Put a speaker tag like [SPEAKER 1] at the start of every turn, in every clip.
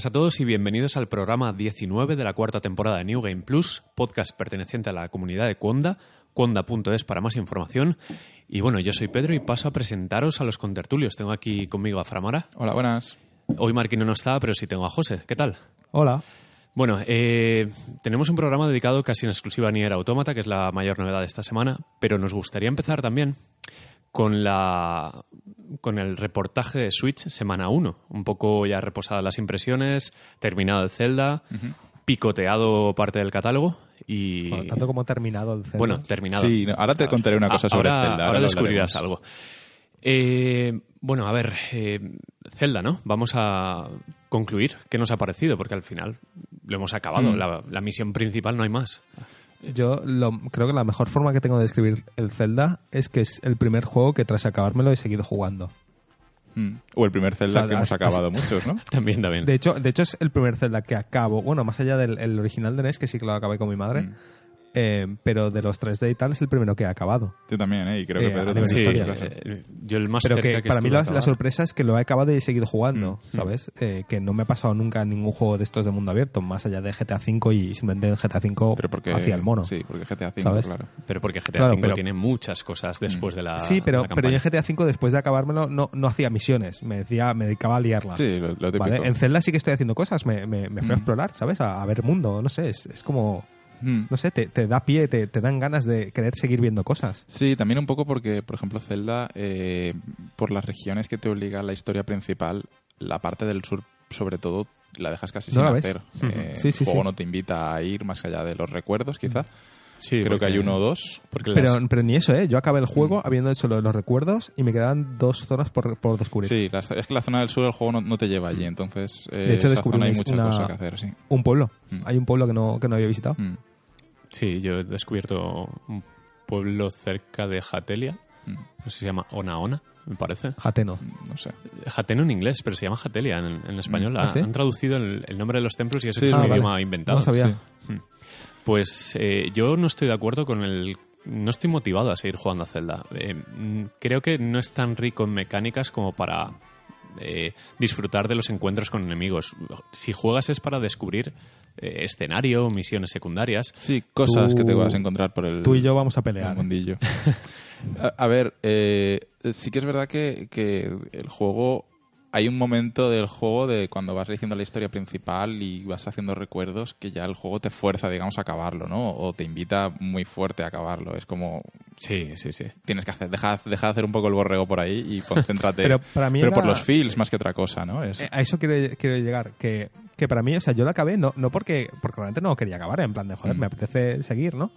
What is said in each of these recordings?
[SPEAKER 1] Buenas a todos y bienvenidos al programa 19 de la cuarta temporada de New Game Plus, podcast perteneciente a la comunidad de Conda, conda.es para más información. Y bueno, yo soy Pedro y paso a presentaros a los contertulios. Tengo aquí conmigo a Framara.
[SPEAKER 2] Hola, buenas.
[SPEAKER 1] Hoy Marquino no está, pero sí tengo a José. ¿Qué tal?
[SPEAKER 3] Hola.
[SPEAKER 1] Bueno, eh, tenemos un programa dedicado casi en exclusiva a Nier Automata, que es la mayor novedad de esta semana, pero nos gustaría empezar también con la con el reportaje de Switch semana 1, un poco ya reposadas las impresiones, terminado el Zelda, picoteado parte del catálogo y
[SPEAKER 3] Bueno, tanto como terminado el Zelda.
[SPEAKER 1] bueno, terminado.
[SPEAKER 2] Sí, no, ahora te contaré una cosa sobre
[SPEAKER 1] ahora,
[SPEAKER 2] Zelda.
[SPEAKER 1] Ahora descubrirás algo. Eh, bueno, a ver, eh, Zelda, ¿no? Vamos a concluir qué nos ha parecido, porque al final lo hemos acabado.
[SPEAKER 2] Hmm.
[SPEAKER 1] La, la misión principal no hay más.
[SPEAKER 3] Yo lo- creo que la mejor forma que tengo de describir el Zelda es que es el primer juego que tras acabármelo he seguido jugando.
[SPEAKER 2] Mm. O el primer Zelda
[SPEAKER 3] O sea,
[SPEAKER 2] que hemos
[SPEAKER 3] has-
[SPEAKER 2] acabado muchos, ¿no?
[SPEAKER 1] También, también.
[SPEAKER 3] De hecho, de hecho es el primer Zelda que acabo, bueno, más allá del el original de NES, que sí que lo acabé con mi madre,
[SPEAKER 2] Mm.
[SPEAKER 3] Eh, pero de los 3D y tal es el primero que he acabado.
[SPEAKER 2] Yo también, ¿eh? Y creo
[SPEAKER 3] Eh,
[SPEAKER 2] que Pedro
[SPEAKER 3] a nivel
[SPEAKER 1] Sí,
[SPEAKER 3] historia.
[SPEAKER 1] eh, yo el más
[SPEAKER 3] Pero
[SPEAKER 1] cerca
[SPEAKER 3] que,
[SPEAKER 1] que
[SPEAKER 3] para mí la, sorpresa es que lo he acabado y he seguido jugando,
[SPEAKER 1] Mm,
[SPEAKER 3] ¿sabes? Eh, que no me ha pasado nunca en ningún juego de estos de mundo abierto, más allá de GTA V y simplemente en GTA V
[SPEAKER 2] Pero porque,
[SPEAKER 3] hacia el mono.
[SPEAKER 2] Sí, porque GTA V,
[SPEAKER 3] ¿Sabes?
[SPEAKER 2] claro.
[SPEAKER 1] Pero porque GTA
[SPEAKER 3] Claro,
[SPEAKER 1] V
[SPEAKER 3] pero-
[SPEAKER 1] tiene muchas cosas después de la
[SPEAKER 3] Sí, pero,
[SPEAKER 1] la
[SPEAKER 3] pero yo en. GTA V, después de acabármelo, no, no hacía misiones. Me, decía, me dedicaba a liarla.
[SPEAKER 2] Sí, lo, lo típico.
[SPEAKER 3] ¿vale? En Zelda sí que estoy haciendo cosas. Me, me, me fui a
[SPEAKER 2] Mm.
[SPEAKER 3] explorar, ¿sabes? A, a ver mundo. No sé, es, es como...
[SPEAKER 2] Mm.
[SPEAKER 3] No sé, te, te da pie, te, te dan ganas de querer seguir viendo cosas.
[SPEAKER 2] Sí, también un poco porque, por ejemplo, Zelda, eh, por las regiones que te obliga la historia principal, la parte del sur, sobre todo, la dejas casi
[SPEAKER 3] ¿No
[SPEAKER 2] sin hacer. Eh,
[SPEAKER 3] Sí, sí,
[SPEAKER 2] el juego
[SPEAKER 3] sí.
[SPEAKER 2] no te invita a ir más allá de los recuerdos, quizá.
[SPEAKER 1] Sí,
[SPEAKER 2] Creo que hay uno o dos.
[SPEAKER 1] Porque
[SPEAKER 3] Pero,
[SPEAKER 1] las-
[SPEAKER 3] pero ni eso, ¿eh? Yo acabé el juego
[SPEAKER 2] Mm.
[SPEAKER 3] habiendo hecho lo de los recuerdos y me quedaban dos zonas por, por descubrir.
[SPEAKER 2] Sí, la- es que la zona del sur del juego no, no te lleva allí, entonces eh,
[SPEAKER 3] De hecho,
[SPEAKER 2] esa zona hay
[SPEAKER 3] una-
[SPEAKER 2] mucha
[SPEAKER 3] una-
[SPEAKER 2] cosa que hacer, sí.
[SPEAKER 3] Un pueblo.
[SPEAKER 2] Mm.
[SPEAKER 3] Hay un pueblo que no, que no había visitado.
[SPEAKER 2] Mm.
[SPEAKER 1] Sí, yo he descubierto un pueblo cerca de Jatelia.
[SPEAKER 2] Mm.
[SPEAKER 1] No sé si se llama Onaona, me parece.
[SPEAKER 3] Jateno.
[SPEAKER 2] No sé.
[SPEAKER 1] Jateno en inglés, pero se llama Jatelia en, en español.
[SPEAKER 3] ¿Ah,
[SPEAKER 1] Ha-
[SPEAKER 3] sí?
[SPEAKER 1] Han traducido el, el nombre de los templos y eso
[SPEAKER 2] Sí,
[SPEAKER 1] es un
[SPEAKER 2] Ah,
[SPEAKER 3] vale.
[SPEAKER 1] idioma inventado.
[SPEAKER 3] No sabía.
[SPEAKER 2] Sí.
[SPEAKER 1] Pues eh, yo no estoy de acuerdo con el... No estoy motivado a seguir jugando a Zelda. Eh, mm, creo que no es tan rico en mecánicas como para eh, disfrutar de los encuentros con enemigos. Si juegas es para descubrir eh, escenario, misiones secundarias.
[SPEAKER 2] Sí, cosas
[SPEAKER 3] Tú-
[SPEAKER 2] que te vas a encontrar por el,
[SPEAKER 3] Tú y yo vamos a
[SPEAKER 2] el
[SPEAKER 3] pelear.
[SPEAKER 2] mundillo. a, a ver, eh, sí que es verdad que, que el juego... Hay un momento del juego de cuando vas diciendo la historia principal y vas haciendo recuerdos que ya el juego te fuerza, digamos, a acabarlo, ¿no? O te invita muy fuerte a acabarlo. Es como,
[SPEAKER 1] Sí, sí, sí.
[SPEAKER 2] tienes que hacer, deja, deja de hacer un poco el borrego por ahí y concéntrate.
[SPEAKER 3] Pero para mí
[SPEAKER 2] Pero por los feels más que otra cosa, ¿no? Es,
[SPEAKER 3] A eso quiero, quiero llegar, que, que para mí, o sea, yo lo acabé no, no porque, porque realmente no quería acabar, en plan de, joder,
[SPEAKER 2] Mm.
[SPEAKER 3] me apetece seguir, ¿no?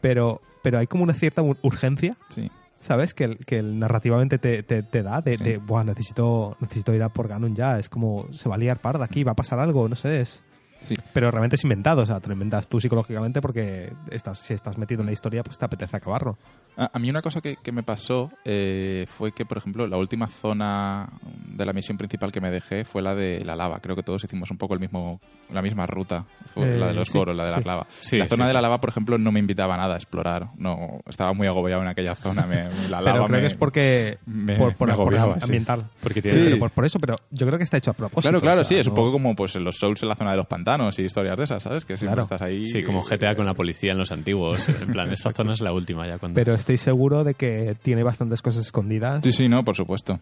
[SPEAKER 3] Pero, pero hay como una cierta ur- urgencia,
[SPEAKER 2] sí.
[SPEAKER 3] ¿sabes? Que, el- que el narrativamente te, te, te da de,
[SPEAKER 2] Sí.
[SPEAKER 3] de, buah, necesito, necesito ir a por Ganon ya, es como, se va a liar parda aquí, va a pasar algo, no sé, es...
[SPEAKER 2] Sí.
[SPEAKER 3] Pero realmente es inventado, o sea, te lo inventas tú psicológicamente porque estás, si estás metido en la historia, pues te apetece acabarlo.
[SPEAKER 2] A, a mí una cosa que, que me pasó eh, fue que, por ejemplo, la última zona de la misión principal que me dejé fue la de la lava. Creo que todos hicimos un poco el mismo, la misma ruta. Fue
[SPEAKER 3] Eh,
[SPEAKER 2] la de los
[SPEAKER 3] sí,
[SPEAKER 2] coros, la de la
[SPEAKER 3] sí.
[SPEAKER 2] lava.
[SPEAKER 1] Sí,
[SPEAKER 2] la
[SPEAKER 1] sí,
[SPEAKER 2] zona de
[SPEAKER 1] sí.
[SPEAKER 2] la lava, por ejemplo, no me invitaba nada a explorar. No, estaba muy agobiado en aquella zona. Me, la lava
[SPEAKER 3] Pero creo
[SPEAKER 2] me-
[SPEAKER 3] que es porque...
[SPEAKER 2] me-
[SPEAKER 3] por, por,
[SPEAKER 2] me
[SPEAKER 3] por
[SPEAKER 2] agobiaba, sí.
[SPEAKER 3] ambiental.
[SPEAKER 1] Porque
[SPEAKER 3] Sí,
[SPEAKER 1] tiene...
[SPEAKER 3] pero por, por eso, pero yo creo que está hecho a propósito.
[SPEAKER 2] Claro, claro,
[SPEAKER 3] o sea,
[SPEAKER 2] sí, es un poco como pues en los Souls en la zona de los pantanos y historias de esas, ¿sabes? Que siempre
[SPEAKER 3] Claro.
[SPEAKER 2] estás ahí.
[SPEAKER 1] Sí, como GTA con la policía en los antiguos. En plan, esta zona es la última ya cuando...
[SPEAKER 3] Pero estoy seguro de que tiene bastantes cosas escondidas.
[SPEAKER 2] Sí, sí, no, por supuesto.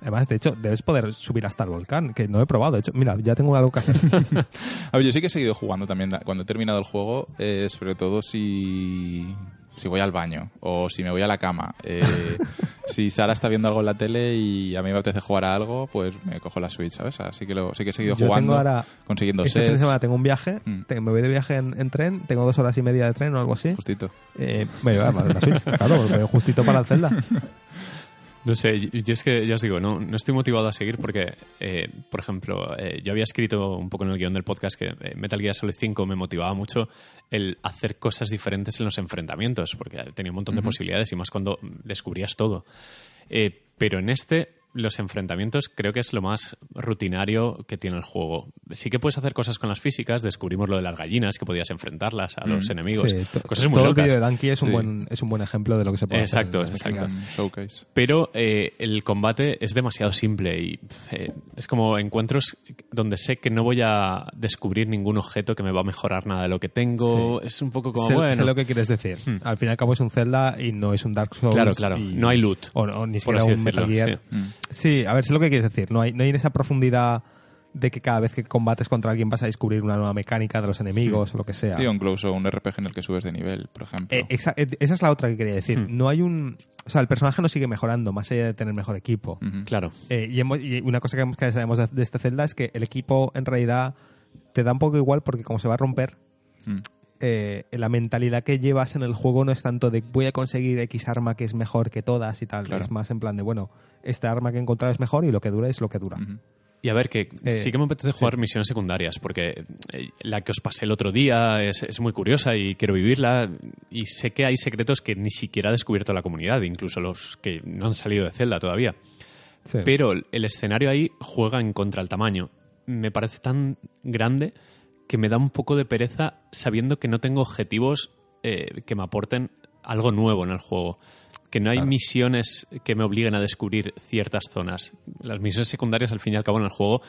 [SPEAKER 3] Además, de hecho, debes poder subir hasta el volcán, que no he probado. De hecho, mira, ya tengo algo que hacer.
[SPEAKER 2] A ver, yo sí que he seguido jugando también cuando he terminado el juego, eh, sobre todo si, si voy al baño o si me voy a la cama. Eh, si Sara está viendo algo en la tele y a mí me apetece jugar a algo, pues me cojo la Switch, ¿sabes? Así que, lo, sí que he seguido
[SPEAKER 3] Yo
[SPEAKER 2] jugando,
[SPEAKER 3] tengo ahora,
[SPEAKER 2] consiguiendo
[SPEAKER 3] este fin de
[SPEAKER 2] sets.
[SPEAKER 3] semana tengo un viaje,
[SPEAKER 2] Mm.
[SPEAKER 3] te- me voy de viaje en, en tren, tengo dos horas y media de tren o algo así.
[SPEAKER 2] Justito.
[SPEAKER 3] Eh, voy a la Switch, claro, porque justito para el Zelda.
[SPEAKER 1] No sé, yo, es que ya os digo, no, no estoy motivado a seguir porque, eh, por ejemplo, eh, yo había escrito un poco en el guion del podcast que eh, Metal Gear Solid 5 me motivaba mucho el hacer cosas diferentes en los enfrentamientos, porque tenía un montón de posibilidades y más cuando descubrías todo. Pero en este, los enfrentamientos creo que es lo más rutinario que tiene el juego. sí que puedes hacer cosas con las físicas, descubrimos lo de las gallinas, que podías enfrentarlas a los enemigos,
[SPEAKER 3] Sí,
[SPEAKER 1] cosas muy
[SPEAKER 3] todo el
[SPEAKER 1] locas.
[SPEAKER 3] vídeo de Donkey es un,
[SPEAKER 2] Sí.
[SPEAKER 3] buen, es un buen ejemplo de lo que se puede
[SPEAKER 1] Exacto,
[SPEAKER 3] hacer.
[SPEAKER 1] exacto.
[SPEAKER 3] mecánicas.
[SPEAKER 2] Showcase.
[SPEAKER 1] Pero eh, el combate es demasiado simple y eh, es como encuentros donde sé que no voy a descubrir ningún objeto que me va a mejorar nada de lo que tengo. Es un poco como,
[SPEAKER 3] sé,
[SPEAKER 1] bueno...
[SPEAKER 3] sé lo que quieres decir. Al fin y al cabo es un Zelda y no es un Dark Souls.
[SPEAKER 1] Claro, claro.
[SPEAKER 3] y-
[SPEAKER 1] No hay loot,
[SPEAKER 3] O, o ni
[SPEAKER 1] por
[SPEAKER 3] siquiera
[SPEAKER 1] así
[SPEAKER 3] un Metal
[SPEAKER 1] decirlo,
[SPEAKER 3] Gear.
[SPEAKER 2] Mm.
[SPEAKER 3] Sí, a ver, sé lo que quieres decir. No hay, no hay esa profundidad de que cada vez que combates contra alguien vas a descubrir una nueva mecánica de los enemigos o lo que sea.
[SPEAKER 2] Sí, o incluso un RPG en el que subes de nivel, por ejemplo.
[SPEAKER 3] Eh, eh, esa es la otra que quería decir.
[SPEAKER 1] Hmm.
[SPEAKER 3] No hay un... O sea, el personaje no sigue mejorando, más allá de tener mejor equipo.
[SPEAKER 1] Claro.
[SPEAKER 3] Eh, y, hemos- y una cosa que, que sabemos de, de este Zelda es que el equipo en realidad te da un poco igual porque como se va a romper,
[SPEAKER 2] Mm.
[SPEAKER 3] Eh, la mentalidad que llevas en el juego no es tanto de voy a conseguir X arma que es mejor que todas y tal.
[SPEAKER 2] Claro.
[SPEAKER 3] Es más en plan de, bueno, esta arma que he encontrado es mejor y lo que dura es lo que dura.
[SPEAKER 2] Ujú.
[SPEAKER 1] Y a ver, que
[SPEAKER 3] Eh,
[SPEAKER 1] sí que me apetece jugar misiones secundarias, porque eh, la que os pasé el otro día es, es muy curiosa y quiero vivirla. Y sé que hay secretos que ni siquiera ha descubierto la comunidad, incluso los que no han salido de Zelda todavía.
[SPEAKER 3] Sí.
[SPEAKER 1] Pero el escenario ahí juega en contra el tamaño. Me parece tan grande que me da un poco de pereza sabiendo que no tengo objetivos eh, que me aporten algo nuevo en el juego. Que no hay
[SPEAKER 3] Claro.
[SPEAKER 1] misiones que me obliguen a descubrir ciertas zonas. Las misiones secundarias, al fin y al cabo, en el juego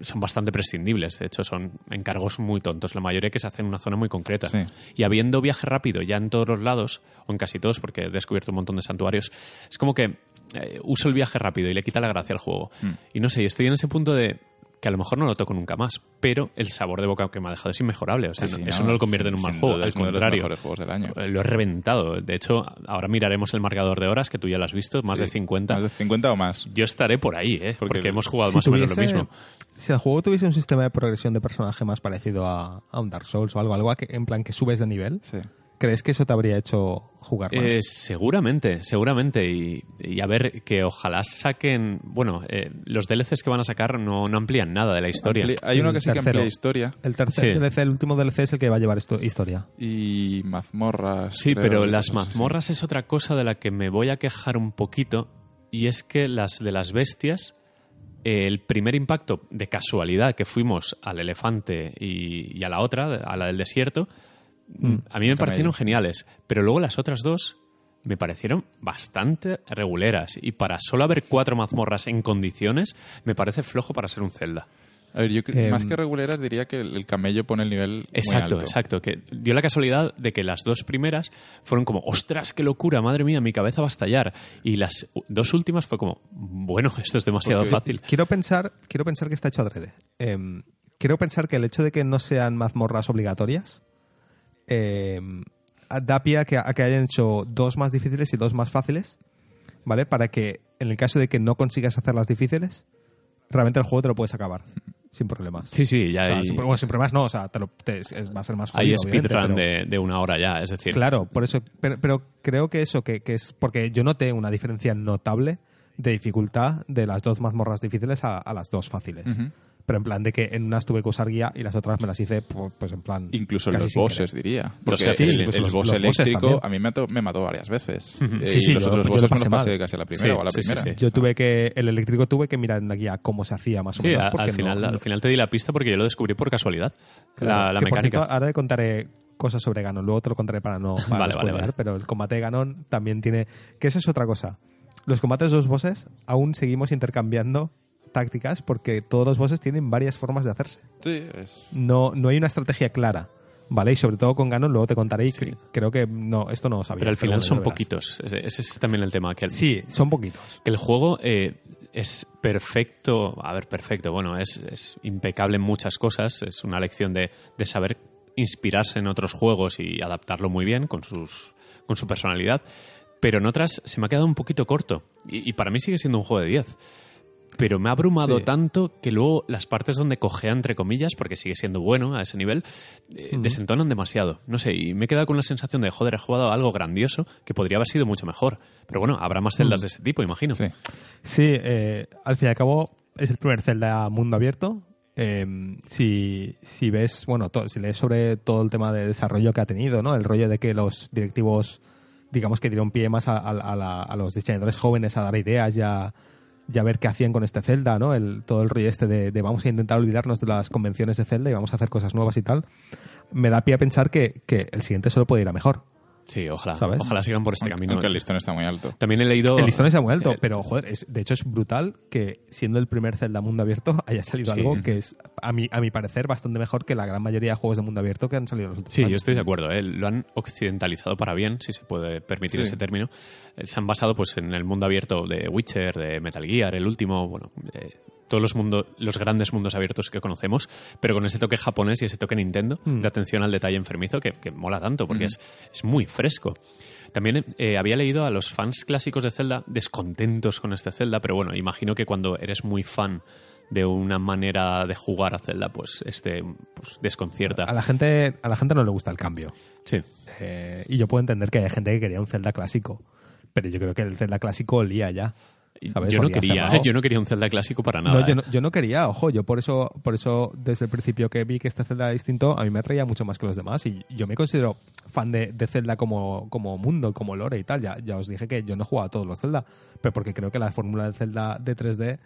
[SPEAKER 1] son bastante prescindibles. De hecho, son encargos muy tontos. La mayoría que se hacen en una zona muy concreta.
[SPEAKER 2] Sí.
[SPEAKER 1] Y habiendo viaje rápido ya en todos los lados, o en casi todos, porque he descubierto un montón de santuarios, es como que eh, uso el viaje rápido y le quita la gracia al juego.
[SPEAKER 2] Mm.
[SPEAKER 1] Y no sé, estoy en ese punto de que a lo mejor no lo toco nunca más, pero el sabor de boca que me ha dejado es inmejorable. O sea,
[SPEAKER 2] Sí,
[SPEAKER 1] no-
[SPEAKER 2] sí,
[SPEAKER 1] eso no lo convierte en un mal juego, al contrario.
[SPEAKER 2] mejores juegos del año.
[SPEAKER 1] Eh, Lo he reventado. De hecho, ahora miraremos el marcador de horas, que tú ya lo has visto, más
[SPEAKER 2] Sí,
[SPEAKER 1] de 50.
[SPEAKER 2] Más de 50 o más.
[SPEAKER 1] Yo estaré por ahí, ¿eh?
[SPEAKER 2] Porque
[SPEAKER 1] porque, hemos jugado
[SPEAKER 3] Si
[SPEAKER 1] más o menos lo mismo.
[SPEAKER 3] Si el juego tuviese un sistema de progresión de personaje más parecido a, a un Dark Souls o algo, algo que, en plan que subes de nivel,
[SPEAKER 2] Sí.
[SPEAKER 3] ¿Crees que eso te habría hecho jugar más?
[SPEAKER 1] Eh, seguramente, seguramente. Y, y a ver, que ojalá saquen. Bueno, eh, los DLCs que van a sacar no, no amplían nada de la historia.
[SPEAKER 2] Ampli- Hay uno
[SPEAKER 3] El
[SPEAKER 2] que sí que
[SPEAKER 3] tercero.
[SPEAKER 2] amplía historia
[SPEAKER 3] el tercer
[SPEAKER 1] sí.
[SPEAKER 3] DLC, el último DLC es el que va a llevar esto, historia.
[SPEAKER 2] y mazmorras.
[SPEAKER 1] Sí,
[SPEAKER 2] creo,
[SPEAKER 1] pero las mazmorras es otra cosa de la que me voy a quejar un poquito. Y es que las de las bestias, eh, el primer impacto de casualidad que fuimos al elefante y, y a la otra, a la del desierto, a mí me parecieron geniales. Pero luego las otras dos me parecieron bastante reguleras. Y para solo haber cuatro mazmorras en condiciones, me parece flojo para ser un Zelda.
[SPEAKER 2] A ver, yo
[SPEAKER 3] Em,
[SPEAKER 2] más que reguleras diría que el, el camello pone el nivel
[SPEAKER 1] Exacto,
[SPEAKER 2] muy alto.
[SPEAKER 1] exacto. Que dio la casualidad de que las dos primeras fueron como, ostras, qué locura, madre mía, mi cabeza va a estallar. Y las dos últimas fue como, bueno, esto es demasiado
[SPEAKER 2] Porque-
[SPEAKER 1] fácil.
[SPEAKER 3] Quiero pensar, quiero pensar que está hecho adrede. Em, quiero pensar que el hecho de que no sean mazmorras obligatorias em, da pie a que, a que hayan hecho dos más difíciles y dos más fáciles, ¿vale? Para que en el caso de que no consigas hacer las difíciles, realmente el juego te lo puedes acabar sin problemas.
[SPEAKER 1] Sí, sí, ya
[SPEAKER 3] O sea,
[SPEAKER 1] hay,
[SPEAKER 3] sin, bueno, sin problemas no, o sea, te lo- te- es- va a ser más
[SPEAKER 1] hay
[SPEAKER 3] jodido, obviamente,
[SPEAKER 1] speedrun
[SPEAKER 3] pero-
[SPEAKER 1] de, de una hora ya, es decir,
[SPEAKER 3] Claro, por eso, pero, pero creo que eso, que, que es porque yo noté una diferencia notable de dificultad de las dos mazmorras difíciles a, a las dos fáciles. Pero en plan de que en unas tuve que usar guía y las otras me las hice pu- pues en plan...
[SPEAKER 2] Incluso
[SPEAKER 3] casi
[SPEAKER 2] los
[SPEAKER 3] sin
[SPEAKER 2] bosses,
[SPEAKER 3] querer.
[SPEAKER 2] diría.
[SPEAKER 1] Los
[SPEAKER 2] Porque
[SPEAKER 1] jefes,
[SPEAKER 2] el, el
[SPEAKER 3] pues los-
[SPEAKER 2] boss
[SPEAKER 3] los
[SPEAKER 2] eléctrico
[SPEAKER 3] también.
[SPEAKER 2] a mí me mató, me mató varias veces. Eh,
[SPEAKER 3] Sí, sí,
[SPEAKER 2] y los
[SPEAKER 3] yo-
[SPEAKER 2] otros
[SPEAKER 3] yo lo
[SPEAKER 2] bosses me
[SPEAKER 3] pasé
[SPEAKER 2] los pasé
[SPEAKER 3] mal.
[SPEAKER 2] casi a la primera
[SPEAKER 1] Sí,
[SPEAKER 2] o a la
[SPEAKER 1] sí, sí,
[SPEAKER 2] primera.
[SPEAKER 1] sí.
[SPEAKER 3] Yo tuve que... El eléctrico tuve que mirar en la guía cómo se hacía más o menos. porque
[SPEAKER 1] al, final,
[SPEAKER 3] no-
[SPEAKER 1] al final te di la pista porque yo lo descubrí por casualidad,
[SPEAKER 3] Claro,
[SPEAKER 1] la, la
[SPEAKER 3] que, por
[SPEAKER 1] mecánica.
[SPEAKER 3] cierto, ahora te contaré cosas sobre Ganon. Luego te lo contaré para no, para
[SPEAKER 1] Vale,
[SPEAKER 3] no
[SPEAKER 1] vale,
[SPEAKER 3] spoilear,
[SPEAKER 1] vale.
[SPEAKER 3] pero el combate de Ganon también tiene... Que eso es otra cosa. Los combates de los bosses aún seguimos intercambiando tácticas porque todos los bosses tienen varias formas de hacerse.
[SPEAKER 2] Sí, es...
[SPEAKER 3] No, no hay una estrategia clara. ¿Vale? Y sobre todo con Ganon, luego te contaré y
[SPEAKER 1] Sí.
[SPEAKER 3] cre- creo que no, esto no lo sabía.
[SPEAKER 1] pero al final
[SPEAKER 3] bueno,
[SPEAKER 1] son poquitos, ese, ese es también el tema, que el,
[SPEAKER 3] Sí, son poquitos.
[SPEAKER 1] que el juego eh, es perfecto, a ver, perfecto, bueno, es, es impecable en muchas cosas, es una lección de, de saber inspirarse en otros juegos y adaptarlo muy bien con, sus, con su personalidad, pero en otras se me ha quedado un poquito corto y, y para mí sigue siendo un juego de 10. Pero me ha abrumado
[SPEAKER 3] Sí.
[SPEAKER 1] tanto que luego las partes donde cogea, entre comillas, porque sigue siendo bueno a ese nivel, eh, desentonan demasiado. No sé, y me he quedado con la sensación de, joder, he jugado a algo grandioso que podría haber sido mucho mejor. Pero bueno, habrá más celdas de ese tipo, imagino.
[SPEAKER 2] Sí.
[SPEAKER 3] Sí, eh, al fin y al cabo es el primer Zelda mundo abierto. Eh, si, si ves, bueno, si lees sobre todo el tema de desarrollo que ha tenido, ¿no? El rollo de que los directivos, digamos que dieron pie más a, a- a la- a los diseñadores jóvenes a dar ideas y a, ya ver qué hacían con este Zelda, ¿no? El, todo el rollo este de, de vamos a intentar olvidarnos de las convenciones de Zelda y vamos a hacer cosas nuevas y tal, me da pie a pensar que, que el siguiente solo puede ir a mejor.
[SPEAKER 1] Sí, ojalá.
[SPEAKER 3] ¿Sabes?
[SPEAKER 1] Ojalá sigan por este
[SPEAKER 2] Aunque-
[SPEAKER 1] camino.
[SPEAKER 2] Aunque el listón está muy alto.
[SPEAKER 1] También he leído.
[SPEAKER 3] El listón está muy alto, pero joder, es, de hecho es brutal que siendo el primer Zelda mundo abierto haya salido
[SPEAKER 1] Sí.
[SPEAKER 3] algo que es, a mi, a mi parecer, bastante mejor que la gran mayoría de juegos de mundo abierto que han salido en los últimos
[SPEAKER 1] Sí, yo estoy de acuerdo. ¿eh? Lo han occidentalizado para bien, si se puede permitir
[SPEAKER 2] Sí.
[SPEAKER 1] ese término. Eh, Se han basado pues en el mundo abierto de Witcher, de Metal Gear, el último, bueno, eh, todos los mundos, los grandes mundos abiertos que conocemos, pero con ese toque japonés y ese toque Nintendo
[SPEAKER 3] Mm.
[SPEAKER 1] de atención al detalle enfermizo que, que mola tanto, porque
[SPEAKER 2] Mm.
[SPEAKER 1] es, es muy fresco. También eh, había leído a los fans clásicos de Zelda descontentos con este Zelda, pero bueno, imagino que cuando eres muy fan de una manera de jugar a Zelda, pues este pues, desconcierta.
[SPEAKER 3] A la gente, a la gente no le gusta el cambio.
[SPEAKER 1] Sí.
[SPEAKER 3] Eh, y yo puedo entender que hay gente que quería un Zelda clásico. Pero yo creo que el Zelda clásico olía ya. ¿Sabes?
[SPEAKER 1] Yo no quería,
[SPEAKER 3] cerrado.
[SPEAKER 1] yo no quería un Zelda clásico para nada.
[SPEAKER 3] No, yo
[SPEAKER 1] ¿eh?
[SPEAKER 3] no, yo no quería, ojo, yo por eso, por eso desde el principio que vi que este Zelda era distinto, a mí me atraía mucho más que los demás y yo me considero fan de, de Zelda como, como mundo, como lore y tal. Ya, ya os dije que yo no he jugado a todos los Zelda, pero porque creo que la fórmula de Zelda de 3D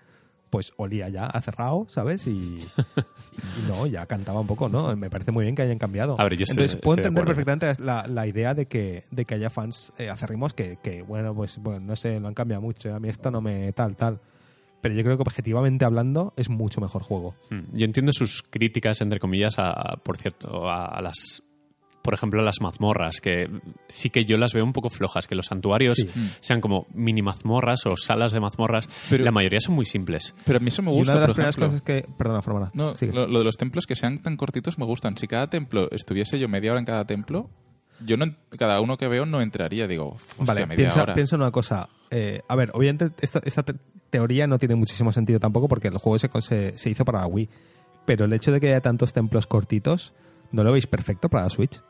[SPEAKER 3] pues olía ya a cerrado, ¿sabes? Y, y no, ya cantaba un poco, ¿no? Me parece muy bien que hayan cambiado.
[SPEAKER 1] A ver, yo estoy-
[SPEAKER 3] Entonces, puedo
[SPEAKER 1] estoy
[SPEAKER 3] entender perfectamente la, la idea de que, de que haya fans eh, acérrimos que, que, bueno, pues bueno, no sé, lo han cambiado mucho, a mí esto no me tal, tal. Pero yo creo que objetivamente hablando es mucho mejor juego.
[SPEAKER 1] Mm, Yo entiendo sus críticas, entre comillas, a, por cierto, a, a las, por ejemplo, a las mazmorras, que sí que yo las veo un poco flojas, que los santuarios
[SPEAKER 3] Sí.
[SPEAKER 1] sean como mini mazmorras o salas de mazmorras.
[SPEAKER 2] Pero-
[SPEAKER 1] la mayoría son muy simples.
[SPEAKER 2] Pero a mí eso me
[SPEAKER 3] Y
[SPEAKER 2] gusta,
[SPEAKER 3] una de las primeras
[SPEAKER 2] ejemplo.
[SPEAKER 3] cosas que... Perdona, Formana.
[SPEAKER 2] No, lo, lo de los templos que sean tan cortitos me gustan. Si cada templo estuviese yo media hora en cada templo, yo no, cada uno que veo no entraría. Digo, hostia,
[SPEAKER 3] Vale,
[SPEAKER 2] media
[SPEAKER 3] piensa,
[SPEAKER 2] hora.
[SPEAKER 3] piensa una cosa. Eh, a ver, obviamente esto- esta te- teoría no tiene muchísimo sentido tampoco porque el juego se, se, se hizo para la Wii. Pero el hecho de que haya tantos templos cortitos, ¿no lo veis perfecto para la Switch?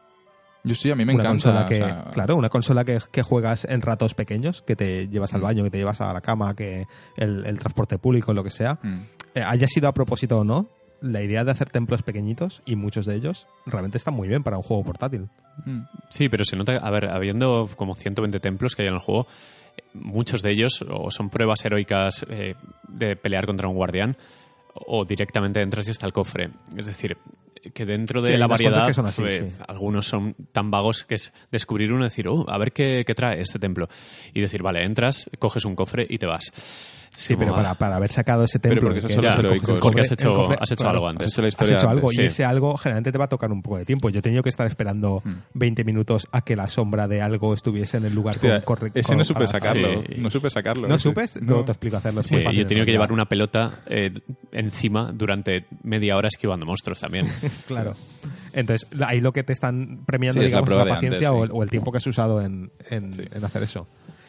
[SPEAKER 2] Yo sí, a mí me
[SPEAKER 3] una
[SPEAKER 2] encanta.
[SPEAKER 3] consola
[SPEAKER 2] o
[SPEAKER 3] que,
[SPEAKER 2] sea,
[SPEAKER 3] claro, una consola que, que juegas en ratos pequeños, que te llevas al
[SPEAKER 2] Mm.
[SPEAKER 3] baño, que te llevas a la cama, que el, el transporte público, lo que sea,
[SPEAKER 2] mm.
[SPEAKER 3] eh, haya sido a propósito o no, la idea de hacer templos pequeñitos, y muchos de ellos, realmente está muy bien para un juego portátil.
[SPEAKER 2] Mm.
[SPEAKER 1] Sí, pero se nota, a ver, habiendo como 120 templos que hay en el juego, muchos de ellos o son pruebas heroicas eh, de pelear contra un guardián o directamente entras y está el cofre. Es decir, que dentro de
[SPEAKER 3] Sí,
[SPEAKER 1] la variedad,
[SPEAKER 3] que son así,
[SPEAKER 1] eh,
[SPEAKER 3] sí.
[SPEAKER 1] algunos son tan vagos que es descubrir uno y decir, oh, a ver qué, qué trae este templo. Y decir, vale, entras, coges un cofre y te vas.
[SPEAKER 3] Sí, pero para, para haber sacado ese
[SPEAKER 2] Pero
[SPEAKER 3] templo...
[SPEAKER 2] porque esos
[SPEAKER 1] los
[SPEAKER 2] heroicos.
[SPEAKER 3] cofre-
[SPEAKER 1] Porque has hecho-
[SPEAKER 3] cofre-
[SPEAKER 1] has hecho
[SPEAKER 3] claro,
[SPEAKER 1] algo antes.
[SPEAKER 2] Has hecho la
[SPEAKER 3] Has
[SPEAKER 2] historia
[SPEAKER 3] hecho algo
[SPEAKER 2] antes.
[SPEAKER 3] y
[SPEAKER 1] sí.
[SPEAKER 3] ese algo generalmente te va a tocar un poco de tiempo. Yo he tenido que estar esperando
[SPEAKER 2] Mm.
[SPEAKER 3] 20 minutos a que la sombra de algo estuviese en el lugar
[SPEAKER 2] Hostia,
[SPEAKER 3] con, corre-
[SPEAKER 2] ese no supe
[SPEAKER 3] para-
[SPEAKER 2] sacarlo.
[SPEAKER 1] Sí.
[SPEAKER 2] No supe sacarlo.
[SPEAKER 3] ¿No
[SPEAKER 2] ese.
[SPEAKER 3] supes?
[SPEAKER 2] No.
[SPEAKER 3] Luego te explico hacerlo.
[SPEAKER 1] Sí, yo he tenido
[SPEAKER 3] en
[SPEAKER 1] que llevar una pelota eh, encima durante media hora esquivando monstruos también.
[SPEAKER 3] Claro. Entonces, la- ahí lo que te están premiando,
[SPEAKER 2] es la
[SPEAKER 3] digamos, es la
[SPEAKER 2] de
[SPEAKER 3] paciencia
[SPEAKER 2] antes,
[SPEAKER 3] o, el,
[SPEAKER 2] sí.
[SPEAKER 3] o el tiempo que has usado en, en hacer eso.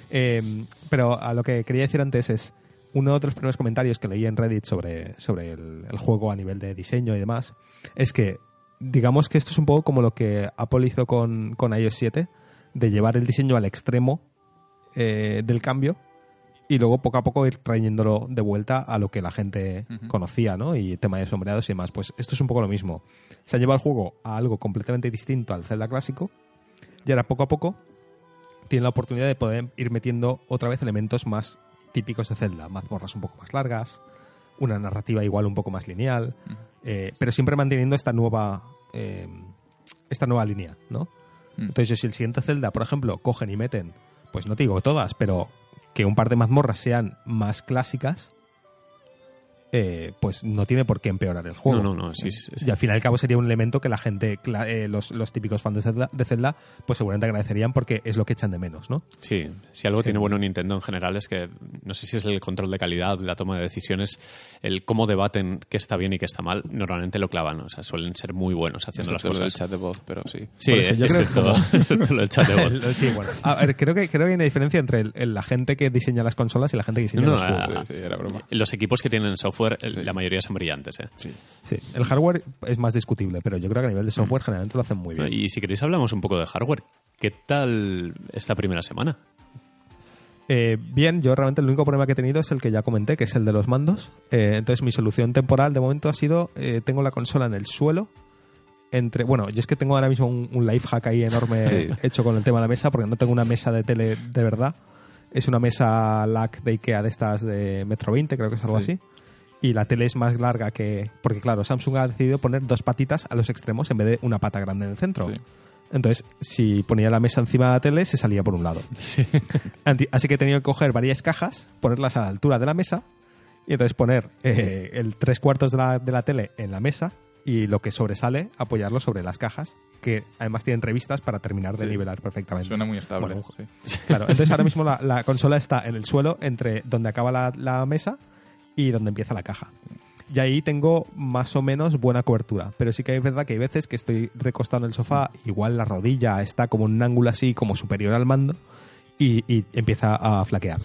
[SPEAKER 3] Eh, pero a lo que quería decir antes es, uno de los primeros comentarios que leí en Reddit sobre, sobre el, el juego a nivel de diseño y demás, es que, digamos que esto es un poco como lo que Apple hizo con, con iOS 7, de llevar el diseño al extremo eh, del cambio y luego poco a poco ir trayéndolo de vuelta a lo que la gente conocía, ¿no? Y tema de sombreados y demás. Pues esto es un poco lo mismo. Se ha llevado el juego a algo completamente distinto al Zelda clásico y ahora poco a poco tiene la oportunidad de poder ir metiendo otra vez elementos más típicos de Zelda, mazmorras un poco más largas, una narrativa igual un poco más lineal, eh, pero siempre manteniendo esta nueva eh, esta nueva línea, ¿no?
[SPEAKER 2] Mm.
[SPEAKER 3] Entonces, si el siguiente Zelda, por ejemplo, cogen y meten, pues no te digo todas, pero que un par de mazmorras sean más clásicas, eh, pues no tiene por qué empeorar el juego.
[SPEAKER 1] No, no, no, sí, sí, sí.
[SPEAKER 3] Y al fin y al cabo sería un elemento que la gente, eh, los, los típicos fans de Zelda, de Zelda, pues seguramente agradecerían porque es lo que echan de menos, ¿no?
[SPEAKER 1] Sí, si algo tiene bueno Nintendo en general es que no sé si es el control de calidad, la toma de decisiones, el cómo debaten qué está bien y qué está mal, normalmente lo clavan, o sea, suelen ser muy buenos haciendo
[SPEAKER 2] Excepto
[SPEAKER 1] las
[SPEAKER 2] lo del
[SPEAKER 1] cosas.
[SPEAKER 2] chat de voz, pero sí.
[SPEAKER 1] Sí,
[SPEAKER 3] Por eso yo creo
[SPEAKER 1] excepto,
[SPEAKER 3] que
[SPEAKER 1] excepto lo del chat de voz.
[SPEAKER 3] El- sí, bueno. A ver, creo que, creo que hay una diferencia entre el- el- la gente que diseña las consolas y la gente que diseña
[SPEAKER 1] No,
[SPEAKER 3] los juegos.
[SPEAKER 1] ah,
[SPEAKER 2] Sí, sí, era broma.
[SPEAKER 1] Los equipos que tienen software, el-
[SPEAKER 2] Sí.
[SPEAKER 1] la mayoría son brillantes. ¿eh?
[SPEAKER 2] Sí.
[SPEAKER 3] Sí, el hardware es más discutible, pero yo creo que a nivel de
[SPEAKER 1] Mm.
[SPEAKER 3] software generalmente lo hacen muy bien.
[SPEAKER 1] Y si queréis hablamos un poco de hardware. ¿Qué tal esta primera semana?
[SPEAKER 3] Eh, bien, yo realmente el único problema que he tenido es el que ya comenté, que es el de los mandos. Eh, entonces mi solución temporal de momento ha sido, eh, tengo la consola en el suelo, entre, bueno, yo es que tengo ahora mismo un, un life hack ahí enorme
[SPEAKER 2] Sí.
[SPEAKER 3] hecho con el tema de la mesa, porque no tengo una mesa de tele de verdad. es una mesa LAC de Ikea de estas de Metro 20, creo que es algo
[SPEAKER 2] Sí.
[SPEAKER 3] así. Y la tele es más larga que... Porque claro, Samsung ha decidido poner dos patitas a los extremos en vez de una pata grande en el centro.
[SPEAKER 2] Sí.
[SPEAKER 3] Entonces, si ponía la mesa encima de la tele, se salía por un lado. Así que he tenido que coger varias cajas, ponerlas a la altura de la mesa y entonces poner eh, el tres cuartos de la, de la tele en la mesa y lo que sobresale apoyarlo sobre las cajas, que además tienen revistas para terminar de
[SPEAKER 2] Sí.
[SPEAKER 3] nivelar perfectamente.
[SPEAKER 2] Suena muy estable.
[SPEAKER 3] Bueno,
[SPEAKER 2] sí.
[SPEAKER 3] Claro, entonces ahora mismo la, la consola está en el suelo entre donde acaba la, la mesa y donde empieza la caja. Y ahí tengo más o menos buena cobertura. Pero sí que es verdad que hay veces que estoy recostado en el sofá, igual la rodilla está como en un ángulo así, como superior al mando, y, y empieza a flaquear.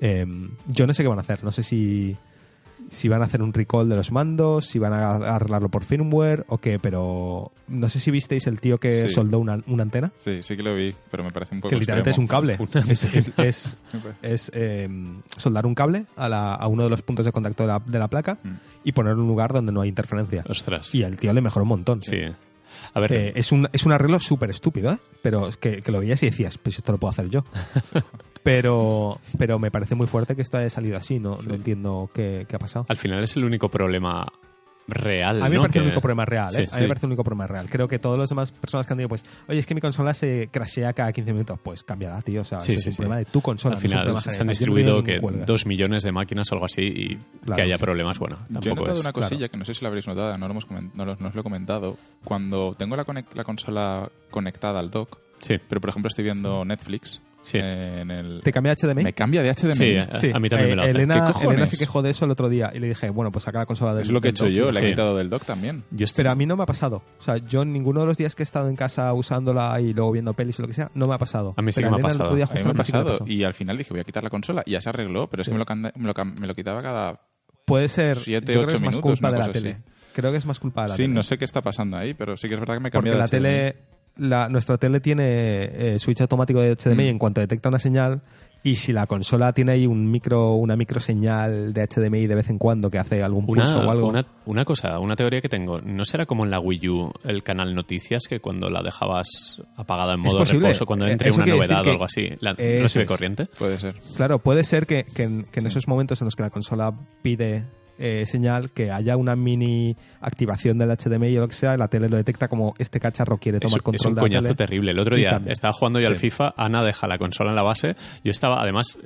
[SPEAKER 3] Em, yo no sé qué van a hacer. No sé si, si van a hacer un recall de los mandos, si van a arreglarlo por firmware o qué, pero no sé si visteis el tío que
[SPEAKER 2] Sí.
[SPEAKER 3] soldó una, una antena.
[SPEAKER 2] Sí, sí que lo vi, pero me parece un poco
[SPEAKER 3] Que literalmente es un cable. es es- eh, soldar un cable a, la- a uno de los puntos de contacto de la, de la placa
[SPEAKER 2] Mm.
[SPEAKER 3] y poner un lugar donde no hay interferencia.
[SPEAKER 1] Ostras.
[SPEAKER 3] Y al tío le mejoró un montón.
[SPEAKER 1] Sí. A ver,
[SPEAKER 3] Eh, es, un, es un arreglo súper estúpido, ¿eh? pero que, que lo veías y decías, pues esto lo puedo hacer yo. pero, pero me parece muy fuerte que esto haya salido así, no, no entiendo qué, qué ha pasado.
[SPEAKER 1] al final es el único problema real.
[SPEAKER 3] A mí me
[SPEAKER 1] ¿no?
[SPEAKER 3] parece el único problema real, ¿eh?
[SPEAKER 1] Sí,
[SPEAKER 3] A mí me parece el único problema real. Creo que todos los demás personas que han dicho, pues, oye, es que mi consola se crashea cada 15 minutos, pues cambiará, tío. O sea,
[SPEAKER 1] Sí,
[SPEAKER 3] eso
[SPEAKER 1] sí,
[SPEAKER 3] es un
[SPEAKER 1] sí.
[SPEAKER 3] problema de tu consola.
[SPEAKER 1] Al
[SPEAKER 3] no es un
[SPEAKER 1] final
[SPEAKER 3] problema
[SPEAKER 1] se han
[SPEAKER 3] no
[SPEAKER 1] distribuido que dos millones de máquinas o algo así y
[SPEAKER 3] Claro.
[SPEAKER 1] que haya problemas, bueno,
[SPEAKER 2] Yo he
[SPEAKER 1] tampoco
[SPEAKER 2] notado
[SPEAKER 1] es.
[SPEAKER 2] una cosilla
[SPEAKER 3] claro.
[SPEAKER 2] que no sé si la habréis notado, no, lo hemos no, lo- no os lo he comentado. Cuando tengo la, conec- la consola conectada al dock,
[SPEAKER 1] Sí,
[SPEAKER 2] pero por ejemplo estoy viendo Netflix
[SPEAKER 1] Sí.
[SPEAKER 2] eh, en el...
[SPEAKER 3] ¿Te cambia HDMI?
[SPEAKER 2] Me cambia de HDMI.
[SPEAKER 1] Sí, eh. A mí también me lo hace.
[SPEAKER 3] Elena. Elena se quejó de eso el otro día y le dije, bueno, pues saca la consola del
[SPEAKER 2] Es lo que he hecho yo,
[SPEAKER 1] Sí.
[SPEAKER 2] he quitado del dock también.
[SPEAKER 1] yo estoy-
[SPEAKER 3] Pero a mí no me ha pasado. O sea, yo ninguno de los días que he estado en casa usándola y luego viendo pelis o lo que sea, no me ha pasado.
[SPEAKER 1] A mí sí
[SPEAKER 3] Pero
[SPEAKER 1] que me ha
[SPEAKER 3] Elena el
[SPEAKER 1] pasado.
[SPEAKER 3] día
[SPEAKER 2] A mí me ha
[SPEAKER 3] sí le
[SPEAKER 2] pasado y al final dije voy a quitar la consola y ya se arregló, pero es
[SPEAKER 3] Sí.
[SPEAKER 2] que me lo, me, lo cam- me lo quitaba cada...
[SPEAKER 3] Puede ser.
[SPEAKER 2] Siete,
[SPEAKER 3] yo creo que
[SPEAKER 2] ocho
[SPEAKER 3] es más
[SPEAKER 2] minutos,
[SPEAKER 3] culpa de la tele. Creo que es más culpa de la
[SPEAKER 2] Sí,
[SPEAKER 3] tele.
[SPEAKER 2] no sé qué está pasando ahí, pero sí que es verdad que me
[SPEAKER 3] Porque
[SPEAKER 2] cambia de
[SPEAKER 3] la
[SPEAKER 2] HDMI.
[SPEAKER 3] tele, la, nuestra tele tiene eh, switch automático de HDMI
[SPEAKER 2] Mm.
[SPEAKER 3] en cuanto detecta una señal y si la consola tiene ahí un micro, una micro señal de HDMI de vez en cuando que hace algún
[SPEAKER 1] Una,
[SPEAKER 3] pulso o algo.
[SPEAKER 1] una, una cosa, una teoría que tengo. ¿No será como en la Wii U el canal Noticias que cuando la dejabas apagada en modo reposo, cuando
[SPEAKER 3] Eh,
[SPEAKER 1] entre
[SPEAKER 3] eso
[SPEAKER 1] una novedad o algo así, la, no
[SPEAKER 3] Eso
[SPEAKER 1] se ve
[SPEAKER 3] es.
[SPEAKER 1] corriente?
[SPEAKER 2] Puede ser.
[SPEAKER 3] Claro, puede ser que, que en, que en esos momentos en los que la consola pide eh, señal, que haya una mini activación del HDMI o lo que sea, y la tele lo detecta como este cacharro quiere
[SPEAKER 1] Es,
[SPEAKER 3] tomar
[SPEAKER 1] es
[SPEAKER 3] control
[SPEAKER 1] un
[SPEAKER 3] de la
[SPEAKER 1] coñazo
[SPEAKER 3] tele.
[SPEAKER 1] terrible. El otro día estaba jugando yo al. FIFA, Ana deja la consola en la base, yo estaba además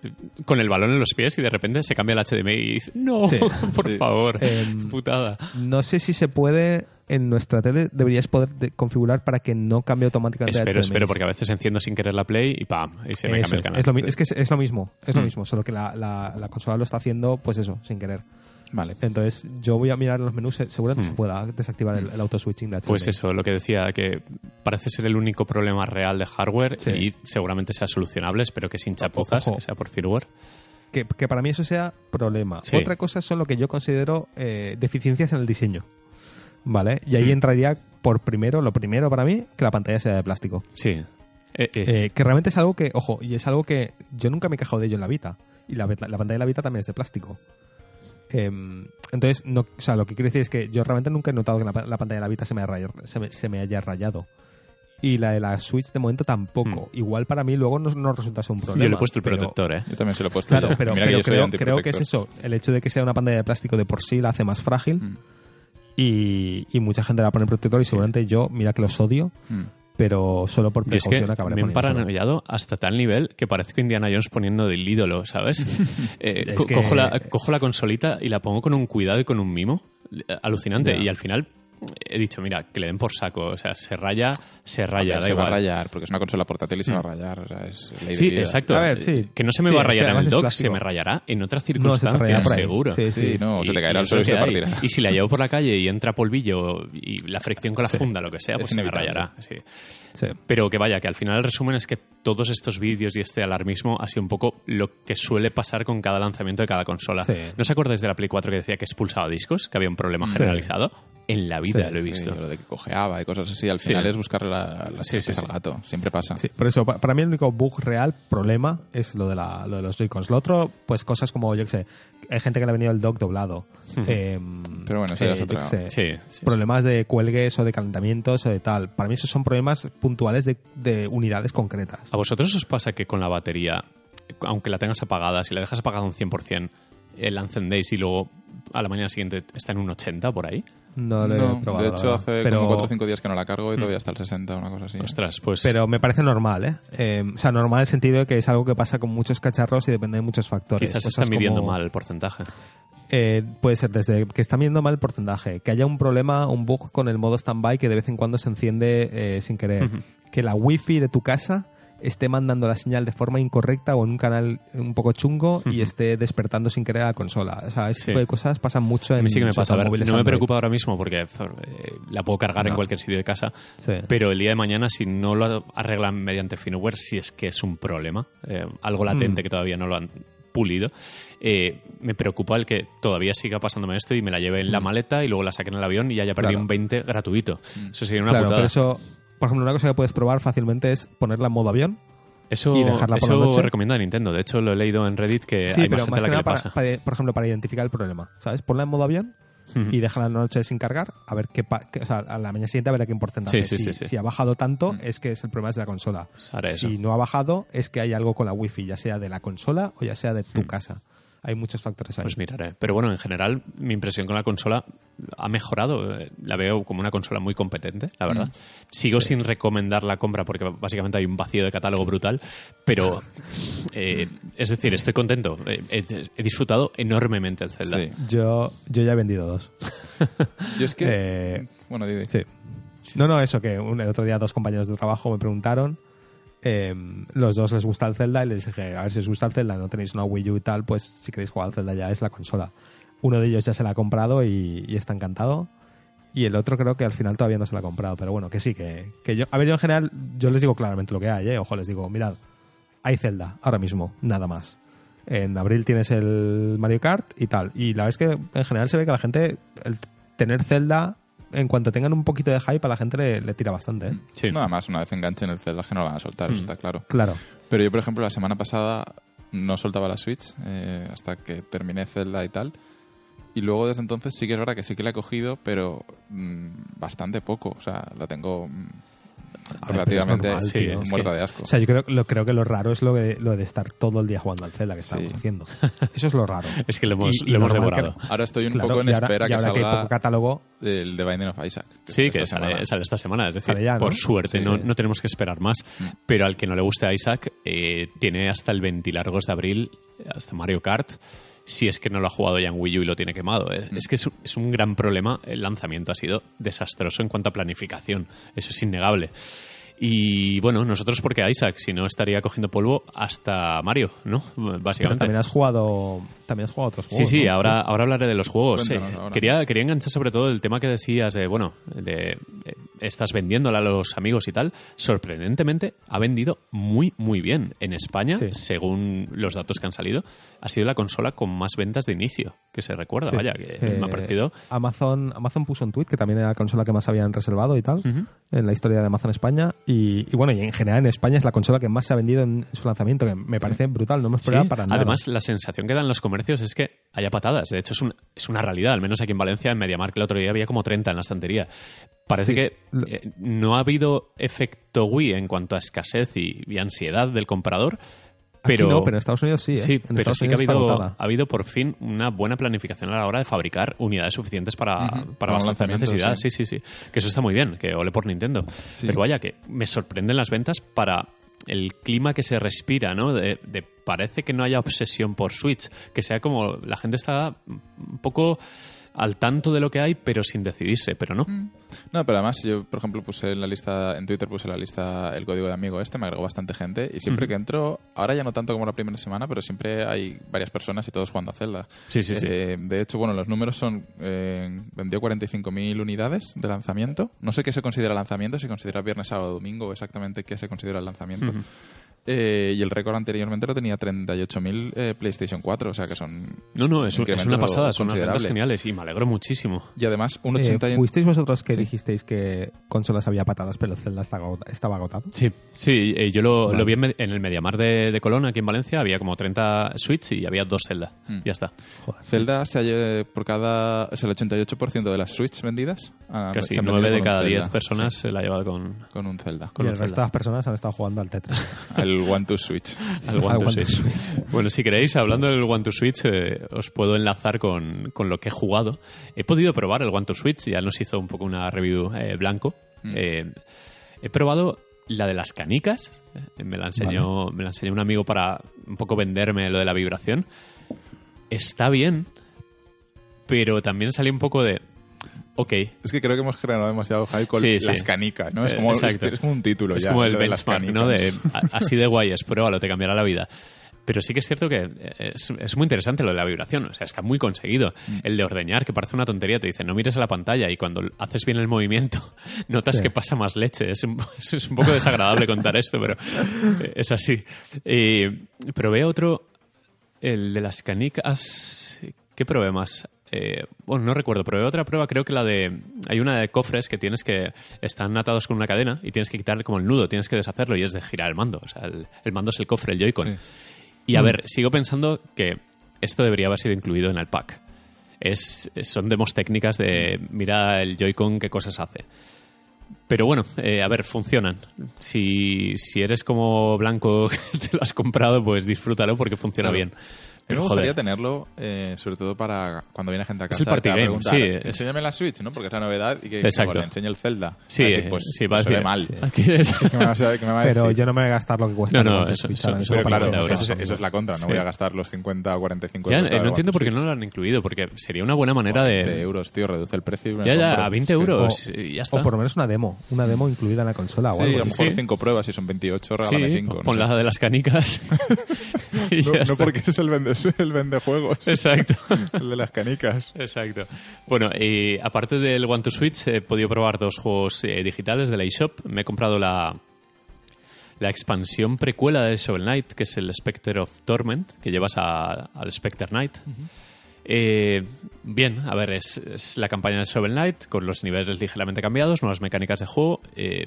[SPEAKER 1] con el balón en los pies y de repente se cambia el HDMI y dice, no,
[SPEAKER 3] Sí.
[SPEAKER 1] por
[SPEAKER 2] Sí.
[SPEAKER 1] favor,
[SPEAKER 3] Em,
[SPEAKER 1] putada.
[SPEAKER 3] No sé si se puede en nuestra tele, deberías poder de- configurar para que no cambie automáticamente
[SPEAKER 1] Espero,
[SPEAKER 3] HDMI.
[SPEAKER 1] espero, porque a veces enciendo sin querer la Play y ¡pam! Y se me
[SPEAKER 3] Eso
[SPEAKER 1] cambia el
[SPEAKER 3] es,
[SPEAKER 1] canal.
[SPEAKER 3] es lo mi- es que es, es lo mismo, es lo
[SPEAKER 2] Hmm.
[SPEAKER 3] mismo, solo que la, la- la consola lo está haciendo, pues eso, sin querer.
[SPEAKER 2] Vale.
[SPEAKER 3] Entonces, yo voy a mirar en los menús, seguramente se
[SPEAKER 1] Hmm.
[SPEAKER 3] pueda desactivar el, el auto switching de HDMI.
[SPEAKER 1] Pues eso, lo que decía, que parece ser el único problema real de hardware
[SPEAKER 3] Sí.
[SPEAKER 1] y seguramente sea solucionable, espero que sin chapuzas,
[SPEAKER 3] Ojo.
[SPEAKER 1] que sea por firmware.
[SPEAKER 3] que, que para mí eso sea problema.
[SPEAKER 1] Sí.
[SPEAKER 3] Otra cosa son lo que yo considero eh, deficiencias en el diseño. ¿Vale? Y ahí
[SPEAKER 1] Hmm.
[SPEAKER 3] entraría por primero, lo primero para mí, que la pantalla sea de plástico.
[SPEAKER 1] Sí. Eh, eh,
[SPEAKER 3] Eh, que realmente es algo que, ojo, y es algo que yo nunca me he quejado de ello en la Vita. Y la, la pantalla de la Vita también es de plástico. Em, entonces, no, o sea, lo que quiero decir es que yo realmente nunca he notado que la, la pantalla de la Vita se me, se me- se me haya rayado. Y la de la Switch de momento tampoco. Igual para mí luego no, no resulta ser un problema.
[SPEAKER 1] Hmm. yo le he puesto el
[SPEAKER 3] pero-
[SPEAKER 1] protector, ¿eh?
[SPEAKER 2] Yo también se lo he puesto
[SPEAKER 3] Claro, pero, pero creo, creo que es eso. El hecho de que sea una pantalla de plástico de por sí la hace más frágil
[SPEAKER 2] Mm,
[SPEAKER 3] y, y mucha gente la pone protector y seguramente yo, mira que los odio,
[SPEAKER 2] mm.
[SPEAKER 3] Pero solo por
[SPEAKER 1] Y es que
[SPEAKER 3] precaución acabaré
[SPEAKER 1] me
[SPEAKER 3] poniéndoselo.
[SPEAKER 1] paranoiado hasta tal nivel que parezco Indiana Jones poniendo del ídolo, ¿sabes? Eh,
[SPEAKER 3] Es
[SPEAKER 1] co-
[SPEAKER 3] que-
[SPEAKER 1] cojo, la, cojo la consolita y la pongo con un cuidado y con un mimo eh, alucinante. Y al final he dicho, mira, que le den por saco. O sea, se raya, se raya,
[SPEAKER 2] ver,
[SPEAKER 1] da
[SPEAKER 2] se va a rayar, porque es una consola portátil y se va a rayar. O sea, es ley de
[SPEAKER 1] Sí,
[SPEAKER 2] vida.
[SPEAKER 1] exacto.
[SPEAKER 3] A ver, sí.
[SPEAKER 1] Que no se me
[SPEAKER 3] Sí,
[SPEAKER 1] va a rayar en
[SPEAKER 3] además
[SPEAKER 1] el dock, se me rayará en otra
[SPEAKER 3] No, se te
[SPEAKER 1] circunstancia,
[SPEAKER 3] rayará por ahí.
[SPEAKER 1] seguro.
[SPEAKER 3] Sí,
[SPEAKER 2] Sí, no, se te caerá al suelo
[SPEAKER 1] lo
[SPEAKER 2] y se partirá.
[SPEAKER 1] Y si la llevo por la calle y entra polvillo y la fricción con la funda, lo que sea,
[SPEAKER 2] Es
[SPEAKER 1] pues se me rayará. Sí.
[SPEAKER 3] Sí.
[SPEAKER 1] Pero que vaya, que al final el resumen es que todos estos vídeos y este alarmismo ha sido un poco lo que suele pasar con cada lanzamiento de cada consola.
[SPEAKER 3] Sí.
[SPEAKER 1] ¿No os acordáis de la Play 4 que decía que expulsaba discos? Que había un problema
[SPEAKER 3] Sí.
[SPEAKER 1] generalizado. En la vida
[SPEAKER 3] Sí,
[SPEAKER 1] lo he
[SPEAKER 2] Sí,
[SPEAKER 1] visto.
[SPEAKER 2] lo de que cojeaba y cosas así. Al
[SPEAKER 1] Sí.
[SPEAKER 2] final es buscar la, la
[SPEAKER 1] Sí, sí,
[SPEAKER 2] sí,
[SPEAKER 1] sí.
[SPEAKER 2] al gato. Siempre pasa.
[SPEAKER 3] Sí, por eso, pa- para mí el único bug real, problema, es lo de, la, lo de los Joy-Cons. Lo otro, pues cosas como, yo qué sé, hay gente que le ha venido el dock doblado. Em,
[SPEAKER 2] Pero bueno, eso ya es
[SPEAKER 3] yo
[SPEAKER 2] otra-
[SPEAKER 3] qué sé,
[SPEAKER 1] Sí, sí.
[SPEAKER 3] Problemas de cuelgues o de calentamientos o de tal. Para mí esos son problemas puntuales de, de unidades concretas.
[SPEAKER 1] ¿A vosotros os pasa que con la batería aunque la tengas apagada, si la dejas apagada un 100%, eh, la encendéis y luego a la mañana siguiente está en un 80 por ahí.
[SPEAKER 3] No lo
[SPEAKER 2] No,
[SPEAKER 3] he probado.
[SPEAKER 2] de hecho, hace
[SPEAKER 3] pero,
[SPEAKER 2] como 4 o 5 días que no la cargo y todavía está el 60, una cosa así. ¿eh?
[SPEAKER 1] Ostras, pues
[SPEAKER 3] Pero me parece normal, ¿eh? Eh, O sea, normal en el sentido de que es algo que pasa con muchos cacharros y depende de muchos factores.
[SPEAKER 1] quizás
[SPEAKER 3] Cosas
[SPEAKER 1] están midiendo
[SPEAKER 3] como-
[SPEAKER 1] mal el porcentaje.
[SPEAKER 3] Eh, puede ser desde que está midiendo mal el porcentaje, que haya un problema, un bug con el modo standby que de vez en cuando se enciende eh, sin querer, que la wifi de tu casa esté mandando la señal de forma incorrecta o en un canal un poco chungo y esté despertando sin querer a la consola. O sea, ese
[SPEAKER 1] Sí.
[SPEAKER 3] tipo de cosas pasan mucho en
[SPEAKER 1] A mí sí que me pasa. A ver,
[SPEAKER 3] móviles
[SPEAKER 1] no me preocupa ahora mismo porque eh, la puedo cargar en cualquier sitio de casa.
[SPEAKER 3] Sí.
[SPEAKER 1] Pero el día de mañana, si no lo arreglan mediante firmware, si es que es un problema, eh, algo latente
[SPEAKER 3] Mm.
[SPEAKER 1] que todavía no lo han pulido, eh, me preocupa el que todavía siga pasándome esto y me la lleve en la maleta y luego la saque en el avión y haya perdido
[SPEAKER 3] Mm. Claro.
[SPEAKER 1] un 20 gratuito. Eso sería una
[SPEAKER 3] Claro,
[SPEAKER 1] putada.
[SPEAKER 3] pero eso, por ejemplo, una cosa que puedes probar fácilmente es ponerla en modo avión.
[SPEAKER 1] Eso,
[SPEAKER 3] y dejarla por la
[SPEAKER 1] eso
[SPEAKER 3] noche.
[SPEAKER 1] recomienda Nintendo. De hecho, lo he leído en Reddit que
[SPEAKER 3] Sí,
[SPEAKER 1] hay
[SPEAKER 3] pero
[SPEAKER 1] más gente
[SPEAKER 3] más
[SPEAKER 1] a la
[SPEAKER 3] que
[SPEAKER 1] que le
[SPEAKER 3] para,
[SPEAKER 1] pasa.
[SPEAKER 3] para- por ejemplo, para identificar el problema. ¿Sabes? Ponla en modo avión
[SPEAKER 1] Ujú.
[SPEAKER 3] y déjala la noche sin cargar, a ver qué, o sea, a la mañana siguiente a ver a qué porcentaje.
[SPEAKER 1] Sí, sí,
[SPEAKER 3] si,
[SPEAKER 1] sí, sí.
[SPEAKER 3] si ha bajado tanto, es que es el problema es de la consola.
[SPEAKER 1] Pues.
[SPEAKER 3] Si no ha bajado, es que hay algo con la wifi, ya sea de la consola o ya sea de tu casa. Hay muchos factores ahí.
[SPEAKER 1] Pues miraré. Pero bueno, en general, mi impresión con la consola ha mejorado. Eh, La veo como una consola muy competente, la verdad. Sigo sin recomendar la compra porque básicamente hay un vacío de catálogo brutal. Pero, eh, es decir, estoy contento. Eh, He, he disfrutado enormemente el Zelda.
[SPEAKER 2] Sí.
[SPEAKER 3] yo, yo ya he vendido dos.
[SPEAKER 2] Yo es que...
[SPEAKER 3] Eh,
[SPEAKER 2] Bueno, Didi.
[SPEAKER 3] Sí. No, no, eso que un- el otro día dos compañeros de trabajo me preguntaron. Eh, los dos les gusta el Zelda y les dije, a ver si os gusta el Zelda, no tenéis una Wii U y tal, pues si queréis jugar al Zelda ya es la consola. Uno de ellos ya se la ha comprado y, está encantado. Y el otro creo que al final todavía no se la ha comprado. Pero bueno, que sí, que, que yo... A ver, yo en general, yo les digo claramente lo que hay, ¿eh? Ojo, les digo, mirad, hay Zelda, ahora mismo, nada más. En abril tienes el Mario Kart y tal. Y la verdad es que en general se ve que la gente, el tener Zelda, en cuanto tengan un poquito de hype, a la gente le, le tira bastante. ¿eh?
[SPEAKER 1] Sí.
[SPEAKER 2] Nada más, una vez enganchen el Zelda que no lo van a soltar, eso está claro.
[SPEAKER 3] Claro.
[SPEAKER 2] Pero yo, por ejemplo, la semana pasada no soltaba la Switch eh, hasta que terminé Zelda y tal. Y luego desde entonces sí que es verdad que sí que la he cogido, pero mm, bastante poco. O sea, la tengo mm, relativamente
[SPEAKER 3] normal,
[SPEAKER 1] Sí,
[SPEAKER 2] muerta
[SPEAKER 1] que-
[SPEAKER 2] de asco.
[SPEAKER 3] O sea, yo creo, lo, creo que lo raro es lo de, lo de estar todo el día jugando al Zelda que estábamos
[SPEAKER 2] Sí.
[SPEAKER 3] haciendo. Eso es lo raro.
[SPEAKER 1] Es que lo hemos,
[SPEAKER 3] Y- y
[SPEAKER 1] lo hemos
[SPEAKER 3] normal que-
[SPEAKER 1] devorado.
[SPEAKER 2] Ahora estoy un
[SPEAKER 3] Claro,
[SPEAKER 2] poco en
[SPEAKER 3] y ahora-
[SPEAKER 2] espera
[SPEAKER 3] y
[SPEAKER 2] que
[SPEAKER 3] que hay
[SPEAKER 2] salga
[SPEAKER 3] poco catálogo,
[SPEAKER 2] el The Binding of Isaac.
[SPEAKER 1] Sí,
[SPEAKER 2] esta
[SPEAKER 1] que sale, sale esta semana. Es decir,
[SPEAKER 3] ya, ¿no?
[SPEAKER 1] por suerte,
[SPEAKER 3] Sí,
[SPEAKER 1] no,
[SPEAKER 3] sí.
[SPEAKER 1] no tenemos que esperar más. Pero al que no le guste a Isaac, eh, tiene hasta el 20 largos de abril, hasta Mario Kart, si es que no lo ha jugado ya en Wii U y lo tiene quemado. Eh, Es que es, un- es un gran problema. El lanzamiento ha sido desastroso en cuanto a planificación. Eso es innegable. Y bueno, nosotros porque Isaac, si no estaría cogiendo polvo hasta Mario, ¿no?
[SPEAKER 3] pero
[SPEAKER 1] Básicamente.
[SPEAKER 3] también has jugado también has jugado otros
[SPEAKER 1] Sí,
[SPEAKER 3] juegos.
[SPEAKER 1] sí,
[SPEAKER 3] ¿no?
[SPEAKER 1] ahora, ahora hablaré de los juegos. Eh,
[SPEAKER 2] ahora.
[SPEAKER 1] quería, quería enganchar sobre todo el tema que decías de, bueno, de eh, estás vendiéndola a los amigos y tal. Sorprendentemente, ha vendido muy, muy bien. En España,
[SPEAKER 3] Sí.
[SPEAKER 1] según los datos que han salido, ha sido la consola con más ventas de inicio, que se recuerda,
[SPEAKER 3] Sí.
[SPEAKER 1] vaya, que
[SPEAKER 3] Eh,
[SPEAKER 1] me ha parecido...
[SPEAKER 3] Amazon, Amazon puso un tweet que también era la consola que más habían reservado y tal
[SPEAKER 1] Ujú.
[SPEAKER 3] en la historia de Amazon España. Y, y bueno, y en general en España es la consola que más se ha vendido en, su lanzamiento, que me parece brutal, no me esperaba
[SPEAKER 1] Sí,
[SPEAKER 3] para nada.
[SPEAKER 1] Además, la sensación que dan los comercios es que haya patadas. De hecho, es, un- es una realidad. Al menos aquí en Valencia, en MediaMarkt, el otro día había como 30 en la estantería. Parece
[SPEAKER 3] Sí,
[SPEAKER 1] que eh, no ha habido efecto Wii en cuanto a escasez y, y ansiedad del comprador.
[SPEAKER 3] Aquí
[SPEAKER 1] Pero,
[SPEAKER 3] no, pero en Estados Unidos sí, ¿eh?
[SPEAKER 1] Sí,
[SPEAKER 3] En
[SPEAKER 1] pero
[SPEAKER 3] Estados
[SPEAKER 1] sí que ha habido, ha habido por fin una buena planificación a la hora de fabricar unidades suficientes para,
[SPEAKER 2] Ujú,
[SPEAKER 1] para
[SPEAKER 2] para un
[SPEAKER 1] abastecer
[SPEAKER 2] lanzamiento,
[SPEAKER 1] necesidad.
[SPEAKER 2] sí.
[SPEAKER 1] Sí. sí, sí, Que eso está muy bien, que ole por Nintendo.
[SPEAKER 2] Sí.
[SPEAKER 1] Pero vaya, que me sorprenden las ventas para el clima que se respira, ¿no? De, de parece que no haya obsesión por Switch, que sea como la gente está un poco al tanto de lo que hay, pero sin decidirse, pero no.
[SPEAKER 2] No, pero además yo, por ejemplo, puse en la lista, en Twitter puse en la lista el código de amigo este, me agregó bastante gente y siempre que entro, ahora ya no tanto como la primera semana, pero siempre hay varias personas y todos jugando a Zelda.
[SPEAKER 1] Sí, sí, sí.
[SPEAKER 2] Eh, de hecho, bueno, los números son, eh, vendió 45.000 unidades de lanzamiento. No sé qué se considera lanzamiento, si considera viernes, sábado, domingo, exactamente qué se considera el lanzamiento.
[SPEAKER 1] Ujú.
[SPEAKER 2] Eh, y el récord anteriormente lo tenía 38.000 eh, PlayStation 4, o sea que son...
[SPEAKER 1] No, no, es, un- es una pasada, son unas geniales y me alegro muchísimo.
[SPEAKER 2] Y además, un
[SPEAKER 3] Eh,
[SPEAKER 2] 80 y-
[SPEAKER 3] ¿Fuisteis vosotros que dijisteis que consolas había patadas, pero el Zelda estaba agota- estaba agotado?
[SPEAKER 1] Sí, sí, eh, yo lo,
[SPEAKER 3] Vale.
[SPEAKER 1] lo vi en, el Mediamar de, de Colón, aquí en Valencia, había como 30 Switch y había dos Zelda.
[SPEAKER 2] Mm.
[SPEAKER 1] Ya está.
[SPEAKER 3] Joder.
[SPEAKER 2] Zelda se por cada. Es el 88% de las Switch vendidas. ah,
[SPEAKER 1] Casi
[SPEAKER 2] se han
[SPEAKER 1] 9
[SPEAKER 2] vendido
[SPEAKER 1] de cada
[SPEAKER 2] Zelda.
[SPEAKER 1] 10 personas
[SPEAKER 2] Sí,
[SPEAKER 1] se la lleva con...
[SPEAKER 2] con un Zelda.
[SPEAKER 1] con
[SPEAKER 3] y el resto de las personas han estado jugando al Tetris.
[SPEAKER 2] El, al One to Switch.
[SPEAKER 1] Al One
[SPEAKER 3] Al
[SPEAKER 1] to
[SPEAKER 3] One to
[SPEAKER 1] Switch. Bueno, si queréis, hablando del One to Switch, eh, os puedo enlazar con, con lo que he jugado. He podido probar el One to Switch, ya nos hizo un poco una review eh, blanco. Eh, he probado la de las canicas, me la enseñó, me la enseñó un amigo para un poco venderme lo de la vibración. Está bien, pero también salí un poco de. Ok,
[SPEAKER 2] Es que creo que hemos generado demasiado hype con
[SPEAKER 1] Sí, sí.
[SPEAKER 2] las canicas, ¿no? Es como,
[SPEAKER 1] exacto.
[SPEAKER 2] es como un título
[SPEAKER 1] es
[SPEAKER 2] ya.
[SPEAKER 1] como el
[SPEAKER 2] de
[SPEAKER 1] benchmark, ¿no? De, así de guay es, pruébalo, te cambiará la vida. Pero sí que es cierto que es, es muy interesante lo de la vibración, o sea, está muy conseguido.
[SPEAKER 3] Mm.
[SPEAKER 1] El de ordeñar, que parece una tontería, te dice, no mires a la pantalla y cuando haces bien el movimiento, notas
[SPEAKER 3] Sí.
[SPEAKER 1] que pasa más leche. Es un, es un poco desagradable contar esto, pero es así. Eh, probé otro, el de las canicas, ¿qué probé más? Eh, bueno, no recuerdo, probé otra prueba, creo que la de... Hay una de cofres que tienes que... Están atados con una cadena y tienes que quitarle como el nudo, tienes que deshacerlo y es de girar el mando. O sea, el, el mando es el cofre, el Joy-Con.
[SPEAKER 2] Sí.
[SPEAKER 1] Y a ver, sigo pensando que esto debería haber sido incluido en el pack. Es, son demos técnicas de mira el Joy-Con qué cosas hace. Pero bueno, eh, a ver, funcionan. Si, si eres como Blanco que te lo has comprado, pues disfrútalo porque funciona
[SPEAKER 2] Claro.
[SPEAKER 1] bien.
[SPEAKER 2] Mí me
[SPEAKER 1] Pero,
[SPEAKER 2] gustaría
[SPEAKER 1] joder,
[SPEAKER 2] tenerlo, eh, sobre todo para cuando viene gente a
[SPEAKER 1] Es
[SPEAKER 2] casa.
[SPEAKER 1] el party game, sí, es-
[SPEAKER 2] Enséñame la Switch, ¿no? Porque es la novedad y que,
[SPEAKER 1] Exacto.
[SPEAKER 2] que, bueno, enseñe el Zelda.
[SPEAKER 1] Sí,
[SPEAKER 2] pues,
[SPEAKER 1] sí, va a
[SPEAKER 2] mal.
[SPEAKER 1] Es-
[SPEAKER 2] ¿Qué me vas a- qué me va a
[SPEAKER 3] Pero yo no me voy a gastar lo que cuesta.
[SPEAKER 1] No, no, eso-
[SPEAKER 3] Switch,
[SPEAKER 1] eso- eso
[SPEAKER 2] Pero claro,
[SPEAKER 1] euros.
[SPEAKER 2] eso, es la contra. No
[SPEAKER 1] Sí.
[SPEAKER 2] voy a gastar los 50 o 45
[SPEAKER 1] Ya,
[SPEAKER 2] euros.
[SPEAKER 1] eh, no entiendo por qué no lo han incluido, porque sería una buena manera de...
[SPEAKER 2] 20 euros, tío, reduce el precio.
[SPEAKER 1] Ya, ya, a 20
[SPEAKER 2] Es que-
[SPEAKER 1] euros y ya está.
[SPEAKER 3] O por lo menos una demo. Una demo incluida en la consola o
[SPEAKER 2] Sí, a lo mejor
[SPEAKER 1] Sí.
[SPEAKER 2] 5 pruebas, si son 28, regálame
[SPEAKER 1] Sí,
[SPEAKER 2] 5.
[SPEAKER 1] pon la de las canicas.
[SPEAKER 2] No, porque es el vende, el vende juegos.
[SPEAKER 1] Exacto.
[SPEAKER 2] el de las canicas.
[SPEAKER 1] Exacto. Bueno, y aparte del One to Switch, he podido probar dos juegos eh, digitales de la eShop. Me he comprado la, la expansión precuela de Shovel Knight, que es el Spectre of Torment, que llevas a- al Spectre Knight. Eh, bien, a ver, es, es la campaña de Shovel Knight con los niveles ligeramente cambiados, nuevas mecánicas de juego. Eh,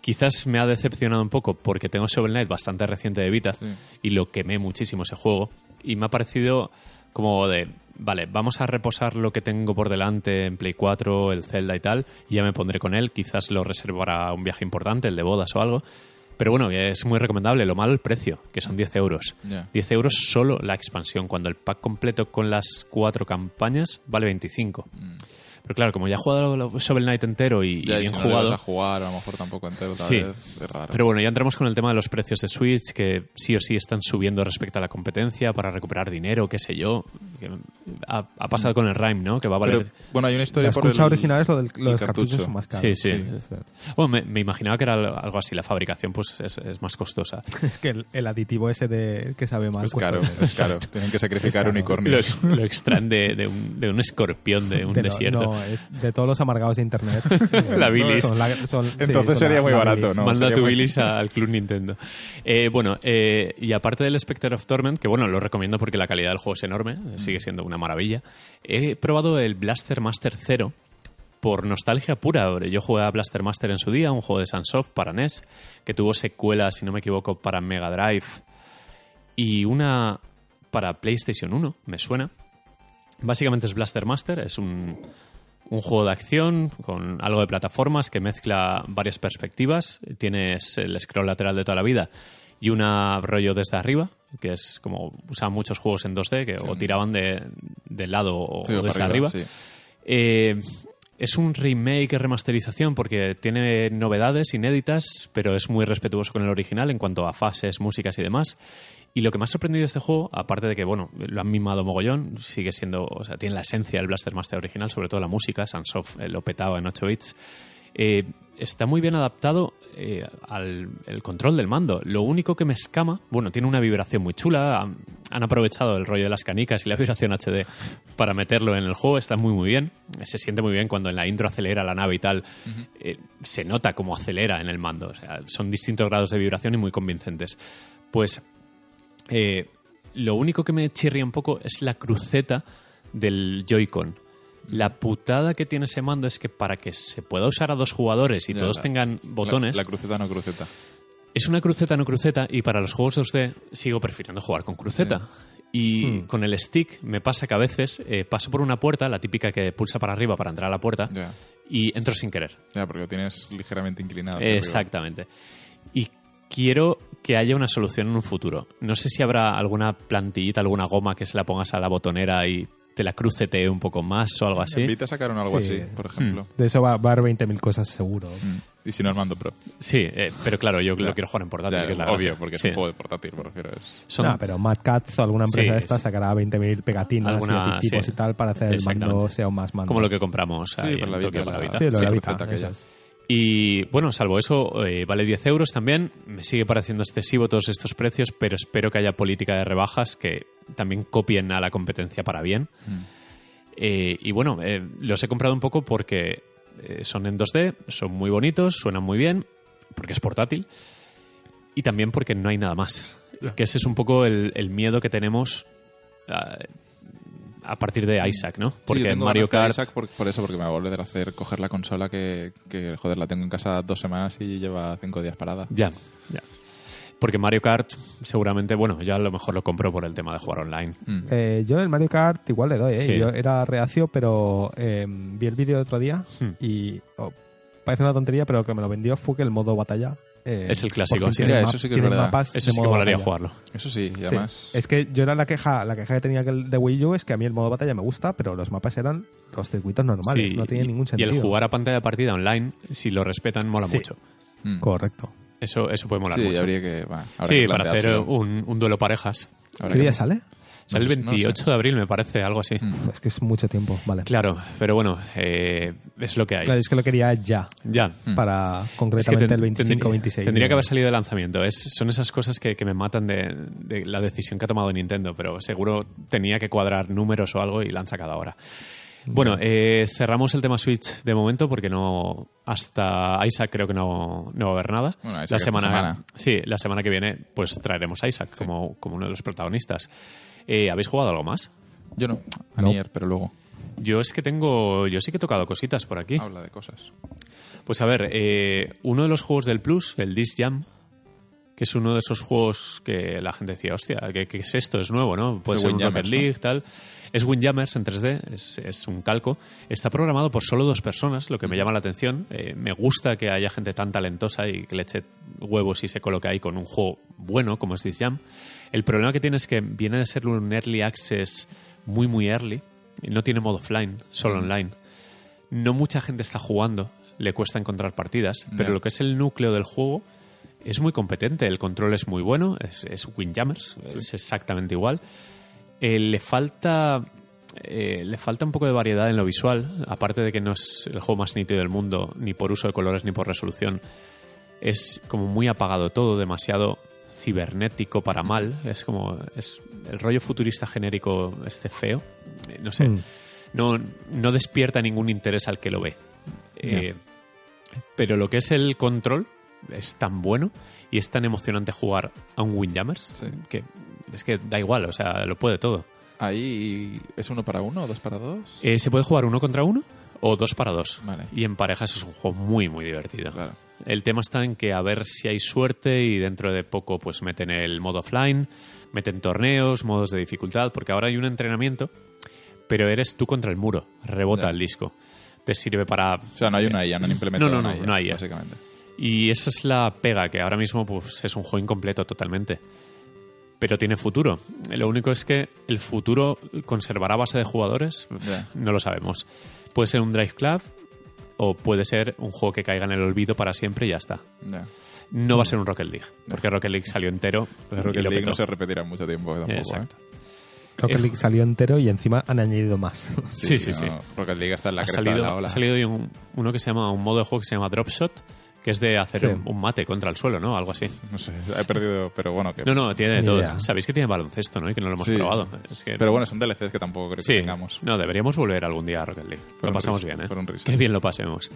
[SPEAKER 1] quizás me ha decepcionado un poco porque tengo Shovel Knight bastante reciente de Vita
[SPEAKER 2] Sí.
[SPEAKER 1] y lo quemé muchísimo ese juego. Y me ha parecido como de, vale, vamos a reposar lo que tengo por delante en Play 4, el Zelda y tal, y ya me pondré con él. Quizás lo reservo para un viaje importante, el de bodas o algo. Pero bueno, es muy recomendable. Lo malo el precio, que son 10 euros.
[SPEAKER 2] Ya.
[SPEAKER 1] 10 euros solo la expansión, cuando el pack completo con las cuatro campañas vale 25. Pero claro, como ya he jugado lo- Shovel Knight entero y,
[SPEAKER 2] Ya, y
[SPEAKER 1] bien
[SPEAKER 2] si no
[SPEAKER 1] jugado,
[SPEAKER 2] vas a jugar, a lo mejor tampoco entero otra
[SPEAKER 1] Sí.
[SPEAKER 2] vez. Es raro.
[SPEAKER 1] pero bueno, ya entramos con el tema de los precios de Switch, que sí o sí están subiendo respecto a la competencia para recuperar dinero, qué sé yo. Que ha, ha pasado con el Rhyme, ¿no? Que va a valer...
[SPEAKER 2] Pero, bueno, hay una
[SPEAKER 3] La
[SPEAKER 2] historia por
[SPEAKER 3] escucha
[SPEAKER 2] el,
[SPEAKER 3] original es lo del, lo
[SPEAKER 2] el
[SPEAKER 3] de los
[SPEAKER 2] cartucho.
[SPEAKER 3] cartuchos son más caros.
[SPEAKER 1] Sí, sí. Bueno, me, me imaginaba que era algo así. La fabricación pues es, es más costosa.
[SPEAKER 3] Es que el, el aditivo ese de que sabe más.
[SPEAKER 2] Es
[SPEAKER 3] cuesta
[SPEAKER 2] caro, es caro. Tienen que sacrificar
[SPEAKER 3] caro.
[SPEAKER 1] Lo,
[SPEAKER 2] unicornios.
[SPEAKER 1] ex- lo extraen de, de un, de un escorpión de un
[SPEAKER 3] De lo-
[SPEAKER 1] desierto.
[SPEAKER 3] no, de todos los amargados de internet.
[SPEAKER 1] La bilis.
[SPEAKER 3] Son la- son- sí,
[SPEAKER 2] Entonces
[SPEAKER 3] son
[SPEAKER 2] sería
[SPEAKER 3] la-
[SPEAKER 2] muy
[SPEAKER 3] la
[SPEAKER 2] barato,
[SPEAKER 3] bilis.
[SPEAKER 2] ¿no?
[SPEAKER 1] Manda
[SPEAKER 2] sería
[SPEAKER 1] tu
[SPEAKER 2] muy-
[SPEAKER 1] bilis al Club Nintendo. Eh, bueno, eh, y aparte del Spectre of Torment, que bueno, lo recomiendo porque la calidad del juego es enorme,
[SPEAKER 2] Mm.
[SPEAKER 1] sigue siendo una maravilla, he probado el Blaster Master 0 por nostalgia pura. Yo jugué a Blaster Master en su día, un juego de Sunsoft para NES, que tuvo secuelas, si no me equivoco, para Mega Drive y una para PlayStation 1, me suena. Básicamente es Blaster Master, es un, un juego de acción con algo de plataformas que mezcla varias perspectivas. Tienes el scroll lateral de toda la vida y una rollo desde arriba, que es como usaban muchos juegos en 2D que o tiraban de, del lado o,
[SPEAKER 2] Sí,
[SPEAKER 1] desde arriba.
[SPEAKER 2] sí.
[SPEAKER 1] Eh, es un remake, remasterización, porque tiene novedades inéditas, pero es muy respetuoso con el original en cuanto a fases, músicas y demás. Y lo que me ha sorprendido de este juego, aparte de que, bueno, lo han mimado mogollón, sigue siendo, o sea, tiene la esencia del Blaster Master original, sobre todo la música, Sunsoft eh, lo petaba en 8 bits. Eh, está muy bien adaptado eh, al el control del mando. Lo único que me escama, bueno, tiene una vibración muy chula. Han, han aprovechado el rollo de las canicas y la vibración HD para meterlo en el juego. Está muy, muy bien. Se siente muy bien cuando en la intro acelera la nave y tal. Eh, se nota cómo acelera en el mando. O sea, son distintos grados de vibración y muy convincentes. Pues eh, lo único que me chirría un poco es la cruceta del Joy-Con. La putada que tiene ese mando es que para que se pueda usar a dos jugadores y
[SPEAKER 2] Ya,
[SPEAKER 1] todos
[SPEAKER 2] la-
[SPEAKER 1] tengan botones,
[SPEAKER 2] La, la cruceta no cruceta.
[SPEAKER 1] es una cruceta no cruceta y para los juegos 2D sigo prefiriendo jugar con cruceta. Y con el stick me pasa que a veces eh, paso por una puerta, la típica que pulsa para arriba para entrar a la puerta,
[SPEAKER 2] Ya.
[SPEAKER 1] y entro sin querer.
[SPEAKER 2] Ya, porque lo tienes ligeramente inclinado.
[SPEAKER 1] Exactamente. Y quiero que haya una solución en un futuro. No sé si habrá alguna plantillita, alguna goma que se la pongas a la botonera y te la crucetee un poco más o algo así.
[SPEAKER 2] Vita sacaron algo
[SPEAKER 3] Sí.
[SPEAKER 2] así, por ejemplo.
[SPEAKER 3] De eso va, va a haber 20.000 cosas seguro.
[SPEAKER 2] Mm. Y si no, el mando pro.
[SPEAKER 1] Sí, eh, pero claro, yo lo quiero jugar en portátil.
[SPEAKER 2] Ya,
[SPEAKER 1] que es la
[SPEAKER 2] obvio,
[SPEAKER 1] gracia.
[SPEAKER 2] porque es
[SPEAKER 1] Sí.
[SPEAKER 2] un juego de portátil, me refiero. Es...
[SPEAKER 1] Son-
[SPEAKER 3] No, pero Mad Cats o alguna empresa
[SPEAKER 1] Sí,
[SPEAKER 3] de estas
[SPEAKER 1] sí.
[SPEAKER 3] sacará 20.000 pegatinas
[SPEAKER 1] Alguna-
[SPEAKER 3] y tipos
[SPEAKER 1] sí.
[SPEAKER 3] y tal para hacer el mando sea un más mando.
[SPEAKER 1] como lo que compramos ahí
[SPEAKER 2] por
[SPEAKER 1] en
[SPEAKER 2] la
[SPEAKER 1] Tokio
[SPEAKER 2] Vita,
[SPEAKER 1] para
[SPEAKER 2] la-
[SPEAKER 1] Vita.
[SPEAKER 3] Sí, lo de
[SPEAKER 2] Sí,
[SPEAKER 3] la
[SPEAKER 2] la
[SPEAKER 3] Vita,
[SPEAKER 1] Y bueno, salvo eso, eh, vale 10 euros también. Me sigue pareciendo excesivo todos estos precios, pero espero que haya política de rebajas que también copien a la competencia para bien. Eh, y bueno, eh, los he comprado un poco porque son en 2D, son muy bonitos, suenan muy bien, porque es portátil, y también porque no hay nada más. Que ese es un poco el, el miedo que tenemos ah, a partir de Isaac, ¿no?
[SPEAKER 2] Sí, yo
[SPEAKER 1] Porque en
[SPEAKER 2] tengo
[SPEAKER 1] Mario Kart...
[SPEAKER 2] Isaac por, por eso, porque me va a volver a hacer coger la consola que, que, joder, la tengo en casa dos semanas y lleva cinco días parada.
[SPEAKER 1] Ya, ya. Porque Mario Kart, seguramente, bueno, yo a lo mejor lo compro por el tema de jugar online.
[SPEAKER 2] Mm.
[SPEAKER 3] Eh, yo en el Mario Kart igual le doy, ¿eh?
[SPEAKER 1] Sí.
[SPEAKER 3] Yo era reacio, pero eh, vi el vídeo el otro día
[SPEAKER 1] Hmm.
[SPEAKER 3] y oh, parece una tontería, pero lo que me lo vendió fue que el modo batalla eh,
[SPEAKER 1] Es el clásico, sí.
[SPEAKER 3] tiene
[SPEAKER 2] eso sí que es verdad.
[SPEAKER 3] mapas
[SPEAKER 1] Eso
[SPEAKER 3] de
[SPEAKER 1] sí que molaría
[SPEAKER 3] batalla.
[SPEAKER 1] jugarlo.
[SPEAKER 2] Eso sí, y
[SPEAKER 3] Sí.
[SPEAKER 2] además...
[SPEAKER 3] Es que yo era la queja, la queja que tenía que el de Wii U es que a mí el modo batalla me gusta, pero los mapas eran los circuitos normales,
[SPEAKER 1] Sí,
[SPEAKER 3] no tenía
[SPEAKER 1] y-
[SPEAKER 3] ningún
[SPEAKER 1] Y
[SPEAKER 3] sentido.
[SPEAKER 1] el jugar a pantalla de partida online, si lo respetan, mola
[SPEAKER 3] Sí.
[SPEAKER 1] mucho.
[SPEAKER 2] mm.
[SPEAKER 3] Correcto.
[SPEAKER 1] Eso, eso puede molar
[SPEAKER 2] Sí,
[SPEAKER 1] mucho.
[SPEAKER 2] habría que... bueno, habrá
[SPEAKER 1] Sí,
[SPEAKER 2] que
[SPEAKER 1] para hacer un, un duelo parejas.
[SPEAKER 3] ¿Qué día sale?
[SPEAKER 1] Sale el
[SPEAKER 2] No sé.
[SPEAKER 1] 28 de abril, me parece, algo así.
[SPEAKER 2] Mm.
[SPEAKER 3] Es que es mucho tiempo, vale.
[SPEAKER 1] Claro, pero bueno, eh, es lo que hay.
[SPEAKER 3] Claro, es que lo quería ya,
[SPEAKER 1] Ya.
[SPEAKER 2] Mm.
[SPEAKER 3] para
[SPEAKER 1] Es que
[SPEAKER 3] concretamente
[SPEAKER 1] ten-
[SPEAKER 3] el 25
[SPEAKER 1] tendría-
[SPEAKER 3] 26.
[SPEAKER 1] Tendría que haber salido de lanzamiento. Es, son esas cosas que, que me matan de, de la decisión que ha tomado Nintendo, pero seguro tenía que cuadrar números o algo y la han sacado ahora. Bueno, eh, cerramos el tema Switch de momento porque no hasta Isaac creo que no, no va a haber nada.
[SPEAKER 2] Bueno, Isaac
[SPEAKER 1] la semana,
[SPEAKER 2] semana.
[SPEAKER 1] sí, la semana que viene pues traeremos a Isaac como, como uno de los protagonistas. Eh, ¿Habéis jugado algo más?
[SPEAKER 2] Yo no, a
[SPEAKER 3] No.
[SPEAKER 2] Nier, pero luego
[SPEAKER 1] Yo es que tengo, yo sí que he tocado cositas por aquí.
[SPEAKER 2] habla de cosas.
[SPEAKER 1] Pues a ver, eh, uno de los juegos del Plus, el Disc Jam, que es uno de esos juegos que la gente decía, hostia, ¿qué, qué es esto? Es nuevo, ¿no? Puede
[SPEAKER 2] Es
[SPEAKER 1] ser un Rocket League, tal. Es Windjammers en 3D, es, es un calco. Está programado por solo dos personas, lo que me llama la atención. Eh, me gusta que haya gente tan talentosa y que le eche huevos y se coloque ahí con un juego bueno como es Disc Jam. El problema que tiene es que viene de ser un early access muy, muy early. No tiene modo offline, solo online no mucha gente está jugando, le cuesta encontrar partidas, pero lo que es el núcleo del juego es muy competente, el control es muy bueno, es, es Windjammers, es exactamente igual. Eh, le falta eh, le falta un poco de variedad en lo visual, aparte de que no es el juego más nítido del mundo, ni por uso de colores ni por resolución. Es como muy apagado todo, demasiado cibernético para mal. Es como es el rollo futurista genérico este feo. Eh, No sé
[SPEAKER 3] Mm.
[SPEAKER 1] no, no despierta ningún interés al que lo ve. Pero lo que es el control es tan bueno y es tan emocionante jugar a un Windjammers
[SPEAKER 2] Sí.
[SPEAKER 1] que es que da igual, o sea, lo puede todo.
[SPEAKER 2] Ahí es uno para uno o dos para dos.
[SPEAKER 1] Eh, se puede jugar uno contra uno o dos para dos.
[SPEAKER 2] Vale.
[SPEAKER 1] Y en parejas es un juego muy, muy divertido.
[SPEAKER 2] Claro.
[SPEAKER 1] El tema está en que a ver si hay suerte y dentro de poco pues meten el modo offline, meten torneos, modos de dificultad, porque ahora hay un entrenamiento, pero eres tú contra el muro, rebota el disco. Te sirve para...
[SPEAKER 2] O sea, no hay una IA, no han implementado
[SPEAKER 1] No, no,
[SPEAKER 2] una
[SPEAKER 1] no,
[SPEAKER 2] IA,
[SPEAKER 1] no hay IA.
[SPEAKER 2] básicamente.
[SPEAKER 1] Y esa es la pega, que ahora mismo pues, es un juego incompleto totalmente. Pero tiene futuro. Lo único es que el futuro conservará base de jugadores, no lo sabemos. Puede ser un Drive Club o puede ser un juego que caiga en el olvido para siempre y ya está. No va a ser un Rocket League, porque Rocket League salió entero.
[SPEAKER 2] Pues
[SPEAKER 1] y
[SPEAKER 2] Rocket
[SPEAKER 1] lo
[SPEAKER 2] League no se repetirá en mucho tiempo tampoco,
[SPEAKER 1] Exacto.
[SPEAKER 2] ¿eh?
[SPEAKER 3] Rocket
[SPEAKER 1] Eh,
[SPEAKER 3] League salió entero y encima han añadido más.
[SPEAKER 1] Sí, sí, sí.
[SPEAKER 2] no, Rocket League está en la
[SPEAKER 1] Ha
[SPEAKER 2] cresta
[SPEAKER 1] salido,
[SPEAKER 2] de la ola.
[SPEAKER 1] ha salido hoy un- uno que se llama, un modo de juego que se llama Drop Shot, que es de hacer
[SPEAKER 3] Sí.
[SPEAKER 1] un, un mate contra el suelo, ¿no? Algo así.
[SPEAKER 2] No sé, he perdido, pero bueno. Que...
[SPEAKER 1] No, no, tiene de todo.
[SPEAKER 3] idea.
[SPEAKER 1] Sabéis que tiene baloncesto, ¿no? Y que no lo hemos
[SPEAKER 2] Sí.
[SPEAKER 1] probado. Es que,
[SPEAKER 2] Pero bueno, son DLCs que tampoco creo
[SPEAKER 1] sí,
[SPEAKER 2] que tengamos.
[SPEAKER 1] no, deberíamos volver algún día a Rocket League.
[SPEAKER 2] Por
[SPEAKER 1] lo pasamos bien, ¿eh? Qué bien lo pasemos.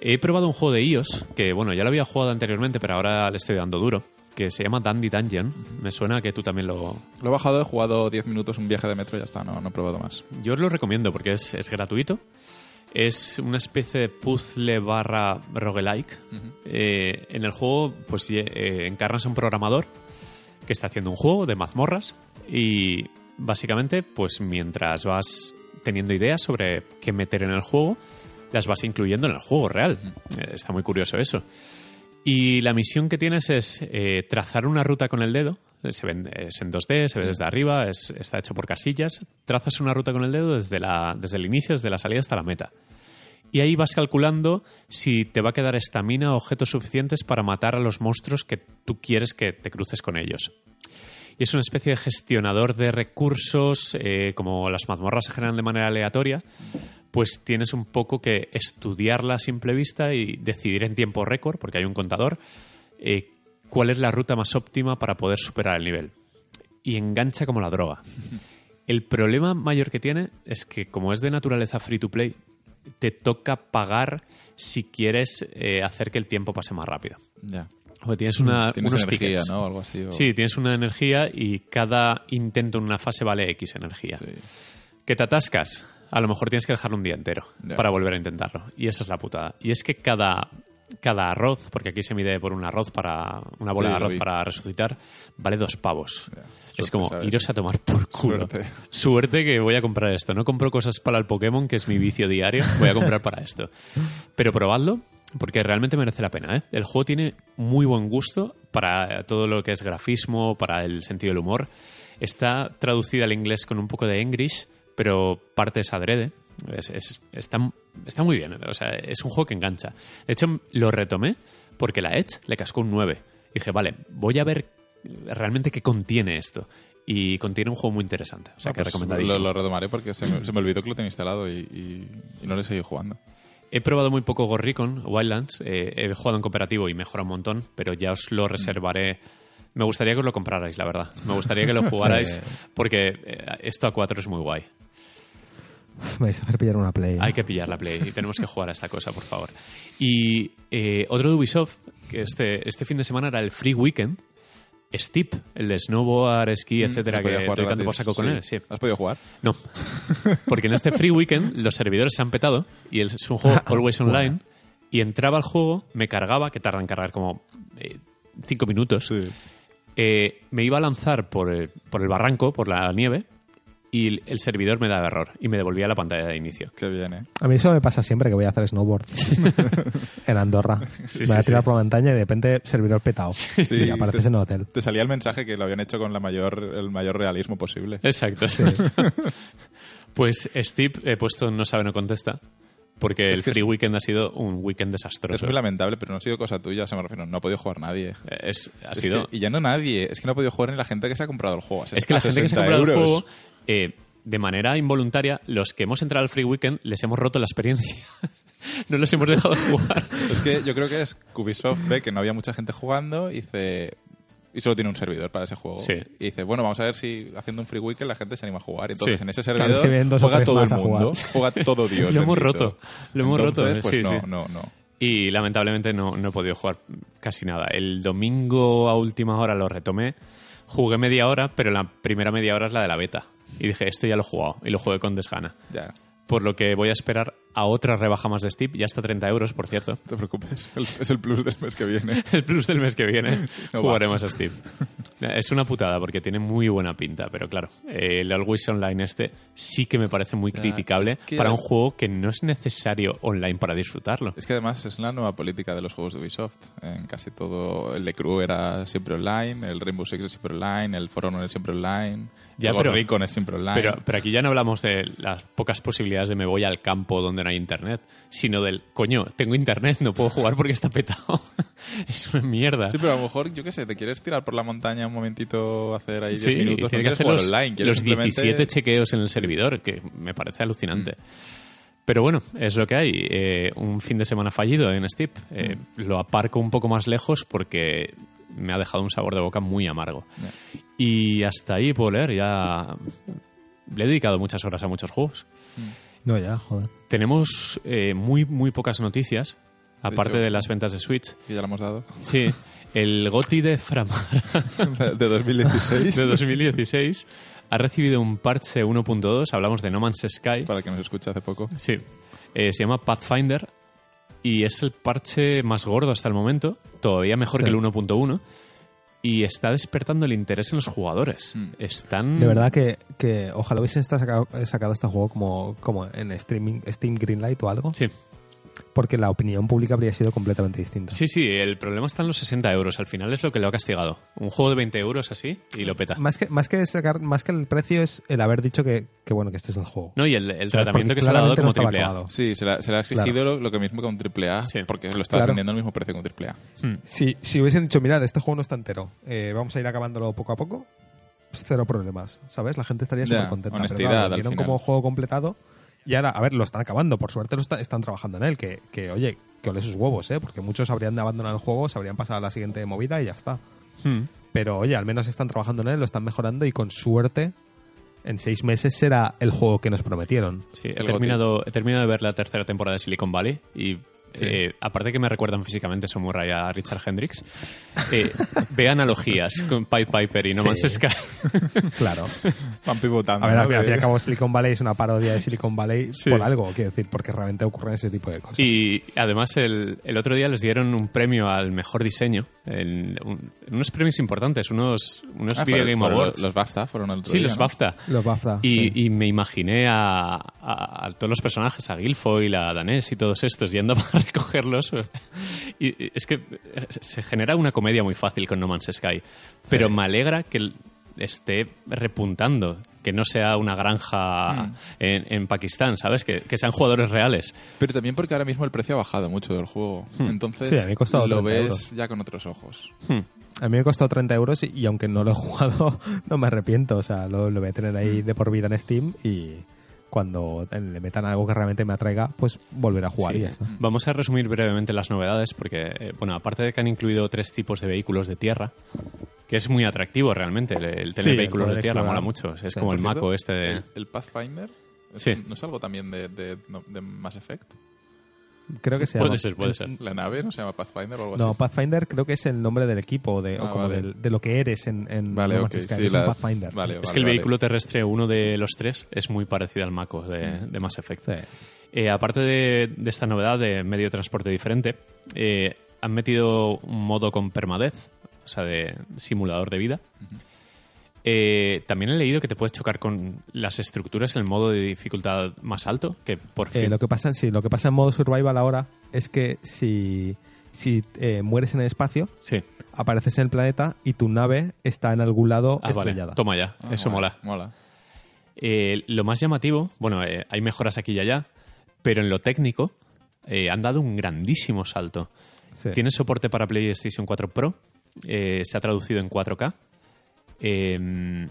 [SPEAKER 1] He probado un juego de iOS, que bueno, ya lo había jugado anteriormente, pero ahora le estoy dando duro, que se llama Dandy Dungeon. Me suena que tú también lo...
[SPEAKER 2] Lo he bajado, he jugado 10 minutos un viaje de metro y ya está, no, no he probado más.
[SPEAKER 1] Yo os lo recomiendo porque es, es gratuito. Es una especie de puzzle barra roguelike. Eh, en el juego, pues eh, encarnas a un programador que está haciendo un juego de mazmorras y básicamente, pues mientras vas teniendo ideas sobre qué meter en el juego, las vas incluyendo en el juego real. Eh, está muy curioso eso. Y la misión que tienes es eh, trazar una ruta con el dedo. Se ven- es en 2D, se ve desde arriba, es- está hecho por casillas. Trazas una ruta con el dedo desde, la, desde el inicio, desde la salida hasta la meta. Y ahí vas calculando si te va a quedar estamina o objetos suficientes para matar a los monstruos que tú quieres que te cruces con ellos. Y es una especie de gestionador de recursos, eh, como las mazmorras se generan de manera aleatoria, pues tienes un poco que estudiarla a simple vista y decidir en tiempo récord, porque hay un contador, eh, cuál es la ruta más óptima para poder superar el nivel. Y engancha como la droga. El problema mayor que tiene es que como es de naturaleza free to play, te toca pagar si quieres eh, hacer que el tiempo pase más rápido.
[SPEAKER 2] Ya.
[SPEAKER 1] O tienes una,
[SPEAKER 2] Tienes
[SPEAKER 1] unos
[SPEAKER 2] energía,
[SPEAKER 1] tickets.
[SPEAKER 2] ¿no? Algo así. o-
[SPEAKER 1] Sí, tienes una energía y cada intento en una fase vale X energía.
[SPEAKER 2] Sí.
[SPEAKER 1] Que te atascas, a lo mejor tienes que dejarlo un día entero para volver a intentarlo. Y esa es la putada. Y es que cada, cada arroz, porque aquí se mide por un arroz para una bola
[SPEAKER 2] Sí,
[SPEAKER 1] de arroz para resucitar, vale dos pavos. Es como
[SPEAKER 2] ¿sabes?
[SPEAKER 1] iros a tomar por culo.
[SPEAKER 2] Suerte.
[SPEAKER 1] Suerte que voy a comprar esto. No compro cosas para el Pokémon, que es mi vicio diario. Voy a comprar para esto. Pero probadlo, porque realmente merece la pena. ¿eh? El juego tiene muy buen gusto para todo lo que es grafismo, para el sentido del humor. Está traducida al inglés con un poco de English, pero parte es adrede. Es- es- está, está muy bien. O sea, es un juego que engancha. De hecho, lo retomé porque la Edge le cascó un 9. Dije, vale, voy a ver realmente qué contiene esto. Y contiene un juego muy interesante. O sea,
[SPEAKER 2] Ah,
[SPEAKER 1] que
[SPEAKER 2] pues
[SPEAKER 1] recomendadísimo.
[SPEAKER 2] Lo, lo retomaré porque se me, se me olvidó que lo tenía instalado y, y- y no le he seguido jugando.
[SPEAKER 1] He probado muy poco Ghost Recon Wildlands. eh, he jugado en cooperativo y mejora un montón, pero ya os lo reservaré. Me gustaría que os lo comprarais, la verdad. Me gustaría que lo jugarais porque eh, esto a cuatro es muy guay.
[SPEAKER 3] Me vais a hacer pillar una Play.
[SPEAKER 1] Hay que pillar la Play y tenemos que jugar a esta cosa, por favor. Y eh, otro de Ubisoft, que este, este fin de semana era el Free Weekend, Steep, el de snowboard, esquí, etcétera,
[SPEAKER 2] ¿Se podía
[SPEAKER 1] que doy tanto por saco con
[SPEAKER 2] Sí.
[SPEAKER 1] él. Sí.
[SPEAKER 2] ¿Has podido jugar?
[SPEAKER 1] No. Porque en este Free Weekend los servidores se han petado y es un juego always online. Y entraba al juego, me cargaba, que tarda en cargar como eh, cinco minutos. Eh, me iba a lanzar por el, por el barranco, por la nieve, y el, servidor me daba error y me devolvía la pantalla de inicio.
[SPEAKER 2] Qué bien, ¿eh?
[SPEAKER 3] A mí eso me pasa siempre que voy a hacer snowboard en Andorra.
[SPEAKER 1] Sí,
[SPEAKER 3] me voy a tirar
[SPEAKER 1] sí.
[SPEAKER 3] por la montaña y de repente servidor petado. y apareces
[SPEAKER 2] te-
[SPEAKER 3] en el hotel.
[SPEAKER 2] Te salía el mensaje que lo habían hecho con la mayor, el mayor realismo posible.
[SPEAKER 1] Exacto. pues Steve he puesto no sabe, no contesta. Porque
[SPEAKER 2] Es
[SPEAKER 1] el
[SPEAKER 2] es-
[SPEAKER 1] Free Weekend ha sido un weekend
[SPEAKER 2] Es
[SPEAKER 1] desastroso.
[SPEAKER 2] muy lamentable, pero no ha sido cosa tuya, o sea, me refiero, no ha podido jugar nadie.
[SPEAKER 1] Es, ha
[SPEAKER 2] Es
[SPEAKER 1] sido...
[SPEAKER 2] que- y ya no nadie, es que no ha podido jugar ni la gente que se ha comprado el juego.
[SPEAKER 1] Es que la gente que se ha
[SPEAKER 2] 60
[SPEAKER 1] comprado el juego, eh, de manera involuntaria, los que hemos entrado al Free Weekend les hemos roto la experiencia. no los hemos dejado jugar.
[SPEAKER 2] Es que yo creo que es que Ubisoft ve que no había mucha gente jugando y dice... Y solo tiene un servidor para ese juego.
[SPEAKER 1] Sí.
[SPEAKER 2] Y dice, bueno, vamos a ver si haciendo un free weekend la gente se anima a jugar. Y entonces
[SPEAKER 1] Sí.
[SPEAKER 2] en ese servidor juega todo el mundo. Juega todo Dios.
[SPEAKER 1] Lo hemos roto, lo hemos roto,
[SPEAKER 2] Entonces, pues
[SPEAKER 1] sí,
[SPEAKER 2] no,
[SPEAKER 1] sí.
[SPEAKER 2] no, no.
[SPEAKER 1] Y lamentablemente no, no he podido jugar casi nada. El domingo a última hora lo retomé. Jugué media hora, pero la primera media hora es la de la beta. Y dije, esto ya lo he jugado. Y lo jugué con desgana.
[SPEAKER 2] Ya,
[SPEAKER 1] Por lo que voy a esperar a otra rebaja más de Steep. Ya está 30 euros, por cierto.
[SPEAKER 2] no te preocupes. Es el plus del mes que viene.
[SPEAKER 1] El plus del mes que viene
[SPEAKER 2] No
[SPEAKER 1] jugaremos a Steam. Es una putada porque tiene muy buena pinta, pero claro, eh, el Always Online este sí que me parece muy
[SPEAKER 2] Ya,
[SPEAKER 1] criticable
[SPEAKER 2] es que-
[SPEAKER 1] para un juego que no es necesario online para disfrutarlo.
[SPEAKER 2] Es que además es la nueva política de los juegos de Ubisoft. En casi todo, el de Crew era siempre online, el Rainbow Six es siempre online, el For Honor es siempre online,
[SPEAKER 1] Ya,
[SPEAKER 2] el
[SPEAKER 1] pero-
[SPEAKER 2] Ghost Recon es siempre online.
[SPEAKER 1] Pero, pero aquí ya no hablamos de las pocas posibilidades de me voy al campo donde no hay internet, sino del, coño, tengo internet, no puedo jugar porque está petado. es una mierda.
[SPEAKER 2] Sí, pero a lo mejor, yo qué sé, te quieres tirar por la montaña un momentito, hacer ahí 10
[SPEAKER 1] Sí, y
[SPEAKER 2] minutos, no
[SPEAKER 1] que
[SPEAKER 2] quieres
[SPEAKER 1] hacer
[SPEAKER 2] jugar
[SPEAKER 1] los,
[SPEAKER 2] online, quieres
[SPEAKER 1] los
[SPEAKER 2] simplemente-
[SPEAKER 1] 17 chequeos en el servidor, que me parece alucinante. Pero bueno, es lo que hay. Eh, un fin de semana fallido en Steep. Eh, Lo aparco un poco más lejos porque me ha dejado un sabor de boca muy amargo. Y hasta ahí puedo leer. Ya le he dedicado muchas horas a muchos juegos.
[SPEAKER 3] No, ya, joder.
[SPEAKER 1] Tenemos eh, muy, muy pocas noticias, aparte
[SPEAKER 2] hecho-
[SPEAKER 1] de las ventas de Switch.
[SPEAKER 2] Que ya lo hemos dado.
[SPEAKER 1] Sí, el GOTI de Framar
[SPEAKER 2] de 2016.
[SPEAKER 1] de 2016 ha recibido un parche 1.2, hablamos de No Man's Sky.
[SPEAKER 2] Para el que nos escucha hace poco.
[SPEAKER 1] Sí, Eh, se llama Pathfinder y es el parche más gordo hasta el momento, todavía mejor
[SPEAKER 3] Sí.
[SPEAKER 1] que el 1.1 y está despertando el interés en los jugadores.
[SPEAKER 2] Mm.
[SPEAKER 1] Están
[SPEAKER 3] De verdad que, que ojalá hubiesen sacado, sacado este juego como, como en streaming, Steam Greenlight o algo.
[SPEAKER 1] Sí,
[SPEAKER 3] porque la opinión pública habría sido completamente distinta.
[SPEAKER 1] Sí, sí, el problema está en los 60 euros. Al final es lo que lo ha castigado. Un juego de 20 euros así y lo peta.
[SPEAKER 3] Más que, más que sacar, más que el precio es el haber dicho que, que bueno, que este es el juego.
[SPEAKER 1] No, y el, el
[SPEAKER 3] O sea,
[SPEAKER 1] tratamiento que se le ha dado
[SPEAKER 3] no
[SPEAKER 1] como
[SPEAKER 3] estaba
[SPEAKER 1] triple A.
[SPEAKER 3] acabado.
[SPEAKER 2] Sí, se le, ha- se le ha exigido lo, lo que mismo que un triple A,
[SPEAKER 1] Sí.
[SPEAKER 2] porque lo está
[SPEAKER 3] Claro.
[SPEAKER 2] vendiendo al mismo precio que un triple A.
[SPEAKER 1] Hmm.
[SPEAKER 3] Si, si hubiesen dicho, mirad, este juego no está entero, eh, vamos a ir acabándolo poco a poco, pues cero problemas, ¿sabes? La gente estaría súper contenta.
[SPEAKER 2] honestidad
[SPEAKER 3] Pero claro, lo
[SPEAKER 2] al final.
[SPEAKER 3] como juego completado y ahora, a ver, lo están acabando. Por suerte lo está- están trabajando en él, que, que, oye, que ole sus huevos, ¿eh? Porque muchos habrían de abandonar el juego, se habrían pasado a la siguiente movida y ya está.
[SPEAKER 1] Hmm.
[SPEAKER 3] Pero oye, al menos están trabajando en él, lo están mejorando y con suerte en seis meses será el juego que nos prometieron.
[SPEAKER 1] Sí, he terminado, he terminado de ver la tercera temporada de Silicon Valley y
[SPEAKER 2] Sí.
[SPEAKER 1] eh, aparte que me recuerdan físicamente Samurai a Richard Hendricks, eh, ve analogías con Pied Piper y No
[SPEAKER 3] Sí.
[SPEAKER 1] Man's Sky.
[SPEAKER 3] Claro.
[SPEAKER 2] Van pivotando.
[SPEAKER 3] A ver,
[SPEAKER 2] ¿no?
[SPEAKER 3] al fin, al fin y al cabo Silicon Valley es una parodia de Silicon Valley
[SPEAKER 1] Sí.
[SPEAKER 3] por algo, quiero decir, porque realmente ocurren ese tipo de cosas.
[SPEAKER 1] Y además el, el otro día les dieron un premio al mejor diseño, en, un- en unos premios importantes, unos, unos
[SPEAKER 2] Ah,
[SPEAKER 1] Video Game Awards.
[SPEAKER 2] Los BAFTA fueron el otro
[SPEAKER 1] sí,
[SPEAKER 2] día,
[SPEAKER 1] los
[SPEAKER 2] ¿no?
[SPEAKER 1] BAFTA.
[SPEAKER 3] Los BAFTA.
[SPEAKER 1] Y,
[SPEAKER 3] sí.
[SPEAKER 1] y me imaginé a, a- a todos los personajes, a Guilfoyle, a Danés y todos estos, yendo para recogerlos. Y es que se genera una comedia muy fácil con No Man's Sky. Pero me alegra que el- esté repuntando, que no sea una granja
[SPEAKER 2] Mm.
[SPEAKER 1] en, en Pakistán, ¿sabes? Que, que sean jugadores reales.
[SPEAKER 2] Pero también porque ahora mismo el precio ha bajado mucho del juego. Entonces
[SPEAKER 3] Sí, a mí me ha costado
[SPEAKER 2] lo
[SPEAKER 3] 30
[SPEAKER 2] ves
[SPEAKER 3] euros.
[SPEAKER 2] ya con otros ojos.
[SPEAKER 1] Hmm.
[SPEAKER 3] A mí me costó 30 euros y, y aunque no lo he jugado, no me arrepiento. O sea, lo, lo voy a tener ahí de por vida en Steam y cuando le metan algo que realmente me atraiga, pues volver a jugar
[SPEAKER 1] Sí.
[SPEAKER 3] y ya está.
[SPEAKER 1] Vamos a resumir brevemente las novedades, porque, eh, bueno, aparte de que han incluido tres tipos de vehículos de tierra, que es muy atractivo realmente, el, el tener
[SPEAKER 3] Sí, el
[SPEAKER 1] vehículos de tierra mola mucho. Es
[SPEAKER 3] Sí.
[SPEAKER 1] como el
[SPEAKER 2] cierto,
[SPEAKER 1] Mako este de...
[SPEAKER 2] El, el Pathfinder ¿es-
[SPEAKER 1] Sí.
[SPEAKER 2] ¿no es algo también de, de, no- de Mass Effect?
[SPEAKER 3] Creo que se
[SPEAKER 1] Puede
[SPEAKER 3] llama-
[SPEAKER 1] ser, puede ser.
[SPEAKER 2] ¿La nave no se llama Pathfinder o algo
[SPEAKER 3] No,
[SPEAKER 2] así?
[SPEAKER 3] Pathfinder creo que es el nombre del equipo de, o
[SPEAKER 2] Ah,
[SPEAKER 3] como
[SPEAKER 2] vale.
[SPEAKER 3] del- de lo que eres en, en
[SPEAKER 2] Vale,
[SPEAKER 3] No
[SPEAKER 2] sí,
[SPEAKER 3] es un Pathfinder.
[SPEAKER 2] vale,
[SPEAKER 1] es
[SPEAKER 2] vale,
[SPEAKER 1] que el
[SPEAKER 2] vale.
[SPEAKER 1] vehículo terrestre, uno de los tres, es muy parecido al Mako de, de Mass Effect.
[SPEAKER 3] Sí.
[SPEAKER 1] Eh, aparte de, de esta novedad de medio de transporte diferente, eh, han metido un modo con permadez, o sea, de simulador de vida. Eh, también he leído que te puedes chocar con las estructuras en el modo de dificultad más alto, que por
[SPEAKER 3] Eh, lo que pasa, sí, lo que pasa en modo survival ahora es que si, si eh, mueres en el espacio,
[SPEAKER 1] Sí.
[SPEAKER 3] apareces en el planeta y tu nave está en algún lado
[SPEAKER 1] Ah, vale.
[SPEAKER 3] estrellada.
[SPEAKER 1] Toma ya.
[SPEAKER 2] Ah,
[SPEAKER 1] Eso mola.
[SPEAKER 2] Mola.
[SPEAKER 1] Eh, lo más llamativo, bueno, eh, hay mejoras aquí y allá, pero en lo técnico eh, han dado un grandísimo salto.
[SPEAKER 3] Sí.
[SPEAKER 1] Tiene soporte para PlayStation 4 Pro, eh, se ha traducido en 4K. eh,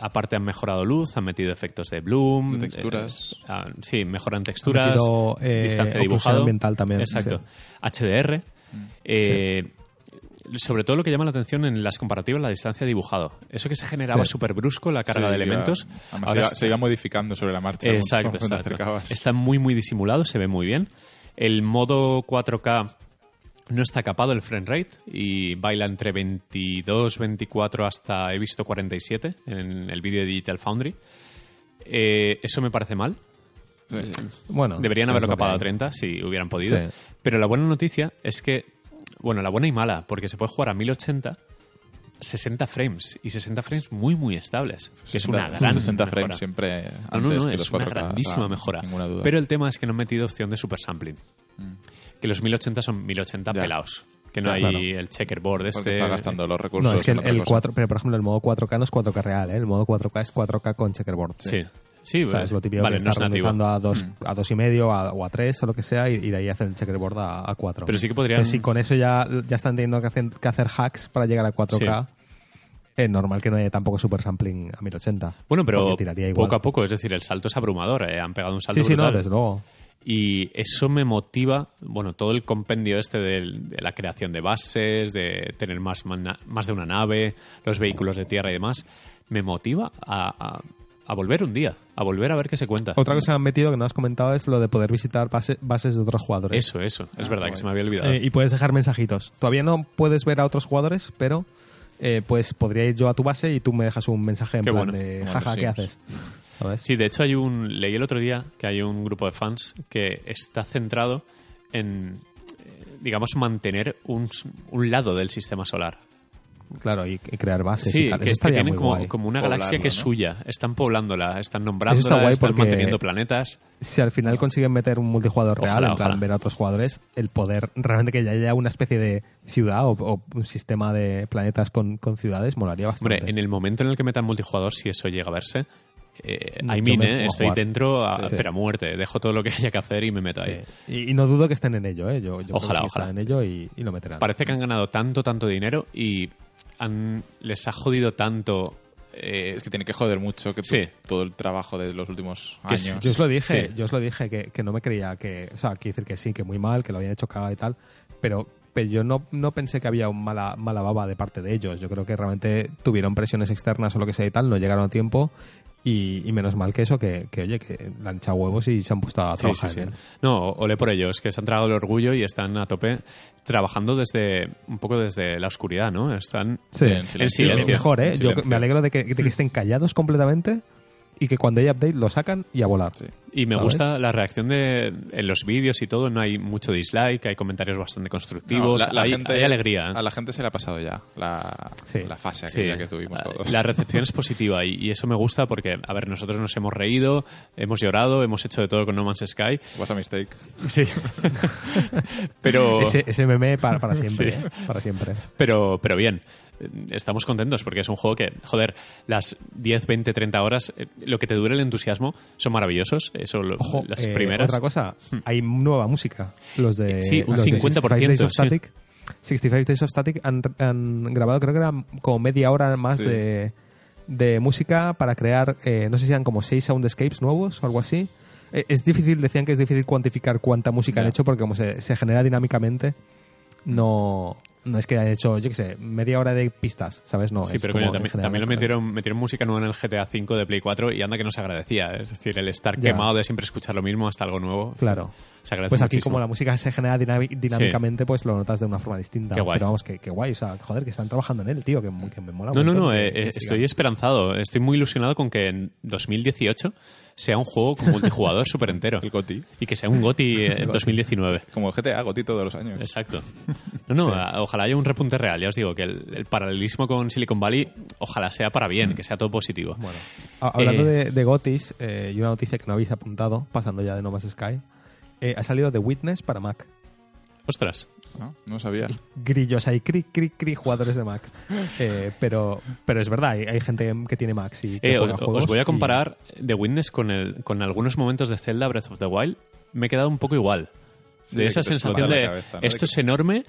[SPEAKER 1] aparte han mejorado luz, han metido efectos de bloom.
[SPEAKER 2] De texturas.
[SPEAKER 1] eh, ah, sí, mejoran
[SPEAKER 3] Han
[SPEAKER 1] texturas.
[SPEAKER 3] metido, eh,
[SPEAKER 1] distancia dibujado.
[SPEAKER 3] ambiental también,
[SPEAKER 1] Exacto.
[SPEAKER 3] sí.
[SPEAKER 1] HDR. eh, Sobre todo lo que llama la atención en las comparativas, la distancia dibujado. Eso que se generaba
[SPEAKER 3] Sí.
[SPEAKER 1] súper brusco, la carga
[SPEAKER 2] Sí,
[SPEAKER 1] de elementos. ahora
[SPEAKER 2] se, iba,
[SPEAKER 1] está-
[SPEAKER 2] se iba modificando sobre la marcha.
[SPEAKER 1] Exacto, exacto. Está muy, muy disimulado, se ve muy bien. El modo 4K no está capado el frame rate y baila entre 22, 24 hasta he visto 47 en el vídeo de Digital Foundry. Eh, eso me parece mal.
[SPEAKER 2] Sí.
[SPEAKER 3] Bueno,
[SPEAKER 1] Deberían haberlo capado a
[SPEAKER 3] hay.
[SPEAKER 1] 30 si hubieran podido.
[SPEAKER 3] Sí.
[SPEAKER 1] Pero la buena noticia es que, bueno, la buena y mala, porque se puede jugar a 1080, 60 frames y 60 frames muy, muy estables. Que es una
[SPEAKER 2] 60
[SPEAKER 1] gran
[SPEAKER 2] 60
[SPEAKER 1] mejora.
[SPEAKER 2] frames siempre
[SPEAKER 1] No,
[SPEAKER 2] antes
[SPEAKER 1] no, no,
[SPEAKER 2] que
[SPEAKER 1] es
[SPEAKER 2] los
[SPEAKER 1] una
[SPEAKER 2] 4K.
[SPEAKER 1] grandísima
[SPEAKER 2] ah,
[SPEAKER 1] mejora.
[SPEAKER 2] Duda.
[SPEAKER 1] Pero el tema es que no han metido opción de super sampling. Que los 1080 son 1080
[SPEAKER 2] Ya.
[SPEAKER 1] pelados. Que no
[SPEAKER 3] Ya,
[SPEAKER 1] hay
[SPEAKER 3] claro.
[SPEAKER 1] el checkerboard
[SPEAKER 2] Porque
[SPEAKER 1] este.
[SPEAKER 2] está gastando los recursos.
[SPEAKER 3] No, es que el, el
[SPEAKER 2] cosa.
[SPEAKER 3] 4, pero por ejemplo el modo 4K no es 4K real, ¿eh? el modo 4K es 4K con checkerboard.
[SPEAKER 1] Sí. Sí,
[SPEAKER 3] O sea, es lo típico
[SPEAKER 1] vale,
[SPEAKER 3] que
[SPEAKER 1] no
[SPEAKER 3] está
[SPEAKER 1] es nativo.
[SPEAKER 3] renderizando a dos,
[SPEAKER 2] Mm.
[SPEAKER 3] a dos y medio a- o a tres o lo que sea y, y de ahí hacen el checkerboard a, a 4.
[SPEAKER 1] Pero sí que podrían.
[SPEAKER 3] Entonces, si con eso ya, ya están teniendo que hacer, que hacer hacks para llegar a 4K, es normal que no haya tampoco super sampling a 1080.
[SPEAKER 1] Bueno, pero
[SPEAKER 3] porque tiraría igual.
[SPEAKER 1] poco a poco, es decir, el salto es abrumador. eh, Han pegado un salto
[SPEAKER 3] Sí, sí, no,
[SPEAKER 1] brutal.
[SPEAKER 3] desde luego.
[SPEAKER 1] Y eso me motiva, bueno, todo el compendio este de, la creación de bases, de tener más, más de una nave, los vehículos de tierra y demás, me motiva a, a- a volver un día, a volver a ver qué se cuenta.
[SPEAKER 3] Otra cosa que han metido que no has comentado es lo de poder visitar base- bases de otros jugadores.
[SPEAKER 1] Eso, eso, es
[SPEAKER 2] Ah,
[SPEAKER 1] verdad que se me había olvidado.
[SPEAKER 3] Eh, y puedes dejar mensajitos. Todavía no puedes ver a otros jugadores, pero eh, pues podría ir yo a tu base y tú me dejas un mensaje en
[SPEAKER 1] Qué
[SPEAKER 3] plan
[SPEAKER 1] bueno.
[SPEAKER 3] de jaja, ¿qué haces?
[SPEAKER 1] Sí, de hecho hay un leí el otro día que hay un grupo de fans que está centrado en, eh, digamos, mantener un, un lado del sistema solar.
[SPEAKER 3] Claro, y, crear bases
[SPEAKER 1] Sí,
[SPEAKER 3] y tal.
[SPEAKER 1] que,
[SPEAKER 3] Eso
[SPEAKER 1] que tienen
[SPEAKER 3] muy
[SPEAKER 1] como,
[SPEAKER 3] guay.
[SPEAKER 1] como una galaxia que es suya. Están poblándola, están
[SPEAKER 3] está
[SPEAKER 1] nombrándola, están
[SPEAKER 3] porque-
[SPEAKER 1] manteniendo planetas.
[SPEAKER 3] Si al final consiguen meter un multijugador real, en plan
[SPEAKER 1] ojalá.
[SPEAKER 3] ver a otros jugadores, el poder realmente que ya haya una especie de ciudad o, o un sistema de planetas con, con ciudades molaría bastante.
[SPEAKER 1] Hombre, en el momento en el que metan multijugador, si eso llega a verse, eh,
[SPEAKER 3] Yo
[SPEAKER 1] I mean, eh, estoy
[SPEAKER 3] jugar.
[SPEAKER 1] dentro, a,
[SPEAKER 3] Sí.
[SPEAKER 1] pero a muerte. Dejo todo lo que haya que hacer y me meto ahí.
[SPEAKER 3] Y, y no dudo que estén en ello, ¿eh? Yo, yo creo
[SPEAKER 1] Ojalá,
[SPEAKER 3] que
[SPEAKER 1] ojalá.
[SPEAKER 3] están en ello y, y lo meterán.
[SPEAKER 1] Parece que han ganado tanto, tanto dinero y han- les ha jodido tanto. eh,
[SPEAKER 2] Es que tiene que joder mucho que todo el trabajo de los últimos años.
[SPEAKER 3] Yo os lo dije,
[SPEAKER 1] Sí.
[SPEAKER 3] yo os lo dije que, que no me creía que, o sea, quiero decir que sí, que muy mal, que lo habían hecho cagada y tal, pero, pero yo no, no pensé que había un mala, mala baba de parte de ellos. Yo creo que realmente tuvieron presiones externas o lo que sea y tal, no llegaron a tiempo y, y menos mal que eso, que, que, oye, que le han echado huevos y se han puesto a trabajar
[SPEAKER 1] sí, sí. No, ole por ellos, que se han tragado el orgullo y están a tope trabajando desde un poco desde la oscuridad, ¿no? Están
[SPEAKER 3] Sí,
[SPEAKER 2] en
[SPEAKER 1] en
[SPEAKER 2] silencio.
[SPEAKER 1] silencio.
[SPEAKER 3] mejor, ¿eh? Yo me alegro de que, de que estén callados completamente y que cuando hay update lo sacan y a volar.
[SPEAKER 2] Sí.
[SPEAKER 1] Y me
[SPEAKER 3] ¿Sabes?
[SPEAKER 1] gusta la reacción de en los vídeos y todo, no hay mucho dislike, hay comentarios bastante
[SPEAKER 2] No,
[SPEAKER 1] constructivos,
[SPEAKER 2] la- la
[SPEAKER 1] hay,
[SPEAKER 2] gente-
[SPEAKER 1] hay alegría. ¿eh?
[SPEAKER 2] A la gente se le ha pasado ya la,
[SPEAKER 3] Sí.
[SPEAKER 2] la fase
[SPEAKER 1] Sí,
[SPEAKER 2] que tuvimos
[SPEAKER 1] la-
[SPEAKER 2] todos.
[SPEAKER 1] La recepción es positiva y, y eso me gusta porque, a ver, nosotros nos hemos reído, hemos llorado, hemos hecho de todo con No Man's Sky.
[SPEAKER 2] What's a mistake.
[SPEAKER 1] Sí. pero,
[SPEAKER 3] Ese, ese meme para, para siempre,
[SPEAKER 1] Sí.
[SPEAKER 3] ¿eh? Para siempre.
[SPEAKER 1] pero, pero bien. Eh, Estamos contentos porque es un juego que, joder, las 10, 20, 30 horas, eh, lo que te dure el entusiasmo, son maravillosos. Eso, lo-
[SPEAKER 3] Ojo,
[SPEAKER 1] las
[SPEAKER 3] eh,
[SPEAKER 1] primeras.
[SPEAKER 3] Otra cosa, hay nueva música. Los de.
[SPEAKER 1] Sí, un
[SPEAKER 3] los de
[SPEAKER 1] 50%,
[SPEAKER 3] 65 Days of
[SPEAKER 1] sí.
[SPEAKER 3] Static. 65 Days of Static han, han grabado, creo que era como media hora más
[SPEAKER 2] Sí.
[SPEAKER 3] de, de música para crear, eh, no sé si eran como seis soundscapes nuevos o algo así. Eh, es difícil, decían que es difícil cuantificar cuánta música han hecho porque como se, se genera dinámicamente, no, no es que hayan hecho, yo qué sé, media hora de pistas, ¿sabes? No,
[SPEAKER 1] Sí,
[SPEAKER 3] es
[SPEAKER 1] pero
[SPEAKER 3] como
[SPEAKER 1] coño, también,
[SPEAKER 3] general.
[SPEAKER 1] también lo metieron, metieron música nueva en el GTA V de Play 4 y anda que no se agradecía. Es decir, el estar
[SPEAKER 3] Ya.
[SPEAKER 1] quemado de siempre escuchar lo mismo hasta algo nuevo.
[SPEAKER 3] Claro.
[SPEAKER 1] Se agradece
[SPEAKER 3] Pues aquí,
[SPEAKER 1] muchísimo.
[SPEAKER 3] como la música se genera dinámicamente, pues lo notas de una forma distinta.
[SPEAKER 1] Qué guay.
[SPEAKER 3] Pero vamos, que, que guay. O sea, joder, que están trabajando en él, tío, que, que me mola
[SPEAKER 1] No, no, no,
[SPEAKER 3] que-
[SPEAKER 1] eh, eh, estoy esperanzado. Estoy muy ilusionado con que en 2018 sea un juego con multijugador súper entero.
[SPEAKER 2] El GOTI.
[SPEAKER 1] Y que sea un GOTI en 2019.
[SPEAKER 2] Como GTA, GOTI todos los años.
[SPEAKER 1] Exacto. No, no, ojalá haya un repunte real. Ya os digo que el, el paralelismo con Silicon Valley, ojalá sea para bien, que sea todo positivo.
[SPEAKER 3] Bueno, hablando
[SPEAKER 1] Eh,
[SPEAKER 3] de, de Gotis, eh, y una noticia que no habéis apuntado, pasando ya de No Man's Sky, eh, ha salido The Witness para Mac.
[SPEAKER 1] Ostras.
[SPEAKER 2] ¿No? No sabía.
[SPEAKER 3] Grillos, hay cri, cri, cri jugadores de Mac. Eh, pero, pero es verdad, hay, hay gente que tiene Macs y que
[SPEAKER 1] Eh,
[SPEAKER 3] juega
[SPEAKER 1] os,
[SPEAKER 3] juegos
[SPEAKER 1] os voy a
[SPEAKER 3] y-
[SPEAKER 1] comparar The Witness con, el, con algunos momentos de Zelda Breath of the Wild. Me he quedado un poco igual.
[SPEAKER 2] Sí,
[SPEAKER 1] de esa sensación de
[SPEAKER 2] cabeza, ¿no?
[SPEAKER 1] esto es enorme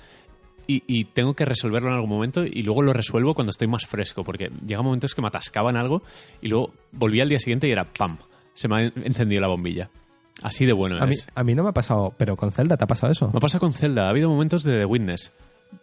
[SPEAKER 1] y, y tengo que resolverlo en algún momento y luego lo resuelvo cuando estoy más fresco, porque llega momentos que me atascaban algo y luego volví al día siguiente y era ¡pam! Se me ha encendido la bombilla. Así de bueno
[SPEAKER 3] A mí,
[SPEAKER 1] es.
[SPEAKER 3] a mí no me ha pasado, pero con Zelda te ha pasado eso.
[SPEAKER 1] Me pasa con Zelda. Ha habido momentos de The Witness.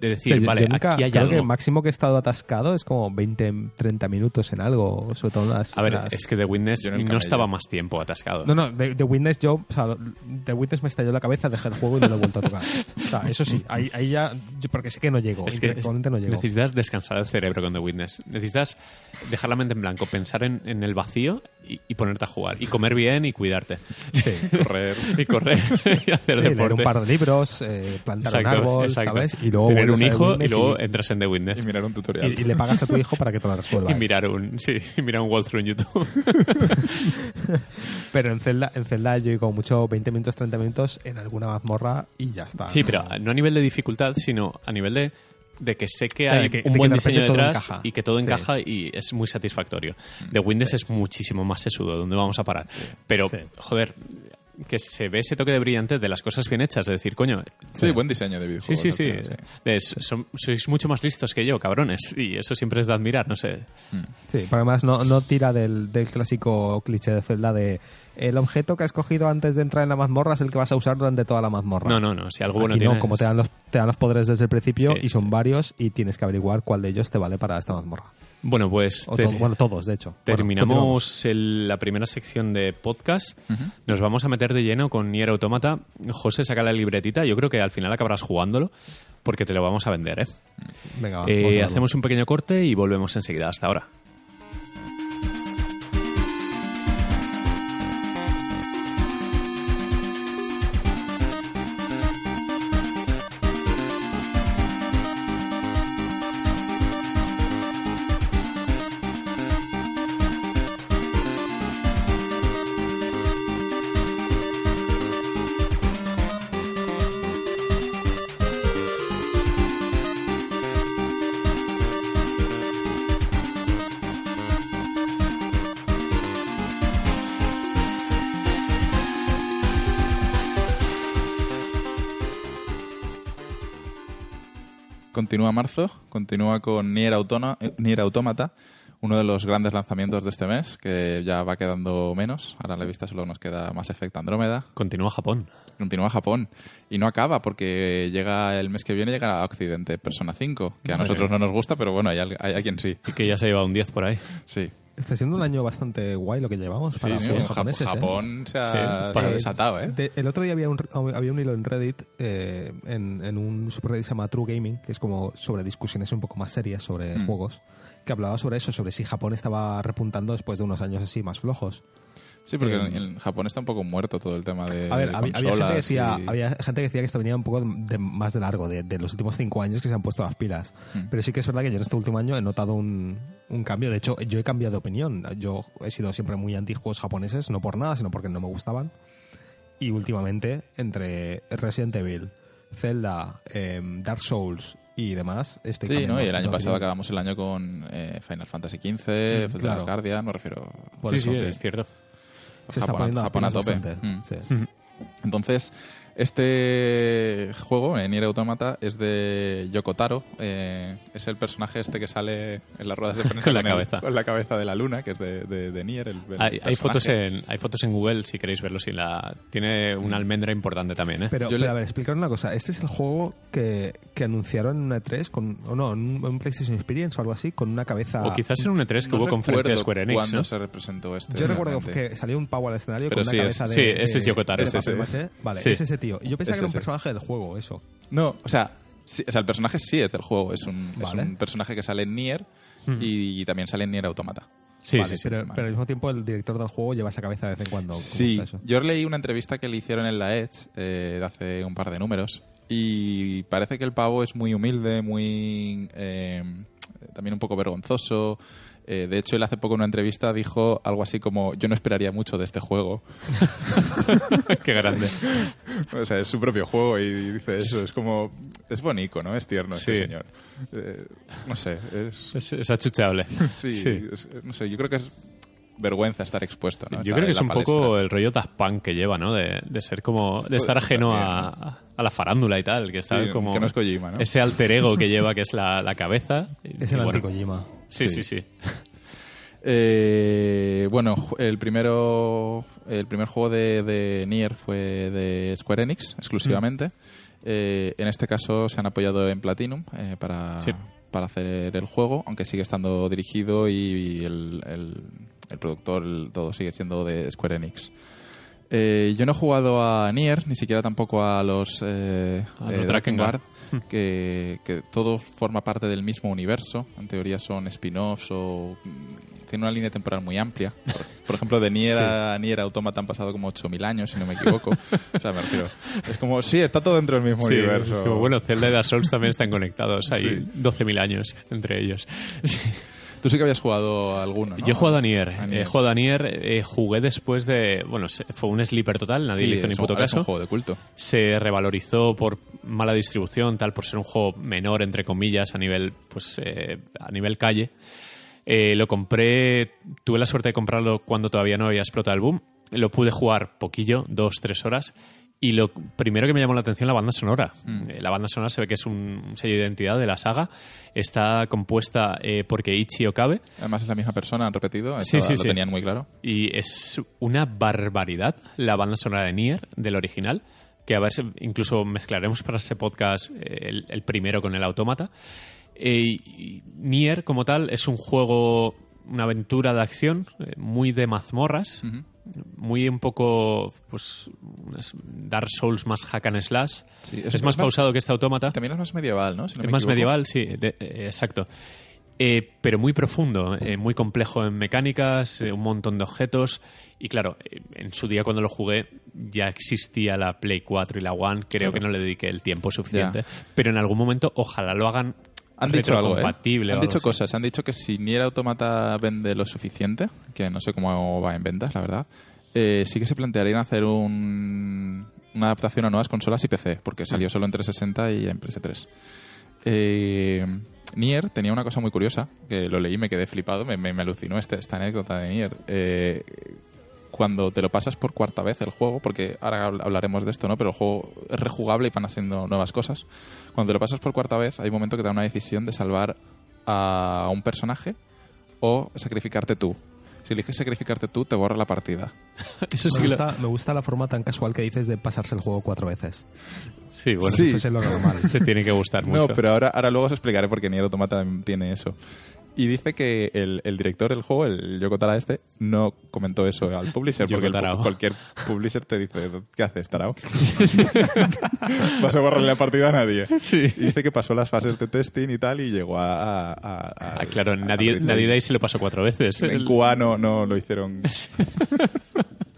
[SPEAKER 1] De decir,
[SPEAKER 3] yo-
[SPEAKER 1] vale,
[SPEAKER 3] yo nunca-
[SPEAKER 1] aquí hay
[SPEAKER 3] creo
[SPEAKER 1] algo.
[SPEAKER 3] que el máximo que he estado atascado es como 20, 30 minutos en algo, sobre todo en las...
[SPEAKER 1] A ver,
[SPEAKER 3] las-
[SPEAKER 1] es que The Witness no, estaba más tiempo atascado.
[SPEAKER 3] No, no, de, de Witness yo, o sea, de Witness me estalló la cabeza, dejé el juego y no lo he vuelto a tocar. O sea, eso sí, ahí, ahí ya, yo- porque sé que no llego,
[SPEAKER 1] Es que
[SPEAKER 3] intelectualmente no llego.
[SPEAKER 1] necesitas descansar el cerebro con The Witness. Necesitas dejar la mente en blanco, pensar en, en el vacío y, y ponerte a jugar. Y comer bien y cuidarte.
[SPEAKER 3] Sí.
[SPEAKER 2] Correr.
[SPEAKER 1] y correr y hacer
[SPEAKER 3] Sí, leer
[SPEAKER 1] deporte.
[SPEAKER 3] un par de libros, eh, plantar
[SPEAKER 1] Exacto,
[SPEAKER 3] un árbol,
[SPEAKER 1] exacto.
[SPEAKER 3] ¿sabes? Y luego
[SPEAKER 1] Tener un hijo y luego entras en The Witness.
[SPEAKER 2] Y mirar un tutorial.
[SPEAKER 3] y- y le pagas a tu hijo para que te lo resuelva.
[SPEAKER 1] Y mirar un, sí, y mirar un walkthrough en YouTube.
[SPEAKER 3] Pero en Zelda, en Zelda yo como mucho 20 minutos, 30 minutos en alguna mazmorra y ya está.
[SPEAKER 1] sí,
[SPEAKER 3] ¿no?
[SPEAKER 1] pero no a nivel de dificultad, sino a nivel de, de que sé que hay
[SPEAKER 3] que-
[SPEAKER 1] un buen
[SPEAKER 3] de
[SPEAKER 1] diseño detrás y que todo
[SPEAKER 3] Sí.
[SPEAKER 1] encaja y es muy satisfactorio. The Witness es muchísimo más sesudo, ¿dónde vamos a parar? Pero,
[SPEAKER 3] Sí.
[SPEAKER 1] joder, que se ve ese toque de brillantez de las cosas bien hechas, de decir, coño,
[SPEAKER 2] Sí, buen diseño de
[SPEAKER 1] Sí,
[SPEAKER 2] videojuegos.
[SPEAKER 1] sí, sí. De- son- sois mucho más listos que yo, cabrones. Y eso siempre es de admirar, no sé.
[SPEAKER 3] Sí, pero además no, no tira del, del clásico cliché de Zelda de el objeto que has cogido antes de entrar en la mazmorra es el que vas a usar durante toda la mazmorra.
[SPEAKER 1] No, no, no. Si algo bueno
[SPEAKER 3] Aquí no, como te dan, los, te dan los poderes desde el principio
[SPEAKER 1] Sí,
[SPEAKER 3] y son
[SPEAKER 1] sí.
[SPEAKER 3] varios y tienes que averiguar cuál de ellos te vale para esta mazmorra.
[SPEAKER 1] Bueno, pues
[SPEAKER 3] O to- bueno, todos, de hecho. Bueno,
[SPEAKER 1] terminamos el- la primera sección de podcast. Nos vamos a meter de lleno con Nier Automata. José, saca la libretita. Yo creo que al final acabarás jugándolo porque te lo vamos a vender, ¿eh?
[SPEAKER 3] Venga, va,
[SPEAKER 1] Eh, hacemos un pequeño corte y volvemos enseguida. Hasta ahora.
[SPEAKER 2] Continúa marzo, continúa con Nier, Autona, eh, Nier Automata, uno de los grandes lanzamientos de este mes, que ya va quedando menos. Ahora a la vista solo nos queda Mass Effect Andrómeda.
[SPEAKER 1] Continúa Japón.
[SPEAKER 2] Continúa Japón. Y no acaba, porque llega el mes que viene llega a Occidente Persona 5, que a
[SPEAKER 1] Madre
[SPEAKER 2] nosotros no nos gusta, pero bueno, hay, hay a quien sí.
[SPEAKER 1] Y que ya se lleva un 10 por ahí.
[SPEAKER 2] Sí.
[SPEAKER 3] Está siendo un año bastante guay lo que llevamos
[SPEAKER 2] Sí,
[SPEAKER 3] para
[SPEAKER 2] sí,
[SPEAKER 3] los
[SPEAKER 2] Jap-
[SPEAKER 3] japoneses. ¿eh?
[SPEAKER 2] Japón se ha,
[SPEAKER 1] Sí,
[SPEAKER 2] se ha
[SPEAKER 1] para-
[SPEAKER 2] desatado, ¿eh?
[SPEAKER 3] De- el otro día había un, había un hilo en Reddit, eh, en, en un subreddit que se llama True Gaming, que es como sobre discusiones un poco más serias sobre
[SPEAKER 2] Mm.
[SPEAKER 3] juegos, que hablaba sobre eso, sobre si Japón estaba repuntando después de unos años así más flojos.
[SPEAKER 2] Sí, porque
[SPEAKER 3] Eh,
[SPEAKER 2] en, en Japón está un poco muerto todo el tema de
[SPEAKER 3] A ver, había, había gente que decía,
[SPEAKER 2] y-
[SPEAKER 3] había gente que decía que esto venía un poco de, más de largo, de, de los últimos cinco años que se han puesto las pilas.
[SPEAKER 2] Mm.
[SPEAKER 3] Pero sí que es verdad que yo en este último año he notado un, un cambio. De hecho, yo he cambiado de opinión. Yo he sido siempre muy anti juegos japoneses, no por nada, sino porque no me gustaban. Y últimamente, entre Resident Evil, Zelda, em, Dark Souls y demás, estoy
[SPEAKER 2] Sí,
[SPEAKER 3] cambiando
[SPEAKER 2] ¿no? Y el año pasado
[SPEAKER 3] opinión.
[SPEAKER 2] acabamos el año con eh, Final Fantasy XV,
[SPEAKER 3] Mm,
[SPEAKER 2] The
[SPEAKER 3] claro.
[SPEAKER 2] Guardian, me refiero...
[SPEAKER 3] Por
[SPEAKER 1] sí,
[SPEAKER 3] eso
[SPEAKER 1] sí,
[SPEAKER 3] que
[SPEAKER 1] es cierto.
[SPEAKER 3] Se está
[SPEAKER 2] Japón a-
[SPEAKER 3] poniendo
[SPEAKER 2] Japón a tope. Mm.
[SPEAKER 3] Sí.
[SPEAKER 2] Entonces, este juego, en Nier Automata, es de Yoko Taro. eh, es el personaje este que sale en las ruedas de prensa
[SPEAKER 1] Con la
[SPEAKER 2] el-
[SPEAKER 1] cabeza.
[SPEAKER 2] con la cabeza de la luna, que es de, de- de Nier. el- el
[SPEAKER 1] Hay, fotos en, hay fotos en Google si queréis verlo. Si la, tiene una almendra importante también, ¿eh?
[SPEAKER 3] Pero,
[SPEAKER 2] Yo
[SPEAKER 3] pero
[SPEAKER 2] le-
[SPEAKER 3] a ver, explicar una cosa. Este es el juego que, que anunciaron en una E3, con, o no, en un, PlayStation Experience o algo así, con una cabeza...
[SPEAKER 1] o quizás en un E3 que
[SPEAKER 2] No
[SPEAKER 1] hubo conferencia de Square Enix, ¿no?
[SPEAKER 2] se representó este.
[SPEAKER 3] Yo recuerdo que salió un pavo al escenario
[SPEAKER 2] Pero
[SPEAKER 3] con
[SPEAKER 2] sí,
[SPEAKER 3] una
[SPEAKER 2] es-
[SPEAKER 3] cabeza
[SPEAKER 1] sí,
[SPEAKER 3] de...
[SPEAKER 1] ese es
[SPEAKER 3] de-
[SPEAKER 1] Yoko Taro,
[SPEAKER 3] de
[SPEAKER 2] ese.
[SPEAKER 3] Vale,
[SPEAKER 1] Sí.
[SPEAKER 3] es ese tío. Y yo pensaba que era un personaje del juego, eso.
[SPEAKER 2] No, o sea, sí, o sea, el personaje sí es del juego. Es un, es un personaje que sale en Nier
[SPEAKER 1] Ujú.
[SPEAKER 2] y, también sale en Nier Automata.
[SPEAKER 1] Sí,
[SPEAKER 3] Vale,
[SPEAKER 1] sí, sí.
[SPEAKER 3] pero,
[SPEAKER 2] vale.
[SPEAKER 3] pero al mismo tiempo el director del juego lleva esa cabeza de vez en cuando. ¿Cómo
[SPEAKER 2] Sí,
[SPEAKER 3] está eso?
[SPEAKER 2] yo leí una entrevista que le hicieron en la Edge eh, de hace un par de números y parece que el pavo es muy humilde, muy eh, también un poco vergonzoso. Eh, de hecho, él hace poco en una entrevista dijo algo así como yo no esperaría mucho de este juego.
[SPEAKER 1] Qué grande.
[SPEAKER 2] o sea, es su propio juego y dice eso. Es como... Es bonito, ¿no? Es tierno este
[SPEAKER 1] Sí.
[SPEAKER 2] señor. Eh, no sé, es...
[SPEAKER 1] Es, es achucheable.
[SPEAKER 2] Sí,
[SPEAKER 1] Sí.
[SPEAKER 2] es- no sé, yo creo que es vergüenza estar expuesto, ¿no?
[SPEAKER 1] Yo
[SPEAKER 2] Estar
[SPEAKER 1] creo que es un
[SPEAKER 2] palestra.
[SPEAKER 1] poco el rollo Daft Punk que lleva, ¿no? De, de ser como... De estar
[SPEAKER 2] Pues
[SPEAKER 1] ajeno
[SPEAKER 2] también,
[SPEAKER 1] a, a la farándula y tal. Que está
[SPEAKER 2] Sí,
[SPEAKER 1] como...
[SPEAKER 2] que no es Kojima, ¿no?
[SPEAKER 1] Ese alter ego que lleva, que es la, la cabeza.
[SPEAKER 3] Es el
[SPEAKER 1] bueno.
[SPEAKER 3] anti-Kojima.
[SPEAKER 1] Sí,
[SPEAKER 2] Sí.
[SPEAKER 1] sí, sí.
[SPEAKER 2] Eh, bueno, el primero, el primer juego de, de Nier fue de Square Enix exclusivamente. Eh, en este caso se han apoyado en Platinum eh, para,
[SPEAKER 1] Sí.
[SPEAKER 2] para hacer el juego, aunque sigue estando dirigido y, el, el- el productor, el- todo sigue siendo de Square Enix. Eh, yo no he jugado a Nier, ni siquiera tampoco a los, eh,
[SPEAKER 1] A los
[SPEAKER 2] Drakengard,
[SPEAKER 1] Drakengard.
[SPEAKER 2] que, que todo forma parte del mismo universo. En teoría son spin-offs o mm, tiene una línea temporal muy amplia. Por, por ejemplo, de Nier a Nier Automata han pasado como 8.000 años, si no me equivoco. o sea, me refiero. Es como, sí, está todo dentro del mismo
[SPEAKER 1] Sí,
[SPEAKER 2] universo.
[SPEAKER 1] es como, bueno, Zelda y Dark Souls también están conectados. Hay
[SPEAKER 2] Sí.
[SPEAKER 1] 12.000 años entre ellos.
[SPEAKER 2] Tú sí que habías jugado alguno, ¿no?
[SPEAKER 1] Yo he jugado a Nier.
[SPEAKER 2] A
[SPEAKER 1] He jugado a Nier. eh, jugué después de... Bueno, fue un sleeper total. Nadie
[SPEAKER 2] Sí,
[SPEAKER 1] le hizo ni puto
[SPEAKER 2] ahora es un
[SPEAKER 1] caso.
[SPEAKER 2] juego de culto.
[SPEAKER 1] se revalorizó por mala distribución, tal, por ser un juego menor, entre comillas, a nivel, pues, eh, a nivel calle. Eh, lo compré, tuve la suerte de comprarlo cuando todavía no había explotado el boom. Lo pude jugar poquillo, dos, tres horas. Y lo primero que me llamó la atención la banda sonora.
[SPEAKER 2] Mm.
[SPEAKER 1] Eh, La banda sonora se ve que es un sello de identidad de la saga. Está compuesta eh, por Keiichi Okabe.
[SPEAKER 2] Además es la misma persona, han repetido.
[SPEAKER 1] Sí, sí,
[SPEAKER 2] lo
[SPEAKER 1] sí.
[SPEAKER 2] tenían muy claro.
[SPEAKER 1] Y es una barbaridad la banda sonora de Nier, del original, que a ver incluso mezclaremos para este podcast eh, el, el primero con el autómata. Eh, Nier, como tal, es un juego, una aventura de acción muy de mazmorras. Muy un poco, pues, unas Dark Souls más hack and slash.
[SPEAKER 2] Sí,
[SPEAKER 1] es más pausado que este autómata.
[SPEAKER 2] También es más medieval, ¿no? Si no
[SPEAKER 1] Es
[SPEAKER 2] me
[SPEAKER 1] más
[SPEAKER 2] equivoco.
[SPEAKER 1] medieval, sí, de- eh, exacto. Eh, pero muy profundo, eh, muy complejo en mecánicas, un montón de objetos. Y claro, en su día cuando lo jugué ya existía la Play 4 y la One. Creo
[SPEAKER 2] Claro.
[SPEAKER 1] que no le dediqué el tiempo suficiente. Pero en algún momento ojalá lo hagan
[SPEAKER 2] Han dicho algo, ¿eh? Han dicho
[SPEAKER 1] así.
[SPEAKER 2] cosas. Han dicho que si Nier Automata vende lo suficiente, que no sé cómo va en ventas, la verdad, eh, sí que se plantearían hacer un- una adaptación a nuevas consolas y PC, porque salió solo en 360 y en PS3. Eh, Nier tenía una cosa muy curiosa, que lo leí y me quedé flipado, me, me- me alucinó este- esta anécdota de Nier. Eh, cuando te lo pasas por cuarta vez el juego, porque ahora habl- hablaremos de esto, ¿no? Pero el juego es rejugable y van haciendo nuevas cosas. Cuando te lo pasas por cuarta vez, hay un momento que te da una decisión de salvar a un personaje o sacrificarte tú. Si eliges sacrificarte tú, te borra la partida.
[SPEAKER 1] Eso sí
[SPEAKER 3] Me
[SPEAKER 1] que lo-
[SPEAKER 3] gusta, me gusta la forma tan casual que dices de pasarse el juego cuatro veces.
[SPEAKER 1] Sí, bueno,
[SPEAKER 2] Sí.
[SPEAKER 3] Eso es lo normal.
[SPEAKER 1] te tiene que gustar mucho.
[SPEAKER 2] No, pero ahora, ahora luego os explicaré por qué Nier Automata tiene eso. Y dice que el, el director del juego, el Yoko Tara este, no comentó eso al publisher, porque el pu- cualquier publisher te dice, ¿qué haces, Tarao? Vas a borrarle la partida a nadie.
[SPEAKER 1] Sí.
[SPEAKER 2] Y dice que pasó las fases de testing y tal y llegó a... a- a- a-
[SPEAKER 1] Ah, claro, nadie, nadie de ahí se lo pasó cuatro veces.
[SPEAKER 2] En
[SPEAKER 1] El-
[SPEAKER 2] Cuba no, no lo hicieron...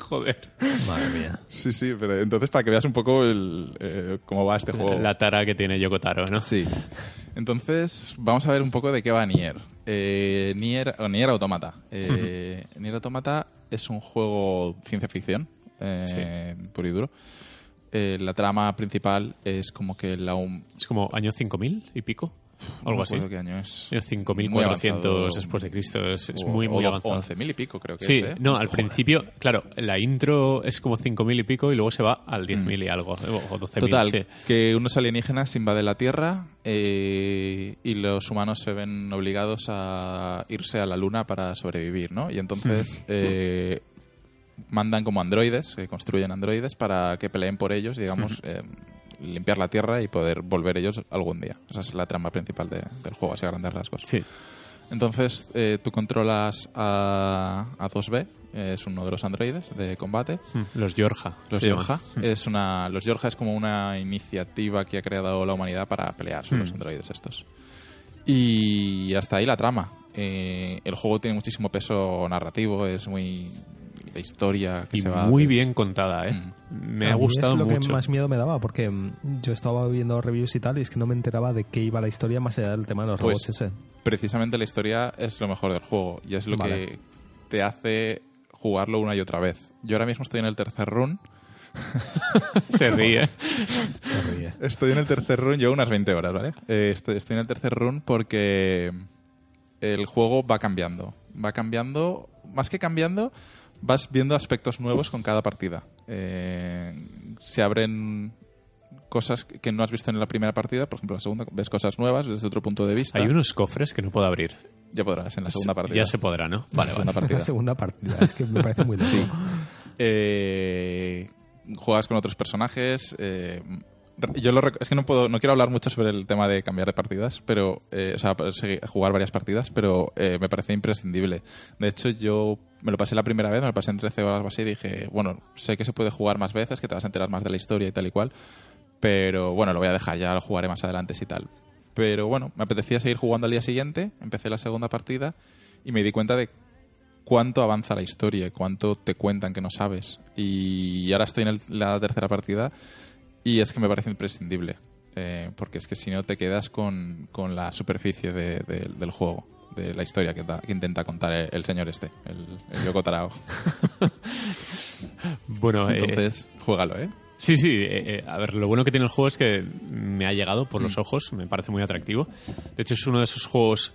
[SPEAKER 1] Joder.
[SPEAKER 3] Madre mía.
[SPEAKER 2] Sí, sí, pero entonces para que veas un poco el, eh, cómo va este juego.
[SPEAKER 1] La tara que tiene Yoko Taro, ¿no?
[SPEAKER 2] Sí. Entonces, vamos a ver un poco de qué va Nier. Eh, Nier, o Nier Automata. Eh, Nier Automata es un juego ciencia ficción, eh, puro y duro. Eh, la trama principal es como que la hum-
[SPEAKER 1] Es como año 5000 y pico. Algo así.
[SPEAKER 2] qué año es. Muy
[SPEAKER 1] 5400
[SPEAKER 2] avanzado.
[SPEAKER 1] después de Cristo. Es, es
[SPEAKER 2] O-
[SPEAKER 1] muy,
[SPEAKER 2] o
[SPEAKER 1] muy
[SPEAKER 2] do-
[SPEAKER 1] avanzado.
[SPEAKER 2] 11.000 y pico creo que
[SPEAKER 1] Sí,
[SPEAKER 2] es, ¿eh?
[SPEAKER 1] no, al
[SPEAKER 2] Joder.
[SPEAKER 1] principio, claro, la intro es como 5.000 y pico y luego se va al 10.000 y algo, o 12.000.
[SPEAKER 2] Mm. Total,
[SPEAKER 1] sí.
[SPEAKER 2] que unos alienígenas invaden la Tierra eh, y los humanos se ven obligados a irse a la Luna para sobrevivir, ¿no? Y entonces eh, mandan como androides, se construyen androides para que peleen por ellos, digamos, eh, limpiar la Tierra y poder volver ellos algún día. Esa es la trama principal de- del juego, así a grandes rasgos.
[SPEAKER 1] Sí.
[SPEAKER 2] Entonces eh, tú controlas a, a 2B, eh, es uno de los androides de combate,
[SPEAKER 1] Mm, Los Yorja.
[SPEAKER 2] los
[SPEAKER 1] llaman.
[SPEAKER 2] Yorja. Es una, los Yorja es como una iniciativa que ha creado la humanidad para pelear sobre
[SPEAKER 1] Hmm.
[SPEAKER 2] los androides estos. Y hasta ahí la trama. Eh, el juego tiene muchísimo peso narrativo, es muy... La historia que
[SPEAKER 1] Y
[SPEAKER 2] se va...
[SPEAKER 1] muy
[SPEAKER 2] pues,
[SPEAKER 1] bien contada, ¿eh? Me
[SPEAKER 3] A
[SPEAKER 1] ha gustado
[SPEAKER 3] es lo
[SPEAKER 1] mucho.
[SPEAKER 3] que más miedo me daba, porque mm, yo estaba viendo reviews y tal, y es que no me enteraba de qué iba la historia más allá del tema de los
[SPEAKER 2] Pues,
[SPEAKER 3] robots ese.
[SPEAKER 2] Precisamente la historia es lo mejor del juego y es lo
[SPEAKER 3] Vale.
[SPEAKER 2] que te hace jugarlo una y otra vez. Yo ahora mismo estoy en el tercer run.
[SPEAKER 1] Se ríe.
[SPEAKER 3] Se ríe.
[SPEAKER 2] Estoy en el tercer run, llevo unas 20 horas, ¿vale? Eh, estoy, estoy en el tercer run porque el juego va cambiando. Va cambiando, más que cambiando, vas viendo aspectos nuevos con cada partida. Eh, se abren cosas que no has visto en la primera partida, por ejemplo, en la segunda ves cosas nuevas desde otro punto de vista.
[SPEAKER 1] Hay unos cofres que no puedo abrir.
[SPEAKER 2] Ya podrás en la segunda partida.
[SPEAKER 1] Ya se podrá, ¿no?
[SPEAKER 2] En la
[SPEAKER 1] Vale,
[SPEAKER 2] segunda
[SPEAKER 1] vale.
[SPEAKER 2] partida.
[SPEAKER 3] La segunda partida, es que me parece muy loco.
[SPEAKER 2] Sí. Eh, juegas con otros personajes. eh, yo lo es que no puedo, no quiero hablar mucho sobre el tema de cambiar de partidas, pero eh, o sea, segui- jugar varias partidas, pero eh, me parece imprescindible. De hecho, yo me lo pasé la primera vez, me lo pasé en 13 horas o así, y dije, bueno, sé que se puede jugar más veces, que te vas a enterar más de la historia y tal y cual, pero bueno, lo voy a dejar, ya lo jugaré más adelante y tal. Pero bueno, me apetecía seguir jugando al día siguiente, empecé la segunda partida y me di cuenta de cuánto avanza la historia, cuánto te cuentan que no sabes. Y ahora estoy en el- la tercera partida y es que me parece imprescindible. eh, porque es que si no te quedas con, con la superficie de- de- del juego, de la historia que, da- que intenta contar el, el señor este, el, el Yoko Tarao.
[SPEAKER 1] Bueno, eh,
[SPEAKER 2] Entonces, juégalo, ¿eh?
[SPEAKER 1] Sí, sí. eh, eh, a ver, lo bueno que tiene el juego es que me ha llegado por
[SPEAKER 2] Mm.
[SPEAKER 1] los ojos, me parece muy atractivo. De hecho, es uno de esos juegos.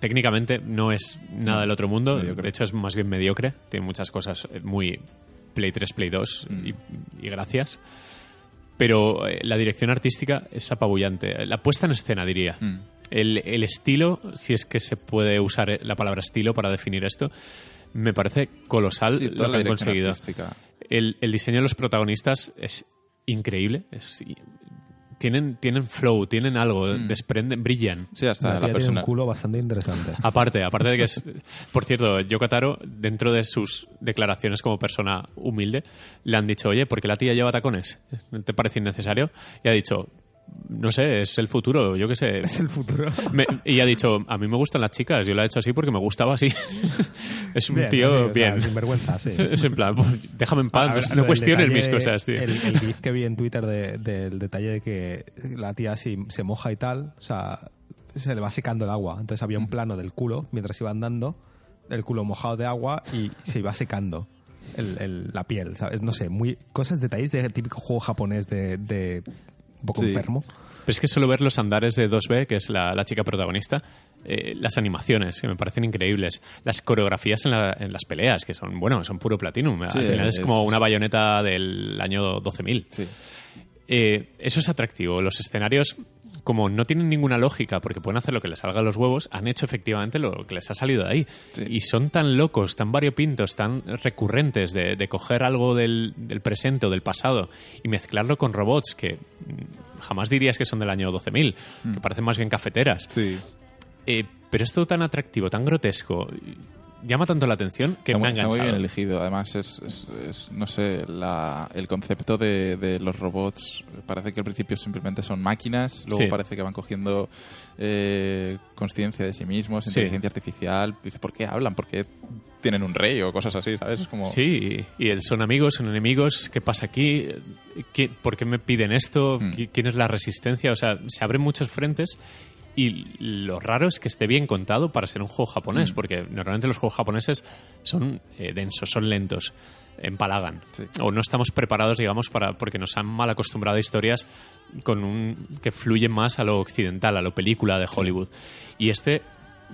[SPEAKER 1] Técnicamente no es nada del otro mundo,
[SPEAKER 2] Mediocre.
[SPEAKER 1] de hecho es más bien mediocre, tiene muchas cosas eh, muy Play 3, Play 2
[SPEAKER 2] Mm.
[SPEAKER 1] y, y gracias. Pero eh, la dirección artística es apabullante. La puesta en escena, diría.
[SPEAKER 2] Mm.
[SPEAKER 1] El, el estilo, si es que se puede usar eh, la palabra estilo para definir esto, me parece colosal
[SPEAKER 2] Sí,
[SPEAKER 1] lo que han conseguido. El, el diseño de los protagonistas es increíble. Es, tienen, tienen flow, tienen algo,
[SPEAKER 2] Mm.
[SPEAKER 1] desprenden, brillan.
[SPEAKER 2] Sí, hasta
[SPEAKER 3] La
[SPEAKER 2] la,
[SPEAKER 3] tía tiene
[SPEAKER 2] persona.
[SPEAKER 3] un culo bastante interesante.
[SPEAKER 1] Aparte, aparte de que es. Por cierto, Yoko Taro, dentro de sus declaraciones como persona humilde, le han dicho, oye, ¿por qué la tía lleva tacones? ¿No ¿Te parece innecesario? Y ha dicho, no sé, es el futuro, yo qué sé.
[SPEAKER 3] Es el futuro.
[SPEAKER 1] Me- y ha dicho, a mí me gustan las chicas, yo la he hecho así porque me gustaba así. es un
[SPEAKER 3] Bien,
[SPEAKER 1] tío
[SPEAKER 3] sí, o sea,
[SPEAKER 1] bien.
[SPEAKER 3] sin vergüenza, sí.
[SPEAKER 1] es en plan, pues, déjame en paz,
[SPEAKER 3] ver,
[SPEAKER 1] no cuestiones
[SPEAKER 3] detalle-
[SPEAKER 1] mis cosas, tío.
[SPEAKER 3] El, el gif que vi en Twitter de- del detalle de que la tía si se moja y tal, o sea, se le va secando el agua. Entonces había un plano del culo mientras iba andando, el culo mojado de agua y se iba secando el- el- la piel, ¿sabes? No sé, muy cosas, detalles de típico juego japonés de, de un poco
[SPEAKER 2] Sí.
[SPEAKER 3] enfermo.
[SPEAKER 1] Pero es que solo ver los andares de 2B, que es la, la chica protagonista, eh, las animaciones, que me parecen increíbles. Las coreografías en, la- en las peleas, que son, bueno, son puro platino. Al final es,
[SPEAKER 2] es-
[SPEAKER 1] como una bayoneta del año 12.000.
[SPEAKER 2] Sí.
[SPEAKER 1] Eh, eso es atractivo. Los escenarios, como no tienen ninguna lógica porque pueden hacer lo que les salga a los huevos, han hecho efectivamente lo que les ha salido de ahí.
[SPEAKER 2] Sí.
[SPEAKER 1] Y son tan locos, tan variopintos, tan recurrentes de, de coger algo del, del presente o del pasado y mezclarlo con robots que mm, jamás dirías que son del año 12.000, que parecen más bien cafeteras.
[SPEAKER 2] Sí.
[SPEAKER 1] Eh, pero es todo tan atractivo, tan grotesco, llama tanto la atención que
[SPEAKER 2] está,
[SPEAKER 1] me ha
[SPEAKER 2] está muy
[SPEAKER 1] enganchado.
[SPEAKER 2] bien elegido. Además, es, es- es, no sé, la- el concepto de, de los robots parece que al principio simplemente son máquinas, luego
[SPEAKER 1] Sí.
[SPEAKER 2] parece que van cogiendo eh, conciencia de sí mismos,
[SPEAKER 1] Sí.
[SPEAKER 2] inteligencia artificial. Dice, ¿por qué hablan? ¿Por qué tienen un rey o cosas así? ¿Sabes? Es como...
[SPEAKER 1] Sí, y el son amigos, son enemigos, ¿qué pasa aquí? ¿Qué- ¿Por qué me piden esto?
[SPEAKER 2] Hmm.
[SPEAKER 1] ¿Qui- ¿Quién es la resistencia? O sea, se abren muchos frentes y lo raro es que esté bien contado para ser un juego japonés,
[SPEAKER 2] Hmm.
[SPEAKER 1] porque normalmente los juegos japoneses son eh, densos, son lentos, empalagan.
[SPEAKER 2] Sí.
[SPEAKER 1] O no estamos preparados, digamos, para porque nos han mal acostumbrado a historias con un que fluyen más a lo occidental, a lo película de Hollywood. Y este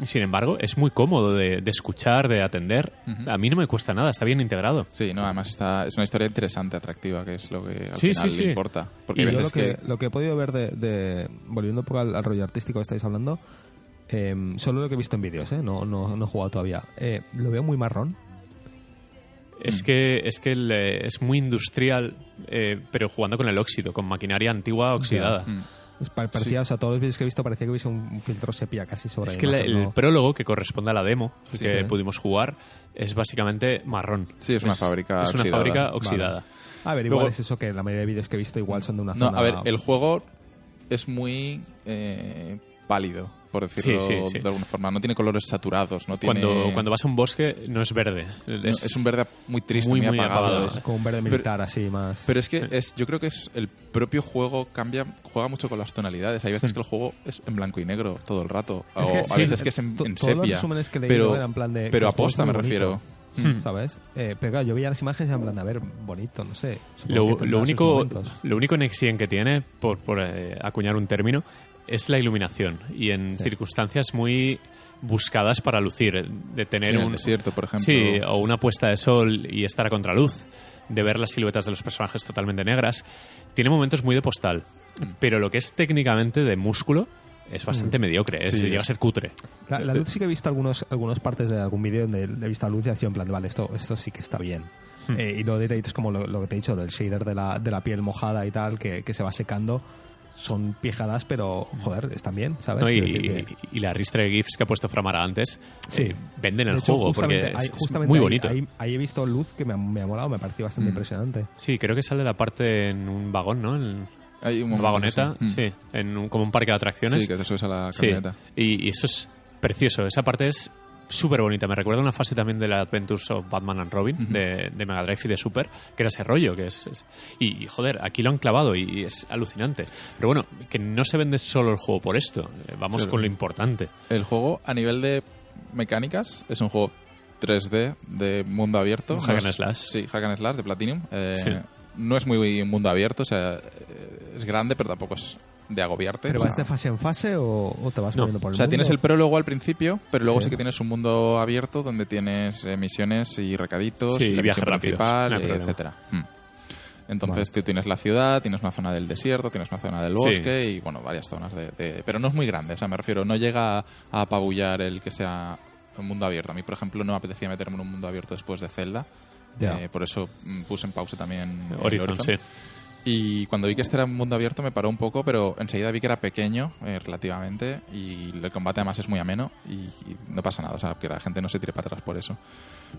[SPEAKER 1] sin embargo, es muy cómodo de, de escuchar, de atender. A mí no me cuesta nada, está bien integrado.
[SPEAKER 2] Sí, no, además está, es una historia interesante, atractiva, que es lo que al
[SPEAKER 1] Sí,
[SPEAKER 2] final
[SPEAKER 1] sí, sí.
[SPEAKER 2] le importa. Porque
[SPEAKER 1] Y
[SPEAKER 3] Yo lo que,
[SPEAKER 2] que...
[SPEAKER 3] lo que he podido ver de, de- volviendo un poco al, al rollo artístico que estáis hablando, eh, solo lo que he visto en vídeos, ¿eh? no, no, no he jugado todavía. Eh, lo veo muy marrón.
[SPEAKER 1] Es
[SPEAKER 2] Mm.
[SPEAKER 1] que, es, que el, es muy industrial, eh, pero jugando con el óxido, con maquinaria antigua oxidada.
[SPEAKER 2] Mm.
[SPEAKER 3] Parecía, o sea, todos los vídeos que he visto parecía que hubiese un, filtro sepia casi sobre
[SPEAKER 1] Es
[SPEAKER 3] la
[SPEAKER 1] que la-
[SPEAKER 3] imagen,
[SPEAKER 1] el
[SPEAKER 3] ¿no?
[SPEAKER 1] prólogo, que corresponde a la demo
[SPEAKER 3] Sí,
[SPEAKER 1] que
[SPEAKER 3] sí.
[SPEAKER 1] pudimos jugar, es básicamente marrón.
[SPEAKER 2] Sí, es una fábrica
[SPEAKER 1] Es una
[SPEAKER 2] oxidada.
[SPEAKER 1] fábrica
[SPEAKER 2] Vale.
[SPEAKER 1] oxidada.
[SPEAKER 3] A ver, igual
[SPEAKER 2] Luego-
[SPEAKER 3] es eso que la mayoría de vídeos que he visto igual son de una
[SPEAKER 2] No,
[SPEAKER 3] zona...
[SPEAKER 2] a ver, el juego es muy eh, pálido, por decirlo
[SPEAKER 1] Sí, sí, sí.
[SPEAKER 2] de alguna forma. No tiene colores saturados, no tiene...
[SPEAKER 1] Cuando, cuando vas a un bosque no es verde.
[SPEAKER 2] no, es, un verde muy triste,
[SPEAKER 1] muy,
[SPEAKER 2] muy,
[SPEAKER 1] muy
[SPEAKER 2] apagado.
[SPEAKER 1] apagado.
[SPEAKER 2] Es-
[SPEAKER 3] Con un verde militar así más...
[SPEAKER 2] Pero es que
[SPEAKER 1] Sí.
[SPEAKER 2] es, yo creo que es el propio juego cambia, juega mucho con las tonalidades. Hay veces que el juego es en blanco y negro todo el rato.
[SPEAKER 3] Es
[SPEAKER 2] o
[SPEAKER 3] que
[SPEAKER 2] a
[SPEAKER 3] sí,
[SPEAKER 2] veces que es en, en
[SPEAKER 3] los
[SPEAKER 2] sepia.
[SPEAKER 3] que
[SPEAKER 2] pero,
[SPEAKER 3] eran en plan de,
[SPEAKER 2] pero
[SPEAKER 3] el juego es
[SPEAKER 2] aposta me
[SPEAKER 3] muy bonito.
[SPEAKER 2] refiero.
[SPEAKER 3] ¿Sabes? Eh, pero claro, yo veía las imágenes y en plan de, a ver, bonito, no sé.
[SPEAKER 1] Lo, único, lo único Nexien que tiene, por, por, eh, acuñar un término, es la iluminación. Y en circunstancias muy buscadas para lucir. De tener
[SPEAKER 2] En el
[SPEAKER 1] un.
[SPEAKER 2] desierto, por ejemplo.
[SPEAKER 1] Sí, o una puesta de sol y estar a contraluz. De ver las siluetas de los personajes totalmente negras. Tiene momentos muy de postal.
[SPEAKER 2] Mm.
[SPEAKER 1] Pero lo que es técnicamente de músculo es bastante mediocre. Es,
[SPEAKER 2] Sí.
[SPEAKER 1] llega a ser cutre.
[SPEAKER 3] La, la luz sí que he visto algunos, algunas partes de algún vídeo donde he visto la luz y ha sido en plan de, vale, esto, esto sí que está bien.
[SPEAKER 1] Hmm.
[SPEAKER 3] Eh, y los detallitos como lo, lo que te he dicho, el shader de la, de la piel mojada y tal, que, que se va secando, son pijadas, pero joder, están bien, ¿sabes?
[SPEAKER 1] ¿no? Y,
[SPEAKER 3] decir que-
[SPEAKER 1] y la ristra de GIFs que ha puesto Framara antes
[SPEAKER 3] Sí.
[SPEAKER 1] eh, venden el
[SPEAKER 3] hecho,
[SPEAKER 1] juego porque
[SPEAKER 3] justamente,
[SPEAKER 1] es, muy
[SPEAKER 3] ahí-
[SPEAKER 1] bonito.
[SPEAKER 3] Ahí, ahí he visto luz que me ha, me ha molado, me ha parecido bastante
[SPEAKER 2] Mm.
[SPEAKER 3] impresionante.
[SPEAKER 1] Sí, creo que sale la parte en un vagón, ¿no? En
[SPEAKER 2] Hay un
[SPEAKER 1] una vagoneta,
[SPEAKER 2] sí. Mm.
[SPEAKER 1] sí, en un- como un parque de atracciones.
[SPEAKER 2] Sí, que te subes a la
[SPEAKER 1] Sí,
[SPEAKER 2] camioneta.
[SPEAKER 1] y, y eso es precioso. Esa parte es súper bonita. Me recuerda una fase también de la Adventures of Batman and Robin de, de Mega Drive y de Super, que era ese rollo. que es, es- y, joder, aquí lo han clavado y, y es alucinante. Pero bueno, que no se vende solo el juego por esto. Eh, Vamos con lo importante.
[SPEAKER 2] El juego, a nivel de mecánicas, es un juego 3D de mundo abierto.
[SPEAKER 1] Hack slash.
[SPEAKER 2] Sí, hack and slash de Platinum. Eh,
[SPEAKER 1] Sí.
[SPEAKER 2] No es muy mundo abierto, o sea, eh, es grande, pero tampoco es de agobiarte.
[SPEAKER 3] ¿Pero
[SPEAKER 2] o
[SPEAKER 3] vas de fase en fase o, o te vas
[SPEAKER 1] No,
[SPEAKER 3] moviendo por el
[SPEAKER 2] O sea,
[SPEAKER 3] mundo?
[SPEAKER 2] tienes el prólogo al principio, pero luego
[SPEAKER 3] Sí.
[SPEAKER 2] sí, que tienes un mundo abierto donde tienes eh, misiones y recaditos,
[SPEAKER 1] Sí,
[SPEAKER 2] y la
[SPEAKER 1] viajes
[SPEAKER 2] principal,
[SPEAKER 1] no
[SPEAKER 2] etcétera. Mm. Entonces tú tienes la ciudad, tienes una zona del desierto, tienes una zona del
[SPEAKER 1] Sí.
[SPEAKER 2] bosque y bueno, varias zonas de, de- pero no es muy grande, o sea, me refiero, no llega a apabullar el que sea un mundo abierto. A mí, por ejemplo, no me apetecía meterme en un mundo abierto después de Zelda. Eh, por eso mm, puse en pausa también el
[SPEAKER 1] Horizon, sí.
[SPEAKER 2] Y cuando vi que este era un mundo abierto me paró un poco, pero enseguida vi que era pequeño eh, relativamente y el combate además es muy ameno y, y no pasa nada, o sea, que la gente no se tire para atrás por eso.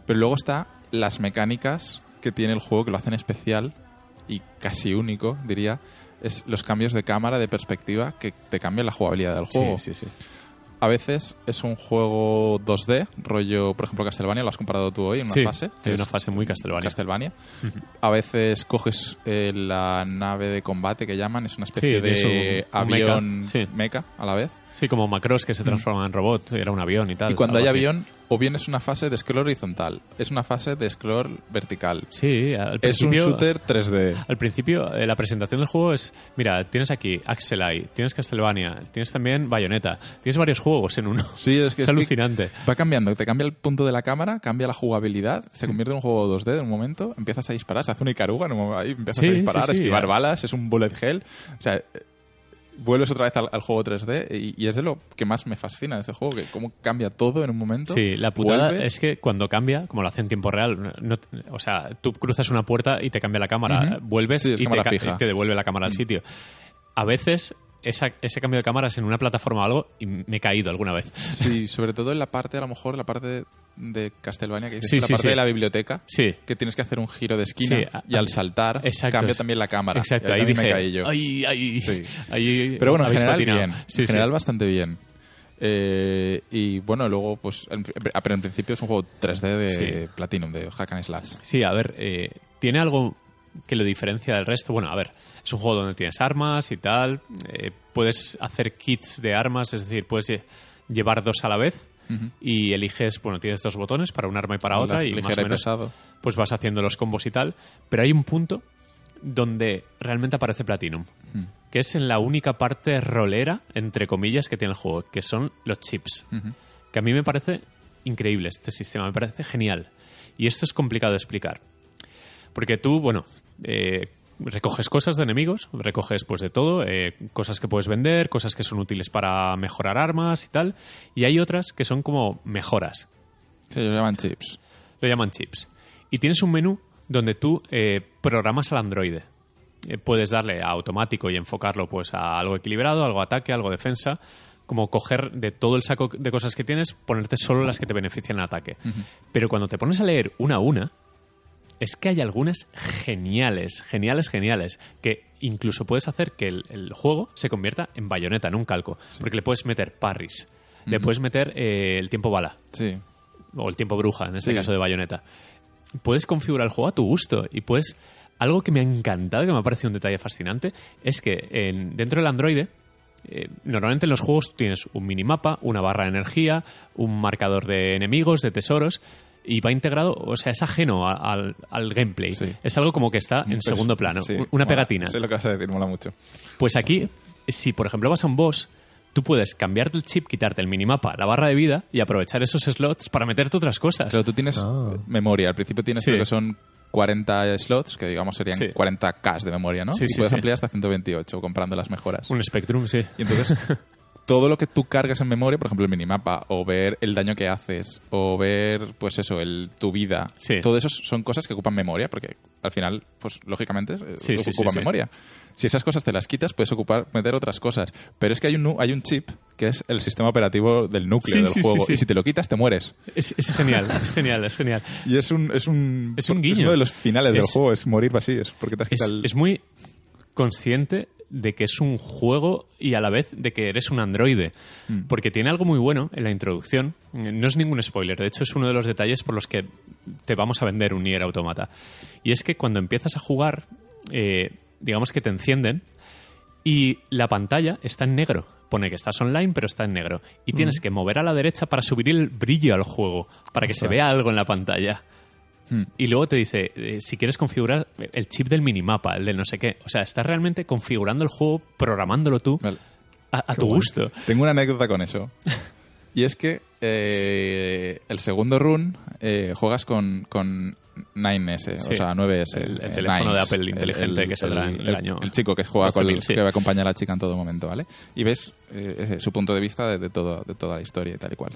[SPEAKER 2] Pero luego está las mecánicas que tiene el juego que lo hacen especial y casi único, diría, es los cambios de cámara, de perspectiva que te cambian la jugabilidad del juego.
[SPEAKER 1] Sí, sí, sí.
[SPEAKER 2] A veces es un juego 2D, rollo, por ejemplo, Castlevania, lo has comparado tú hoy en una
[SPEAKER 1] Sí,
[SPEAKER 2] fase. que
[SPEAKER 1] hay una fase muy Castlevania.
[SPEAKER 2] Castlevania. A veces coges eh, la nave de combate que llaman, es una especie
[SPEAKER 1] Sí, de eso, un
[SPEAKER 2] avión
[SPEAKER 1] sí.
[SPEAKER 2] mecha a la vez.
[SPEAKER 1] Sí, como Macross que se transforma en robot, era un avión y tal.
[SPEAKER 2] y cuando hay
[SPEAKER 1] así.
[SPEAKER 2] avión, o bien es una fase de scroll horizontal, es una fase de scroll vertical.
[SPEAKER 1] Sí, al
[SPEAKER 2] Es un
[SPEAKER 1] principio...
[SPEAKER 2] shooter 3D.
[SPEAKER 1] Al principio, eh, la presentación del juego es, mira, tienes aquí Axelai, tienes Castlevania, tienes también Bayonetta, tienes varios juegos en uno.
[SPEAKER 2] Sí, es que
[SPEAKER 1] es
[SPEAKER 2] es que
[SPEAKER 1] alucinante.
[SPEAKER 2] Va cambiando, te cambia el punto de la cámara, cambia la jugabilidad, se convierte en un juego 2D en un momento, empiezas a disparar, se hace una Icaruga, en un momento, ahí empiezas
[SPEAKER 1] Sí,
[SPEAKER 2] a disparar,
[SPEAKER 1] sí, sí,
[SPEAKER 2] esquivar balas, es un bullet hell. O sea, vuelves otra vez al, al juego 3D y, y es de lo que más me fascina de este juego, que cómo cambia todo en un momento.
[SPEAKER 1] Sí, la putada
[SPEAKER 2] vuelve.
[SPEAKER 1] es que cuando cambia, como lo hace en tiempo real, no- o sea, tú cruzas una puerta y te cambia la cámara, vuelves
[SPEAKER 2] Sí,
[SPEAKER 1] y te.
[SPEAKER 2] Mm.
[SPEAKER 1] y devuelve la cámara al sitio. A veces esa- ese cambio de cámaras en una plataforma o algo y me he caído alguna vez.
[SPEAKER 2] Sí, sobre todo en la parte, a lo mejor, la parte de, de Castlevania, que
[SPEAKER 1] Sí,
[SPEAKER 2] la
[SPEAKER 1] sí,
[SPEAKER 2] parte
[SPEAKER 1] sí.
[SPEAKER 2] de la biblioteca,
[SPEAKER 1] Sí.
[SPEAKER 2] que tienes que hacer un giro de esquina
[SPEAKER 1] a-
[SPEAKER 2] y al saltar
[SPEAKER 1] Exacto.
[SPEAKER 2] cambia también la cámara.
[SPEAKER 1] Exacto, ahí dije,
[SPEAKER 2] me caí yo.
[SPEAKER 1] "Ay, ay".
[SPEAKER 2] Sí.
[SPEAKER 1] Ahí
[SPEAKER 2] Pero bueno, en general
[SPEAKER 1] patinado.
[SPEAKER 2] bien. En general bastante bien. Eh, y bueno, luego, pues, en- pero en principio es un juego 3D de. Platinum, de Hack and Slash.
[SPEAKER 1] Sí, a ver, eh, tiene algo que lo diferencia del resto. Bueno, a ver, es un juego donde tienes armas y tal. eh, puedes hacer kits de armas, es decir, puedes lle- llevar dos a la vez y eliges, bueno, tienes dos botones para un arma y para otra y más o menos
[SPEAKER 2] pesado.
[SPEAKER 1] pues vas haciendo los combos y tal. Pero hay un punto donde realmente aparece Platinum, que es en la única parte rolera, entre comillas, que tiene el juego, que son los chips que a mí me parece increíble este sistema, me parece genial. Y esto es complicado de explicar. Porque tú, bueno, eh, recoges cosas de enemigos, recoges pues de todo, eh, cosas que puedes vender, cosas que son útiles para mejorar armas y tal, y hay otras que son como mejoras,
[SPEAKER 2] Sí, ellos llaman chips.
[SPEAKER 1] lo llaman chips. Y tienes un menú donde tú eh, programas al androide. Eh, puedes darle a automático y enfocarlo pues a algo equilibrado, algo ataque, algo defensa, como coger de todo el saco de cosas que tienes, ponerte solo las que te benefician en ataque. Pero cuando te pones a leer una a una, es que hay algunas geniales, geniales, geniales, que incluso puedes hacer que el, el juego se convierta en bayoneta, en un calco, porque le puedes meter parries, le puedes meter eh, el tiempo bala,
[SPEAKER 2] Sí.
[SPEAKER 1] o el tiempo bruja, en este
[SPEAKER 2] Sí.
[SPEAKER 1] caso de bayoneta. Puedes configurar el juego a tu gusto y puedes... Algo que me ha encantado, que me ha parecido un detalle fascinante, es que en- dentro del Android, eh, normalmente en los juegos tienes un minimapa, una barra de energía, un marcador de enemigos, de tesoros, y va integrado, o sea, es ajeno a- al, al gameplay.
[SPEAKER 2] Sí.
[SPEAKER 1] Es algo como que está en
[SPEAKER 2] Pero-
[SPEAKER 1] segundo plano,
[SPEAKER 2] sí,
[SPEAKER 1] una
[SPEAKER 2] mola.
[SPEAKER 1] pegatina.
[SPEAKER 2] Sé lo que vas a decir, mola mucho.
[SPEAKER 1] Pues aquí, si por ejemplo vas a un boss, tú puedes cambiarte el chip, quitarte el minimapa, la barra de vida y aprovechar esos slots para meterte otras cosas.
[SPEAKER 2] Pero tú tienes
[SPEAKER 3] Ah.
[SPEAKER 2] memoria. Al principio tienes
[SPEAKER 1] Sí.
[SPEAKER 2] creo que son 40 slots, que digamos serían
[SPEAKER 1] Sí.
[SPEAKER 2] 40K de memoria, ¿no?
[SPEAKER 1] Sí,
[SPEAKER 2] y
[SPEAKER 1] sí,
[SPEAKER 2] puedes
[SPEAKER 1] sí.
[SPEAKER 2] ampliar hasta 128 comprando las mejoras.
[SPEAKER 1] Un Spectrum, sí.
[SPEAKER 2] Y entonces, todo lo que tú cargas en memoria, por ejemplo, el minimapa, o ver el daño que haces, o ver, pues eso, el, tu vida,
[SPEAKER 1] Sí.
[SPEAKER 2] todo eso son cosas que ocupan memoria, porque al final, pues lógicamente, eh,
[SPEAKER 1] Sí, sí,
[SPEAKER 2] ocupan
[SPEAKER 1] sí, sí.
[SPEAKER 2] memoria. Si esas cosas te las quitas, puedes ocupar, meter otras cosas. Pero es que hay un, hay un chip que es el sistema operativo del núcleo
[SPEAKER 1] Sí,
[SPEAKER 2] del juego.
[SPEAKER 1] sí.
[SPEAKER 2] Y si te lo quitas, te mueres.
[SPEAKER 1] Es, es genial, es genial, es genial.
[SPEAKER 2] Y es un, es un,
[SPEAKER 1] Es un guiño.
[SPEAKER 2] uno de los finales del
[SPEAKER 1] Es-
[SPEAKER 2] juego, es morir así, es porque te has
[SPEAKER 1] Es,
[SPEAKER 2] quitado el...
[SPEAKER 1] es muy consciente de que es un juego y a la vez de que eres un androide.
[SPEAKER 2] Mm.
[SPEAKER 1] Porque tiene algo muy bueno en la introducción. No es ningún spoiler, de hecho es uno de los detalles por los que te vamos a vender un Nier Automata. Y es que cuando empiezas a jugar, eh, digamos que te encienden y la pantalla está en negro. Pone que estás online, pero está en negro. Y
[SPEAKER 2] Mm.
[SPEAKER 1] tienes que mover a la derecha para subir el brillo al juego, para que se vea algo en la pantalla.
[SPEAKER 2] Hmm.
[SPEAKER 1] Y luego te dice, eh, si quieres configurar el chip del minimapa, el del no sé qué. O sea, estás realmente configurando el juego, programándolo tú
[SPEAKER 2] Vale.
[SPEAKER 1] a, a tu gusto.
[SPEAKER 2] Tengo una anécdota con eso. Y es que eh, el segundo run eh, juegas con, con 9S,
[SPEAKER 1] Sí.
[SPEAKER 2] o sea, 9S.
[SPEAKER 1] El- el
[SPEAKER 2] eh,
[SPEAKER 1] teléfono
[SPEAKER 2] Nines.
[SPEAKER 1] de Apple inteligente que saldrá en el año
[SPEAKER 2] El chico que juega con el,
[SPEAKER 1] 12.000, sí.
[SPEAKER 2] que acompaña a la chica en todo momento, ¿vale? Y ves su punto de vista de, de todo, de toda la historia y tal y cual.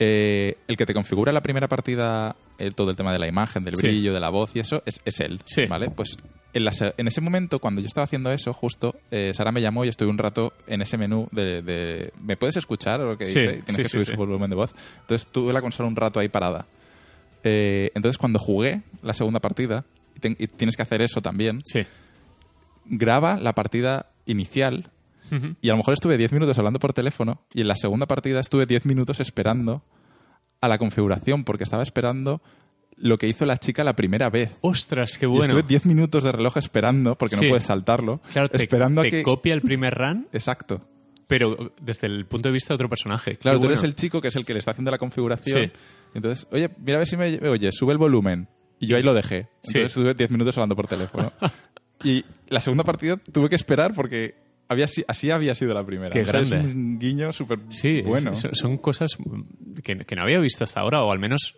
[SPEAKER 2] Eh, el que te configura la primera partida, eh, todo el tema de la imagen, del
[SPEAKER 1] Sí.
[SPEAKER 2] brillo, de la voz y eso, es, es él.
[SPEAKER 1] Sí.
[SPEAKER 2] ¿Vale? Pues en, la se- en ese momento, cuando yo estaba haciendo eso, justo, eh, Sara me llamó y estuve un rato en ese menú de... de- ¿Me puedes escuchar o lo que
[SPEAKER 1] Sí,
[SPEAKER 2] dice? Tienes que subir su volumen de voz. Entonces tuve la consola un rato ahí parada. Eh, entonces cuando jugué la segunda partida, y, y tienes que hacer eso también,
[SPEAKER 1] Sí.
[SPEAKER 2] graba la partida inicial Y a lo mejor estuve 10 minutos hablando por teléfono y en la segunda partida estuve 10 minutos esperando a la configuración porque estaba esperando lo que hizo la chica la primera vez.
[SPEAKER 1] Ostras, qué
[SPEAKER 2] Y
[SPEAKER 1] bueno.
[SPEAKER 2] estuve 10 minutos de reloj esperando, porque
[SPEAKER 1] Sí.
[SPEAKER 2] no puedes saltarlo,
[SPEAKER 1] Claro, te,
[SPEAKER 2] esperando
[SPEAKER 1] te
[SPEAKER 2] a que...
[SPEAKER 1] copia el primer run
[SPEAKER 2] Exacto.
[SPEAKER 1] pero desde el punto de vista de otro personaje.
[SPEAKER 2] Claro,
[SPEAKER 1] Qué
[SPEAKER 2] tú eres el chico que es el que le está haciendo la configuración.
[SPEAKER 1] Sí.
[SPEAKER 2] Entonces, oye, mira a ver si me... Oye, sube el volumen. Y yo ahí lo dejé.
[SPEAKER 1] Sí.
[SPEAKER 2] Entonces estuve 10 minutos hablando por teléfono. y la segunda partida tuve que esperar porque había, así había sido la primera.
[SPEAKER 1] Qué
[SPEAKER 2] O sea, es
[SPEAKER 1] grande.
[SPEAKER 2] un guiño súper
[SPEAKER 1] Sí, es-
[SPEAKER 2] bueno.
[SPEAKER 1] es- son cosas que, que no había visto hasta ahora, o al menos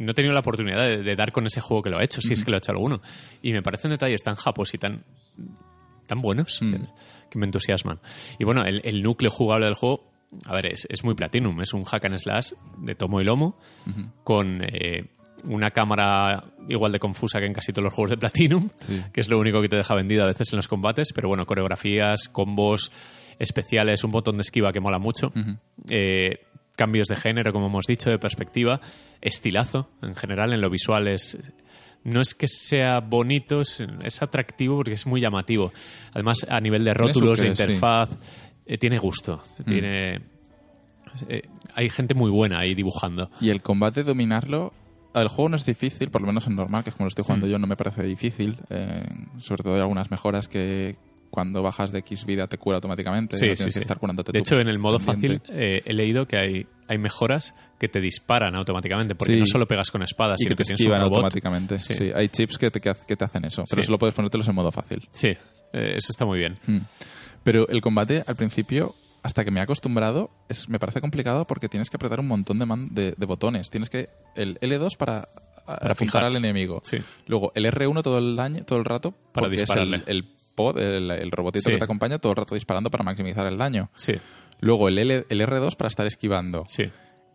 [SPEAKER 1] no he tenido la oportunidad de, de dar con ese juego que lo ha hecho, si es que lo ha hecho alguno. Y me parecen detalles tan japos y tan, tan buenos
[SPEAKER 2] Mm.
[SPEAKER 1] que, que me entusiasman. Y bueno, el, el núcleo jugable del juego, a ver, es, es muy Platinum, es un hack and slash de tomo y lomo, con eh, una cámara igual de confusa que en casi todos los juegos de Platinum,
[SPEAKER 2] Sí.
[SPEAKER 1] que es lo único que te deja vendido a veces en los combates, pero bueno, coreografías, combos especiales, un botón de esquiva que mola mucho, eh, cambios de género, como hemos dicho, de perspectiva, estilazo en general, en lo visual es... No es que sea bonito, es, es atractivo porque es muy llamativo. Además, a nivel de rótulos, de
[SPEAKER 2] sí.
[SPEAKER 1] interfaz, eh, tiene gusto. Tiene, eh, hay gente muy buena ahí dibujando.
[SPEAKER 2] Y el combate, dominarlo... El juego no es difícil, por lo menos en normal, que es como lo estoy jugando
[SPEAKER 1] Mm.
[SPEAKER 2] yo, no me parece difícil. eh, sobre todo hay algunas mejoras que cuando bajas de X vida te cura automáticamente.
[SPEAKER 1] Sí,
[SPEAKER 2] no
[SPEAKER 1] sí, sí.
[SPEAKER 2] que estar curándote
[SPEAKER 1] De
[SPEAKER 2] tú
[SPEAKER 1] hecho, en el modo
[SPEAKER 2] pendiente.
[SPEAKER 1] fácil eh, he leído que hay, hay mejoras que te disparan automáticamente, porque no solo pegas con espadas,
[SPEAKER 2] y
[SPEAKER 1] sino
[SPEAKER 2] que te
[SPEAKER 1] que tienes un
[SPEAKER 2] esquivan
[SPEAKER 1] robot.
[SPEAKER 2] automáticamente.
[SPEAKER 1] Sí.
[SPEAKER 2] Sí. hay chips que te, que te hacen eso, pero solo puedes ponértelos en modo fácil.
[SPEAKER 1] Sí, eh, eso está muy bien.
[SPEAKER 2] Mm. Pero el combate al principio, hasta que me he acostumbrado, es, me parece complicado porque tienes que apretar un montón de, man- de, de botones. Tienes que el L2 para, para
[SPEAKER 1] fijar.
[SPEAKER 2] al enemigo.
[SPEAKER 1] Sí.
[SPEAKER 2] Luego el R1 todo el daño, todo el rato
[SPEAKER 1] Para dispararle.
[SPEAKER 2] Es el, el pod, el, el robotito
[SPEAKER 1] Sí.
[SPEAKER 2] que te acompaña todo el rato disparando para maximizar el daño.
[SPEAKER 1] Sí,
[SPEAKER 2] Luego el, L, el R2 para estar esquivando.
[SPEAKER 1] sí.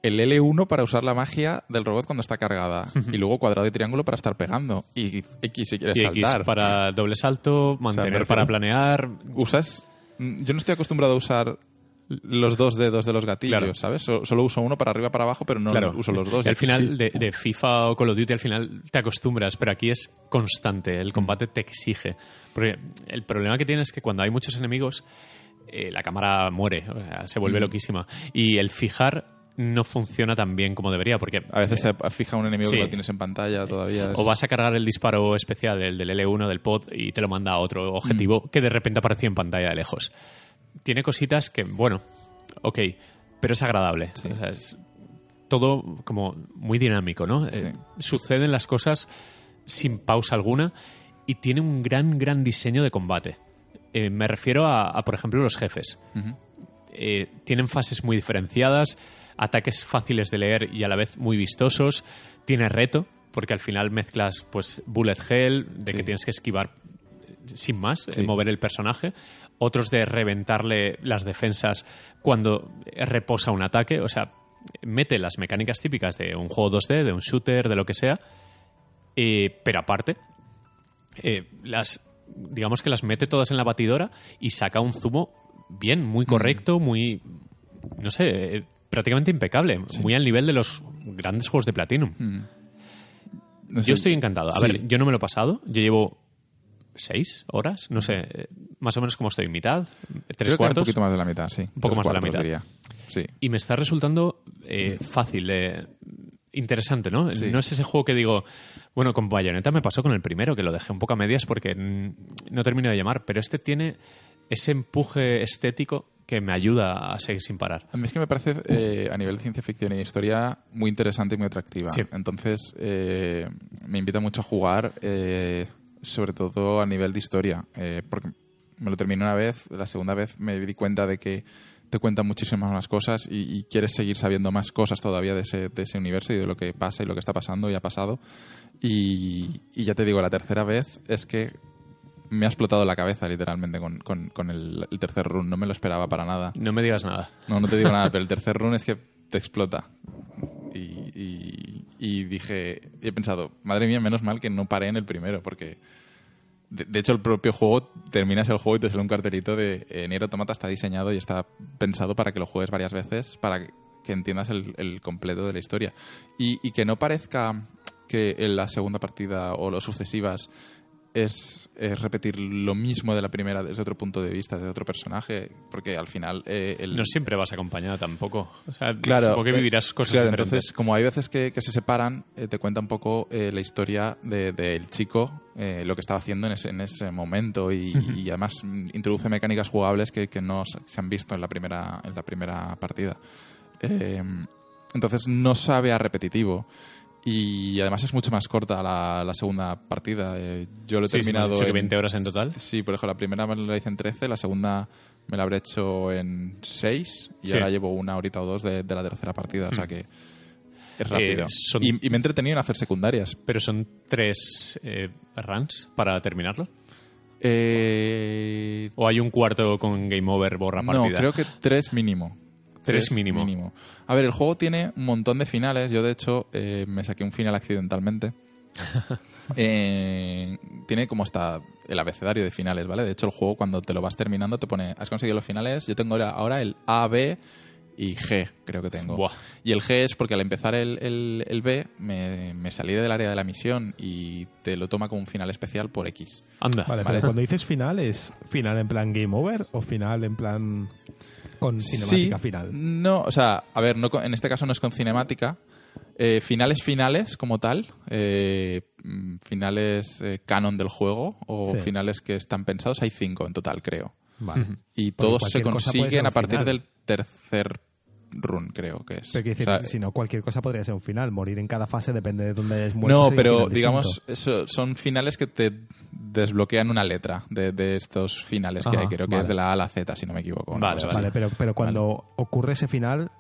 [SPEAKER 2] El L1 para usar la magia del robot cuando está cargada. y luego cuadrado y triángulo para estar pegando. Y X si quieres
[SPEAKER 1] Y X
[SPEAKER 2] saltar.
[SPEAKER 1] para doble salto, mantener para planear.
[SPEAKER 2] usas. mm, Yo no estoy acostumbrado a usar los dos dedos de los gatillos,
[SPEAKER 1] Claro.
[SPEAKER 2] ¿sabes? So- Solo uso uno para arriba para abajo, pero no
[SPEAKER 1] claro,
[SPEAKER 2] uso los dos.
[SPEAKER 1] Y al final
[SPEAKER 2] sí.
[SPEAKER 1] de, de FIFA o Call of Duty al final te acostumbras, pero aquí es constante, el combate te exige. Porque el problema que tienes es que cuando hay muchos enemigos, eh, la cámara muere, o sea, se vuelve loquísima. Y el fijar no funciona tan bien como debería, porque
[SPEAKER 2] A veces se fija un enemigo
[SPEAKER 1] sí.
[SPEAKER 2] que lo tienes en pantalla todavía. es-
[SPEAKER 1] O vas a cargar el disparo especial, el del L1 del pod, y te lo manda a otro objetivo
[SPEAKER 2] Mm.
[SPEAKER 1] que de repente apareció en pantalla de lejos. Tiene cositas que, bueno, ok, pero es agradable. O sea, es todo como muy dinámico, ¿no? Eh, suceden las cosas sin pausa alguna y tiene un gran, gran diseño de combate. Eh, me refiero a, a, por ejemplo, los jefes. Eh, tienen fases muy diferenciadas, ataques fáciles de leer y a la vez muy vistosos. Tiene reto, porque al final mezclas pues bullet hell, de
[SPEAKER 2] Sí.
[SPEAKER 1] que tienes que esquivar sin más,
[SPEAKER 2] Sí.
[SPEAKER 1] mover el personaje. Otros de reventarle las defensas cuando reposa un ataque. O sea, mete las mecánicas típicas de un juego 2D, de un shooter, de lo que sea. eh, pero aparte, eh, las digamos que las mete todas en la batidora y saca un zumo bien, muy correcto, muy no sé, eh, prácticamente impecable, muy al nivel de los grandes juegos de Platinum.
[SPEAKER 2] No sé,
[SPEAKER 1] Yo estoy encantado. A
[SPEAKER 2] sí.
[SPEAKER 1] ver, yo no me lo he pasado, yo llevo seis horas, no sé, eh, más o menos como estoy, mitad, tres
[SPEAKER 2] Creo que
[SPEAKER 1] cuartos.
[SPEAKER 2] un poquito más de la mitad, sí.
[SPEAKER 1] Un poco
[SPEAKER 2] Tres
[SPEAKER 1] más de la mitad.
[SPEAKER 2] diría. Sí.
[SPEAKER 1] y me está resultando eh, fácil, eh, interesante, ¿no?
[SPEAKER 2] Sí.
[SPEAKER 1] No es ese juego que digo, bueno, con Bayonetta me pasó con el primero, que lo dejé un poco a medias porque mm, no termino de llamar, pero este tiene ese empuje estético que me ayuda a seguir sin parar.
[SPEAKER 2] A mí es que me parece, eh, a nivel de ciencia ficción y historia, muy interesante y muy atractiva.
[SPEAKER 1] Sí.
[SPEAKER 2] Entonces, eh, me invita mucho a jugar, eh, sobre todo a nivel de historia. eh, porque me lo terminé una vez, la segunda vez me di cuenta de que te cuentan muchísimas más cosas y, y quieres seguir sabiendo más cosas todavía de ese, de ese universo y de lo que pasa y lo que está pasando y ha pasado. Y, y ya te digo, la tercera vez es que me ha explotado la cabeza literalmente con, con- con el, el tercer run. No me lo esperaba para nada.
[SPEAKER 1] No me digas nada.
[SPEAKER 2] No, no te digo nada, pero el tercer run es que te explota. Y, y- y dije, he pensado, madre mía, menos mal que no paré en el primero, porque de, hecho el propio juego, terminas el juego y te sale un cartelito de eh, Nier está diseñado y está pensado para que lo juegues varias veces, para que, entiendas el, el completo de la historia. Y, y que no parezca que en la segunda partida o las sucesivas es, es repetir lo mismo de la primera desde otro punto de vista, desde otro personaje, porque al final... eh, el,
[SPEAKER 1] No siempre vas acompañado tampoco. O sea,
[SPEAKER 2] Claro,
[SPEAKER 1] supongo que
[SPEAKER 2] eh,
[SPEAKER 1] vivirás cosas
[SPEAKER 2] claro,
[SPEAKER 1] diferentes.
[SPEAKER 2] entonces, como hay veces que, que se separan, eh, te cuenta un poco eh, la historia de- del chico, eh, lo que estaba haciendo en ese, en ese momento y, y además introduce mecánicas jugables que, que no se han visto en la primera, en la primera partida. Entonces no sabe a repetitivo. Y además es mucho más corta la, la segunda partida. Eh, yo lo he
[SPEAKER 1] Sí,
[SPEAKER 2] terminado
[SPEAKER 1] dicho que
[SPEAKER 2] en-
[SPEAKER 1] 20 horas en total.
[SPEAKER 2] Sí, por ejemplo, la primera me la hice en 13, la segunda me la habré hecho en 6 y
[SPEAKER 1] Sí.
[SPEAKER 2] ahora llevo una horita o dos de, de la tercera partida, o sea que es rápido.
[SPEAKER 1] Eh, son-
[SPEAKER 2] y, y me he entretenido en hacer secundarias.
[SPEAKER 1] Pero son tres eh, runs para terminarlo.
[SPEAKER 2] Eh,
[SPEAKER 1] ¿O hay un cuarto con game over, borra
[SPEAKER 2] no,
[SPEAKER 1] partida?
[SPEAKER 2] creo que tres mínimo.
[SPEAKER 1] Tres mínimo.
[SPEAKER 2] A ver, el juego tiene un montón de finales. Yo, de hecho, eh, me saqué un final accidentalmente. Eh, tiene como hasta el abecedario de finales, ¿vale? De hecho, el juego cuando te lo vas terminando te pone, has conseguido los finales, yo tengo ahora- ahora el A, B y G, creo que tengo.
[SPEAKER 1] Buah.
[SPEAKER 2] Y el G es porque al empezar el, el- el B me, me salí del área de la misión y te lo toma como un final especial por X.
[SPEAKER 1] Anda.
[SPEAKER 3] Vale,
[SPEAKER 2] Vale.
[SPEAKER 3] pero cuando dices final, ¿es final en plan game over o final en plan con cinemática
[SPEAKER 2] Sí,
[SPEAKER 3] final?
[SPEAKER 2] No, o sea, a ver, no, con- en este caso no es con cinemática. Eh, finales finales como tal, eh, mm, finales eh, canon del juego o
[SPEAKER 3] Sí.
[SPEAKER 2] finales que están pensados, hay cinco en total, creo.
[SPEAKER 3] Vale.
[SPEAKER 2] Y
[SPEAKER 3] Porque
[SPEAKER 2] todos se consiguen a partir
[SPEAKER 3] final.
[SPEAKER 2] del tercer run, creo que es.
[SPEAKER 3] Pero decir,
[SPEAKER 2] O sea,
[SPEAKER 3] si no, cualquier cosa podría ser un final. Morir en cada fase depende de dónde hayas muerto.
[SPEAKER 2] no, pero digamos, eso, son finales que te desbloquean una letra de, de estos finales que hay. Creo que es de la A a la Z, si no me equivoco.
[SPEAKER 1] Vale, vale.
[SPEAKER 3] Vale, pero, pero cuando ocurre ese final,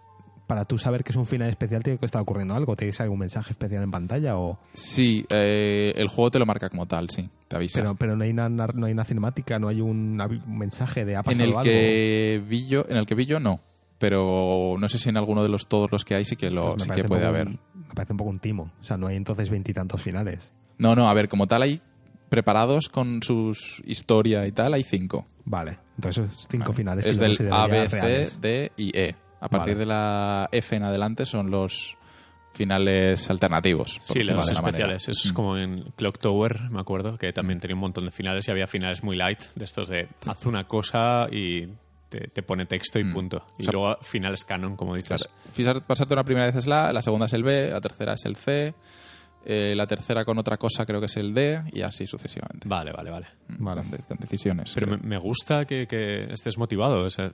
[SPEAKER 3] para tú saber que es un final especial, tiene que estar ocurriendo algo. ¿Tienes algún mensaje especial en pantalla? o
[SPEAKER 2] Sí, eh, el juego te lo marca como tal, sí, te avisa.
[SPEAKER 3] Pero, pero no, hay una, no hay una cinemática, no hay un, mensaje de ha
[SPEAKER 2] en
[SPEAKER 3] pasado
[SPEAKER 2] el
[SPEAKER 3] algo.
[SPEAKER 2] que vi yo, en el que vi yo no, pero no sé si en alguno de los todos los que hay sí que lo
[SPEAKER 3] Pues
[SPEAKER 2] sí que puede haber.
[SPEAKER 3] un- me parece un poco un timo. O sea, no hay entonces veintitantos finales.
[SPEAKER 2] No, no, a ver, como tal hay preparados con sus historia y tal, hay cinco.
[SPEAKER 3] Vale, entonces cinco
[SPEAKER 2] Vale.
[SPEAKER 3] finales
[SPEAKER 2] es
[SPEAKER 3] que
[SPEAKER 2] del A, B, C. D y E. A partir
[SPEAKER 3] Vale.
[SPEAKER 2] de la F en adelante son los finales alternativos.
[SPEAKER 1] Sí, los especiales. Eso es
[SPEAKER 2] Mm.
[SPEAKER 1] como en Clock Tower, me acuerdo, que también tenía un montón de finales y había finales muy light, de estos de haz una cosa y te, te pone texto y
[SPEAKER 2] Mm.
[SPEAKER 1] punto. Y
[SPEAKER 2] O sea,
[SPEAKER 1] luego finales canon, como dices.
[SPEAKER 2] Claro. Pasarte una primera vez es la, la segunda es el B, la tercera es el C, eh, la tercera con otra cosa creo que es el D y así sucesivamente.
[SPEAKER 1] Vale, vale, vale.
[SPEAKER 2] Vale. Con, de- con decisiones.
[SPEAKER 1] Pero
[SPEAKER 2] creo.
[SPEAKER 1] me gusta que, que estés motivado. O sea,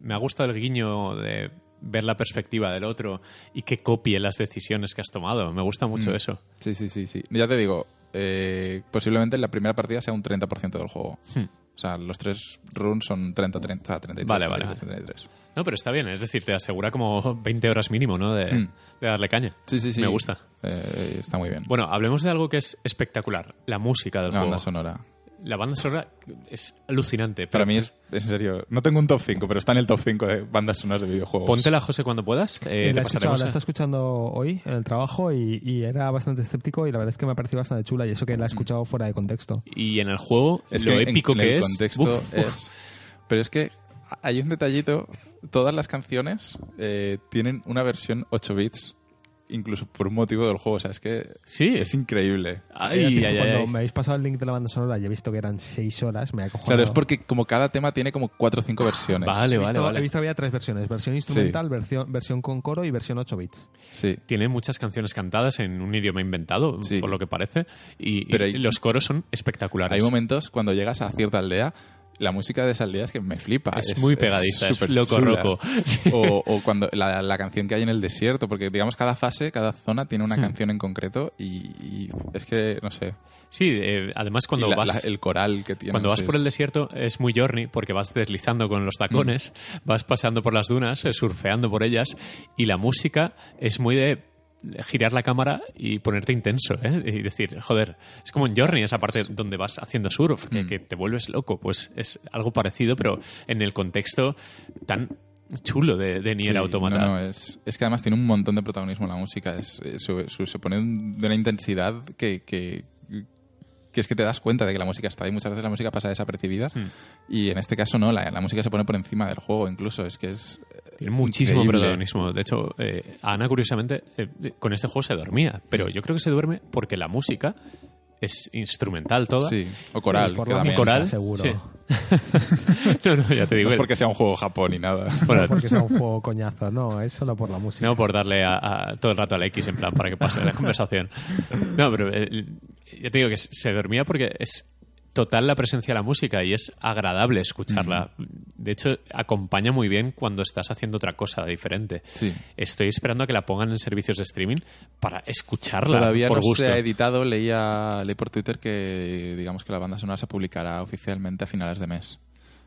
[SPEAKER 1] me ha gustado el guiño de ver la perspectiva del otro y que copie las decisiones que has tomado. Me gusta mucho
[SPEAKER 2] Mm.
[SPEAKER 1] eso.
[SPEAKER 2] Sí, sí, sí, sí. Ya te digo, eh, posiblemente la primera partida sea un 30% del juego.
[SPEAKER 1] Hmm.
[SPEAKER 2] O sea, los tres runs son 30, 30, 33,
[SPEAKER 1] Vale, vale,
[SPEAKER 2] 33, 33.
[SPEAKER 1] No, pero está bien. Es decir, te asegura como 20 horas mínimo, ¿no? De,
[SPEAKER 2] Mm.
[SPEAKER 1] de darle caña.
[SPEAKER 2] Sí, sí, sí.
[SPEAKER 1] Me gusta.
[SPEAKER 2] Eh, está muy bien.
[SPEAKER 1] Bueno, hablemos de algo que es espectacular. La música del
[SPEAKER 2] la
[SPEAKER 1] juego.
[SPEAKER 2] banda sonora.
[SPEAKER 1] La banda sonora es alucinante.
[SPEAKER 2] Para mí es, en serio, no tengo un top 5, pero está en el top 5 de bandas sonoras de videojuegos.
[SPEAKER 1] Póntela, José, cuando puedas. Eh, te
[SPEAKER 3] la, escuchado, está escuchando hoy en el trabajo y, y era bastante escéptico y la verdad es que me ha parecido bastante chula y eso que la he escuchado fuera de contexto.
[SPEAKER 1] Y en el juego,
[SPEAKER 2] Es
[SPEAKER 1] lo
[SPEAKER 2] que
[SPEAKER 1] épico
[SPEAKER 2] en
[SPEAKER 1] que es.
[SPEAKER 2] contexto
[SPEAKER 1] uf, uf.
[SPEAKER 2] es- Pero es que hay un detallito. Todas las canciones eh, tienen una versión 8 bits, incluso por un motivo del juego. O sea, es que
[SPEAKER 1] Sí.
[SPEAKER 2] es increíble.
[SPEAKER 1] Ay,
[SPEAKER 3] cuando
[SPEAKER 1] ay.
[SPEAKER 3] me habéis pasado el link de la banda sonora y he visto que eran seis horas, me ha cojonado.
[SPEAKER 2] Claro, es porque como cada tema tiene como 4 o 5 versiones.
[SPEAKER 1] Vale,
[SPEAKER 3] he
[SPEAKER 1] vale,
[SPEAKER 3] visto,
[SPEAKER 1] vale.
[SPEAKER 3] he visto que había tres versiones, versión instrumental, versión, versión con coro y versión 8 bits.
[SPEAKER 2] Sí.
[SPEAKER 1] Tiene muchas canciones cantadas en un idioma inventado,
[SPEAKER 2] Sí.
[SPEAKER 1] por lo que parece. Y, y
[SPEAKER 2] Pero hay-
[SPEAKER 1] los coros son espectaculares.
[SPEAKER 2] Hay momentos cuando llegas a cierta aldea, la música de esa aldea es que me flipa.
[SPEAKER 1] Es muy pegadiza, es
[SPEAKER 2] súper
[SPEAKER 1] loco, roco.
[SPEAKER 2] O, o cuando la, la canción que hay en el desierto, porque digamos cada fase, cada zona tiene
[SPEAKER 1] Hmm.
[SPEAKER 2] una canción en concreto y, y es que, no sé,
[SPEAKER 1] Sí, eh, además cuando
[SPEAKER 2] la-
[SPEAKER 1] vas...
[SPEAKER 2] la- el coral que tiene.
[SPEAKER 1] Cuando vas por el
[SPEAKER 2] es-
[SPEAKER 1] desierto es muy journey porque vas deslizando con los tacones, vas pasando por las dunas, eh, surfeando por ellas y la música es muy de girar la cámara y ponerte intenso ¿eh? y decir, joder, es como en Journey esa parte donde vas haciendo surf, que,
[SPEAKER 2] Mm.
[SPEAKER 1] que te vuelves loco, pues es algo parecido pero en el contexto tan chulo de, de Nier
[SPEAKER 2] Sí,
[SPEAKER 1] Automata.
[SPEAKER 2] no, no, es, es que además tiene un montón de protagonismo la música. Es, es- su- su- se pone de una intensidad que, que, que es que te das cuenta de que la música está ahí. Muchas veces la música pasa desapercibida
[SPEAKER 1] Hmm.
[SPEAKER 2] y en este caso no, la, la música se pone por encima del juego incluso. Es que es
[SPEAKER 1] Tiene muchísimo
[SPEAKER 2] increíble.
[SPEAKER 1] protagonismo. De hecho, eh, Ana, curiosamente, eh, con este juego se dormía. Pero yo creo que se duerme porque la música es instrumental toda.
[SPEAKER 2] Sí, o coral.
[SPEAKER 3] Sí, por
[SPEAKER 2] que
[SPEAKER 3] la
[SPEAKER 2] también.
[SPEAKER 1] Coral,
[SPEAKER 3] seguro.
[SPEAKER 1] sí. no, no, ya te digo.
[SPEAKER 2] No es porque sea un juego Japón ni nada.
[SPEAKER 1] Bueno,
[SPEAKER 3] No porque sea un juego coñazo, no, es solo por la música.
[SPEAKER 1] no por darle a, a- todo el rato al X en plan para que pase la conversación. No, pero eh, ya te digo que se dormía porque es total la presencia de la música y es agradable escucharla. De hecho, acompaña muy bien cuando estás haciendo otra cosa diferente.
[SPEAKER 2] Sí.
[SPEAKER 1] Estoy esperando a que la pongan en servicios de streaming para escucharla
[SPEAKER 2] Todavía
[SPEAKER 1] por
[SPEAKER 2] no
[SPEAKER 1] gusto.
[SPEAKER 2] se ha editado. Leía, leí por Twitter que digamos que la banda sonora se publicará oficialmente a finales de mes.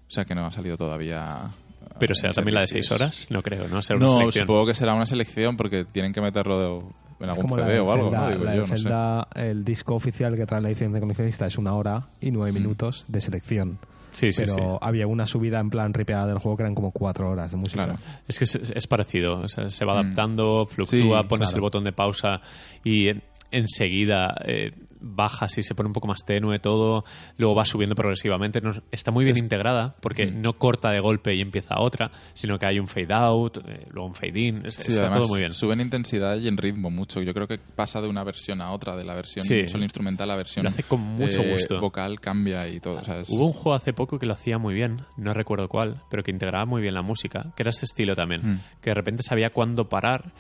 [SPEAKER 2] O sea que no ha salido todavía.
[SPEAKER 1] Pero será también la de seis horas, no creo, ¿no? Será una
[SPEAKER 2] No,
[SPEAKER 1] selección.
[SPEAKER 2] supongo que será una selección porque tienen que meterlo de- en algún CD
[SPEAKER 3] de
[SPEAKER 2] o algo,
[SPEAKER 3] Zelda,
[SPEAKER 2] ¿no? Digo yo, no sé.
[SPEAKER 3] Zelda, el disco oficial que trae la edición de coleccionista es una hora y nueve minutos de selección.
[SPEAKER 1] Sí, sí,
[SPEAKER 3] pero
[SPEAKER 1] sí.
[SPEAKER 3] había una subida en plan ripeada del juego que eran como cuatro horas de música.
[SPEAKER 2] Claro.
[SPEAKER 1] Es que es, es parecido, o sea, se va
[SPEAKER 2] Mm.
[SPEAKER 1] adaptando, fluctúa,
[SPEAKER 2] Sí,
[SPEAKER 1] pones
[SPEAKER 3] claro.
[SPEAKER 1] el botón de pausa y enseguida eh, bajas y se pone un poco más tenue todo, luego va subiendo progresivamente. No- está muy bien integrada porque
[SPEAKER 2] Mm.
[SPEAKER 1] no corta de golpe y empieza otra, sino que hay un fade out, eh, luego un fade in, es-
[SPEAKER 2] Sí,
[SPEAKER 1] está todo muy bien.
[SPEAKER 2] Sube en intensidad y en ritmo mucho. Yo creo que pasa de una versión a otra, de la versión
[SPEAKER 1] Sí.
[SPEAKER 2] solo instrumental a la versión
[SPEAKER 1] Lo hace con mucho
[SPEAKER 2] eh,
[SPEAKER 1] gusto.
[SPEAKER 2] vocal, cambia y todo. o sea, es-
[SPEAKER 1] Hubo un juego hace poco que lo hacía muy bien, no recuerdo cuál, pero que integraba muy bien la música, que era este estilo también,
[SPEAKER 2] Mm.
[SPEAKER 1] que de repente sabía cuándo parar.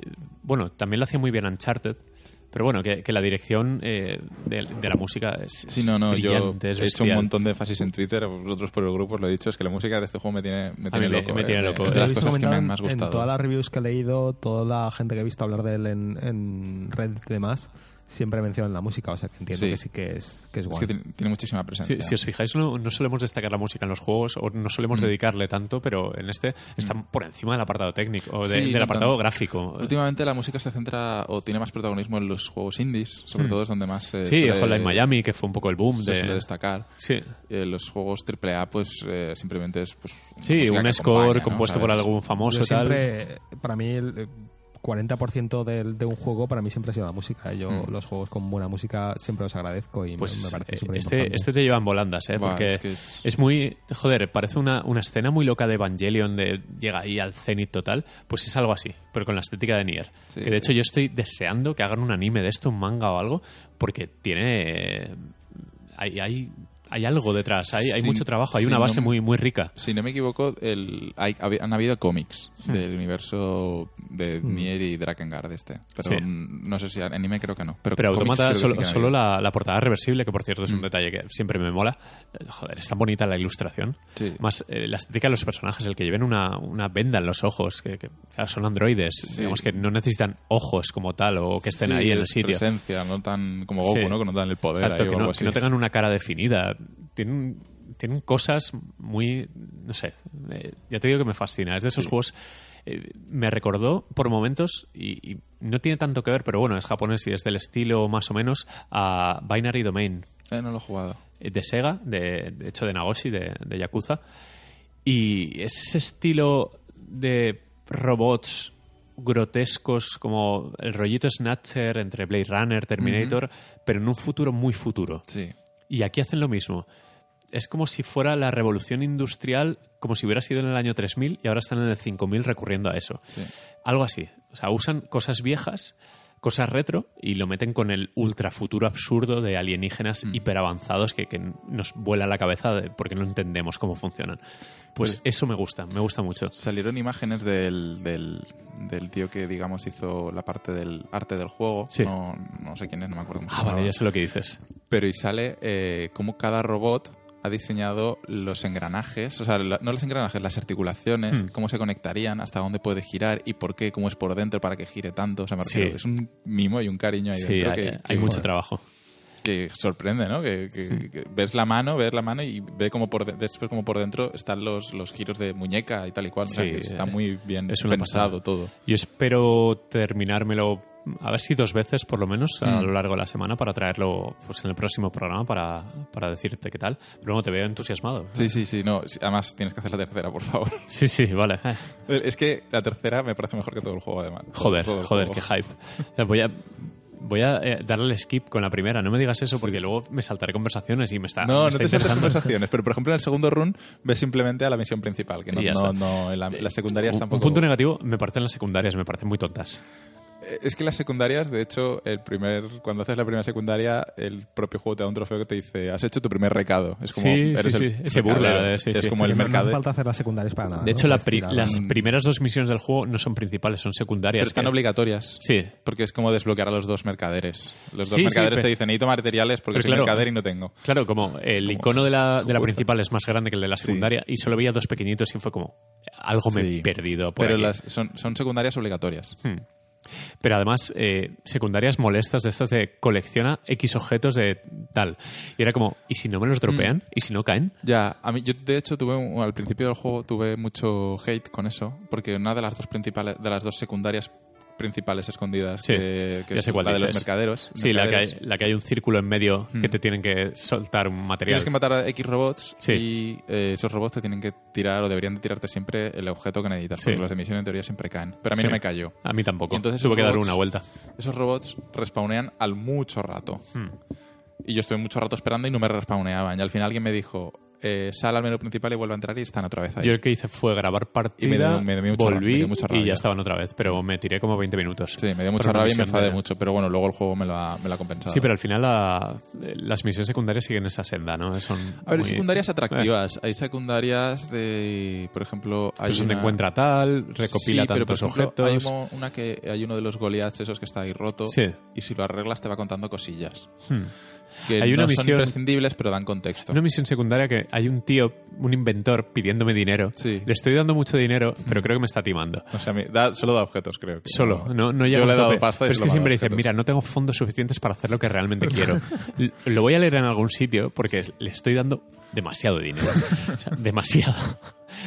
[SPEAKER 1] Eh, Bueno, también lo hacía muy bien Uncharted, pero bueno, que, que la dirección eh, de, de la música es,
[SPEAKER 2] Sí, no, no, yo
[SPEAKER 1] brillante, es
[SPEAKER 2] he hecho un montón de énfasis en Twitter, vosotros por el grupo os lo he dicho, es que la música de este juego me tiene, me
[SPEAKER 1] A
[SPEAKER 2] tiene
[SPEAKER 1] mí me-
[SPEAKER 2] loco.
[SPEAKER 1] me
[SPEAKER 2] eh,
[SPEAKER 1] tiene
[SPEAKER 2] eh,
[SPEAKER 1] loco.
[SPEAKER 3] Lo
[SPEAKER 2] de las cosas que me han más
[SPEAKER 3] en-
[SPEAKER 2] gustado.
[SPEAKER 3] En todas las reviews que he leído, toda la gente que he visto hablar de él en, en Reddit y demás, siempre mencionan la música, o sea que entiendo
[SPEAKER 2] Sí.
[SPEAKER 3] que sí que es, que es
[SPEAKER 2] Es
[SPEAKER 3] guay.
[SPEAKER 2] que tiene, tiene muchísima
[SPEAKER 1] Si,
[SPEAKER 2] presencia.
[SPEAKER 1] si os fijáis, no, no solemos destacar la música en los juegos o no solemos
[SPEAKER 2] Mm.
[SPEAKER 1] dedicarle tanto, pero en este está por encima del apartado técnico o de-
[SPEAKER 2] Sí,
[SPEAKER 1] del apartado
[SPEAKER 2] tanto.
[SPEAKER 1] gráfico.
[SPEAKER 2] Últimamente la música se centra o tiene más protagonismo en los juegos indies, sobre
[SPEAKER 1] Hmm.
[SPEAKER 2] todo es donde más se
[SPEAKER 1] sí,
[SPEAKER 2] suele-
[SPEAKER 1] Hotline Miami, que fue un poco el boom
[SPEAKER 2] se
[SPEAKER 1] de...
[SPEAKER 2] suele destacar.
[SPEAKER 1] Sí,
[SPEAKER 2] Eh, los juegos AAA, pues eh, simplemente es. Pues,
[SPEAKER 1] sí un score
[SPEAKER 2] acompaña, ¿no?
[SPEAKER 1] compuesto por algún famoso
[SPEAKER 3] Yo
[SPEAKER 1] y tal.
[SPEAKER 3] siempre, para mí, el eh, 40% del- de un juego para mí siempre ha sido la música. Yo
[SPEAKER 2] Mm.
[SPEAKER 3] los juegos con buena música siempre los agradezco y me-
[SPEAKER 1] Pues
[SPEAKER 3] me, parece
[SPEAKER 1] eh,
[SPEAKER 3] súper
[SPEAKER 1] este, este te lleva en volandas, ¿eh? Porque
[SPEAKER 2] es que es-
[SPEAKER 1] es muy... Joder, parece una, una escena muy loca de Evangelion de llega ahí al cenit total. Pues es algo así, pero con la estética de Nier.
[SPEAKER 2] Sí.
[SPEAKER 1] Que de hecho yo estoy deseando que hagan un anime de esto, un manga o algo, porque tiene... eh, Hay, hay, hay algo detrás, hay, hay mucho trabajo, hay una base muy, muy rica.
[SPEAKER 2] Si no me equivoco, el, hay- han habido cómics
[SPEAKER 1] Hmm.
[SPEAKER 2] del universo de Nier y Drakengard este. Pero
[SPEAKER 1] Sí.
[SPEAKER 2] no sé si anime creo que no. Pero,
[SPEAKER 1] Pero Automata, solo,
[SPEAKER 2] sí
[SPEAKER 1] la, la portada reversible, que por cierto es un
[SPEAKER 2] Mm.
[SPEAKER 1] detalle que siempre me mola. Joder, es tan bonita la ilustración.
[SPEAKER 2] Sí.
[SPEAKER 1] Más eh, la estética de los personajes, el que lleven una, una venda en los ojos, que, que, claro, son androides, digamos que no necesitan ojos como tal o que estén ahí en el sitio.
[SPEAKER 2] presencia, no tan como Goku. ¿no? Que no dan el poder
[SPEAKER 1] Exacto,
[SPEAKER 2] ahí o
[SPEAKER 1] que,
[SPEAKER 2] algo
[SPEAKER 1] no,
[SPEAKER 2] así.
[SPEAKER 1] que no tengan una cara definida. Tienen, tienen cosas muy. No sé. eh, ya te digo que me fascina. Es de esos juegos. eh, me recordó por momentos, y, y no tiene tanto que ver, pero bueno, es japonés y es del estilo más o menos, a Binary Domain
[SPEAKER 2] Eh, no lo he jugado.
[SPEAKER 1] eh, de Sega, de, de hecho de Nagoshi, de, de Yakuza. Y es ese estilo de robots grotescos como el rollito Snatcher entre Blade Runner, Terminator, pero en un futuro muy futuro.
[SPEAKER 2] Sí.
[SPEAKER 1] Y aquí hacen lo mismo. Es como si fuera la revolución industrial, como si hubiera sido en el año 3000 y ahora están en el 5000 recurriendo a eso.
[SPEAKER 2] Sí.
[SPEAKER 1] Algo así. O sea, usan cosas viejas, cosas retro y lo meten con el ultra futuro absurdo de alienígenas
[SPEAKER 2] Mm.
[SPEAKER 1] hiperavanzados que, que nos vuela la cabeza de- porque no entendemos cómo funcionan. Pues,
[SPEAKER 2] Pues-
[SPEAKER 1] eso me gusta, me gusta mucho.
[SPEAKER 2] Salieron imágenes del, del, del tío que, digamos, hizo la parte del arte del juego.
[SPEAKER 1] Sí.
[SPEAKER 2] No, no sé quién es, no me acuerdo cómo
[SPEAKER 1] Ah, vale, ya sé lo que dices.
[SPEAKER 2] Pero y sale eh, como cada robot ha diseñado los engranajes, o sea, la- no los engranajes, las articulaciones,
[SPEAKER 1] Hmm.
[SPEAKER 2] cómo se conectarían, hasta dónde puede girar y por qué, cómo es por dentro para que gire tanto. O sea, me
[SPEAKER 1] Sí.
[SPEAKER 2] es un mimo y un cariño ahí
[SPEAKER 1] Sí,
[SPEAKER 2] dentro
[SPEAKER 1] hay,
[SPEAKER 2] que,
[SPEAKER 1] hay
[SPEAKER 2] que-
[SPEAKER 1] mucho
[SPEAKER 2] joder,
[SPEAKER 1] trabajo.
[SPEAKER 2] que sorprende, ¿no? Que,
[SPEAKER 1] Hmm.
[SPEAKER 2] que ves la mano, ves la mano y ve como por como por dentro están los, los giros de muñeca y tal y cual. o sea,
[SPEAKER 1] Sí,
[SPEAKER 2] que está muy bien
[SPEAKER 1] es
[SPEAKER 2] pensado
[SPEAKER 1] pasada.
[SPEAKER 2] todo.
[SPEAKER 1] Yo espero terminármelo, a ver si dos veces por lo menos a
[SPEAKER 2] Mm.
[SPEAKER 1] lo largo de la semana para traerlo pues, en el próximo programa para, para decirte qué tal. Pero bueno, te veo entusiasmado.
[SPEAKER 2] Sí, sí, sí. No, sí, además tienes que hacer la tercera, por favor.
[SPEAKER 1] Sí, sí, vale. Eh,
[SPEAKER 2] Es que la tercera me parece mejor que todo el juego, además.
[SPEAKER 1] Joder, joder,
[SPEAKER 2] juego.
[SPEAKER 1] qué hype. Sea, voy a, voy a eh, darle el skip con la primera. No me digas eso porque luego me saltaré conversaciones y me está,
[SPEAKER 2] No,
[SPEAKER 1] me
[SPEAKER 2] no
[SPEAKER 1] está
[SPEAKER 2] te saltes
[SPEAKER 1] interesando.
[SPEAKER 2] conversaciones, pero por ejemplo en el segundo run ves simplemente a la misión principal, que no, no,
[SPEAKER 1] está.
[SPEAKER 2] no en la- las secundarias
[SPEAKER 1] un,
[SPEAKER 2] tampoco.
[SPEAKER 1] un punto negativo me parecen las secundarias, me parecen muy tontas.
[SPEAKER 2] Es que las secundarias, de hecho, el primer cuando haces la primera secundaria, el propio juego te da un trofeo que te dice, has hecho tu primer recado. Es como,
[SPEAKER 1] Sí,
[SPEAKER 2] eres
[SPEAKER 1] sí,
[SPEAKER 2] el
[SPEAKER 1] sí, ese burla, eh, sí,
[SPEAKER 2] es
[SPEAKER 1] sí.
[SPEAKER 2] como el
[SPEAKER 3] Que no- hace
[SPEAKER 2] mercado.
[SPEAKER 3] falta hacer las secundarias para nada.
[SPEAKER 1] De
[SPEAKER 3] ¿no?
[SPEAKER 1] hecho, la pri- las primeras dos misiones del juego no son principales, son secundarias.
[SPEAKER 2] Pero están
[SPEAKER 1] que-
[SPEAKER 2] obligatorias.
[SPEAKER 1] Sí,
[SPEAKER 2] Porque es como desbloquear a los dos mercaderes. Los dos mercaderes te dicen, necesito materiales porque
[SPEAKER 1] pero
[SPEAKER 2] soy
[SPEAKER 1] claro.
[SPEAKER 2] mercader y no tengo.
[SPEAKER 1] claro, como el
[SPEAKER 2] Como-
[SPEAKER 1] icono de la, de la principal es más grande que el de la secundaria y solo veía dos pequeñitos y fue como, algo me
[SPEAKER 2] Sí.
[SPEAKER 1] he perdido por
[SPEAKER 2] Pero las, son, son secundarias obligatorias.
[SPEAKER 1] Pero además, eh, secundarias molestas de estas de colecciona X objetos de tal. Y era como, ¿y si no me los dropean? ¿Y si no caen?
[SPEAKER 2] Ya, a mí, yo de hecho tuve un- al principio del juego tuve mucho hate con eso, porque una de las dos principales, de las dos secundarias principales escondidas,
[SPEAKER 1] Sí,
[SPEAKER 2] que, que
[SPEAKER 1] ya
[SPEAKER 2] es
[SPEAKER 1] sé cuál
[SPEAKER 2] la de los mercaderos.
[SPEAKER 1] Sí, la que, hay, la que hay un círculo en medio que
[SPEAKER 2] Hmm.
[SPEAKER 1] te tienen que soltar un material.
[SPEAKER 2] Tienes que matar a X robots
[SPEAKER 1] Sí.
[SPEAKER 2] y eh, esos robots te tienen que tirar o deberían de tirarte siempre el objeto que necesitas, porque los de misión en teoría siempre caen. Pero a mí no me cayó.
[SPEAKER 1] A mí tampoco.
[SPEAKER 2] Y entonces
[SPEAKER 1] Tuve que
[SPEAKER 2] esos
[SPEAKER 1] dar
[SPEAKER 2] robots-
[SPEAKER 1] una vuelta.
[SPEAKER 2] Esos robots respawnean al mucho rato.
[SPEAKER 1] Hmm.
[SPEAKER 2] Y yo estuve mucho rato esperando y no me respawneaban. Y al final alguien me dijo, eh, sal al menú principal y vuelve a entrar y están otra vez ahí.
[SPEAKER 1] Yo lo que hice fue grabar partida,
[SPEAKER 2] Y me dio- me dio ra- me
[SPEAKER 1] volví
[SPEAKER 2] dio mucha
[SPEAKER 1] y
[SPEAKER 2] rabia.
[SPEAKER 1] ya estaban otra vez. Pero me tiré como 20 minutos.
[SPEAKER 2] Sí, me dio mucha rabia y me enfadé mucho, pero bueno, luego el juego me lo ha, me lo ha compensado.
[SPEAKER 1] Sí, pero al final la- las misiones secundarias siguen esa senda, ¿no? Son
[SPEAKER 2] A ver, hay
[SPEAKER 1] muy-
[SPEAKER 2] secundarias
[SPEAKER 1] Eh,
[SPEAKER 2] atractivas. Hay secundarias de, por ejemplo, hay
[SPEAKER 1] pues donde
[SPEAKER 2] una-
[SPEAKER 1] encuentra tal, recopila
[SPEAKER 2] sí, pero por
[SPEAKER 1] tantos
[SPEAKER 2] ejemplo, hay
[SPEAKER 1] objetos.
[SPEAKER 2] mo- una que hay uno de los Goliaths esos que está ahí roto
[SPEAKER 1] Sí.
[SPEAKER 2] y si lo arreglas te va contando cosillas
[SPEAKER 1] Hmm.
[SPEAKER 2] Que
[SPEAKER 1] Hay
[SPEAKER 2] no
[SPEAKER 1] una
[SPEAKER 2] son
[SPEAKER 1] misión-
[SPEAKER 2] imprescindibles pero dan contexto.
[SPEAKER 1] Una misión secundaria que hay un tío, un inventor, pidiéndome dinero.
[SPEAKER 2] Sí.
[SPEAKER 1] Le estoy dando mucho dinero, pero creo que me está timando.
[SPEAKER 2] O sea, da- solo da objetos, creo. que
[SPEAKER 1] Solo, no, no llega
[SPEAKER 2] Yo le he dado pasta y
[SPEAKER 1] Pero es que siempre dicen, mira, no tengo fondos suficientes para hacer lo que realmente quiero. Lo voy a leer en algún sitio porque le estoy dando demasiado dinero. O sea, demasiado.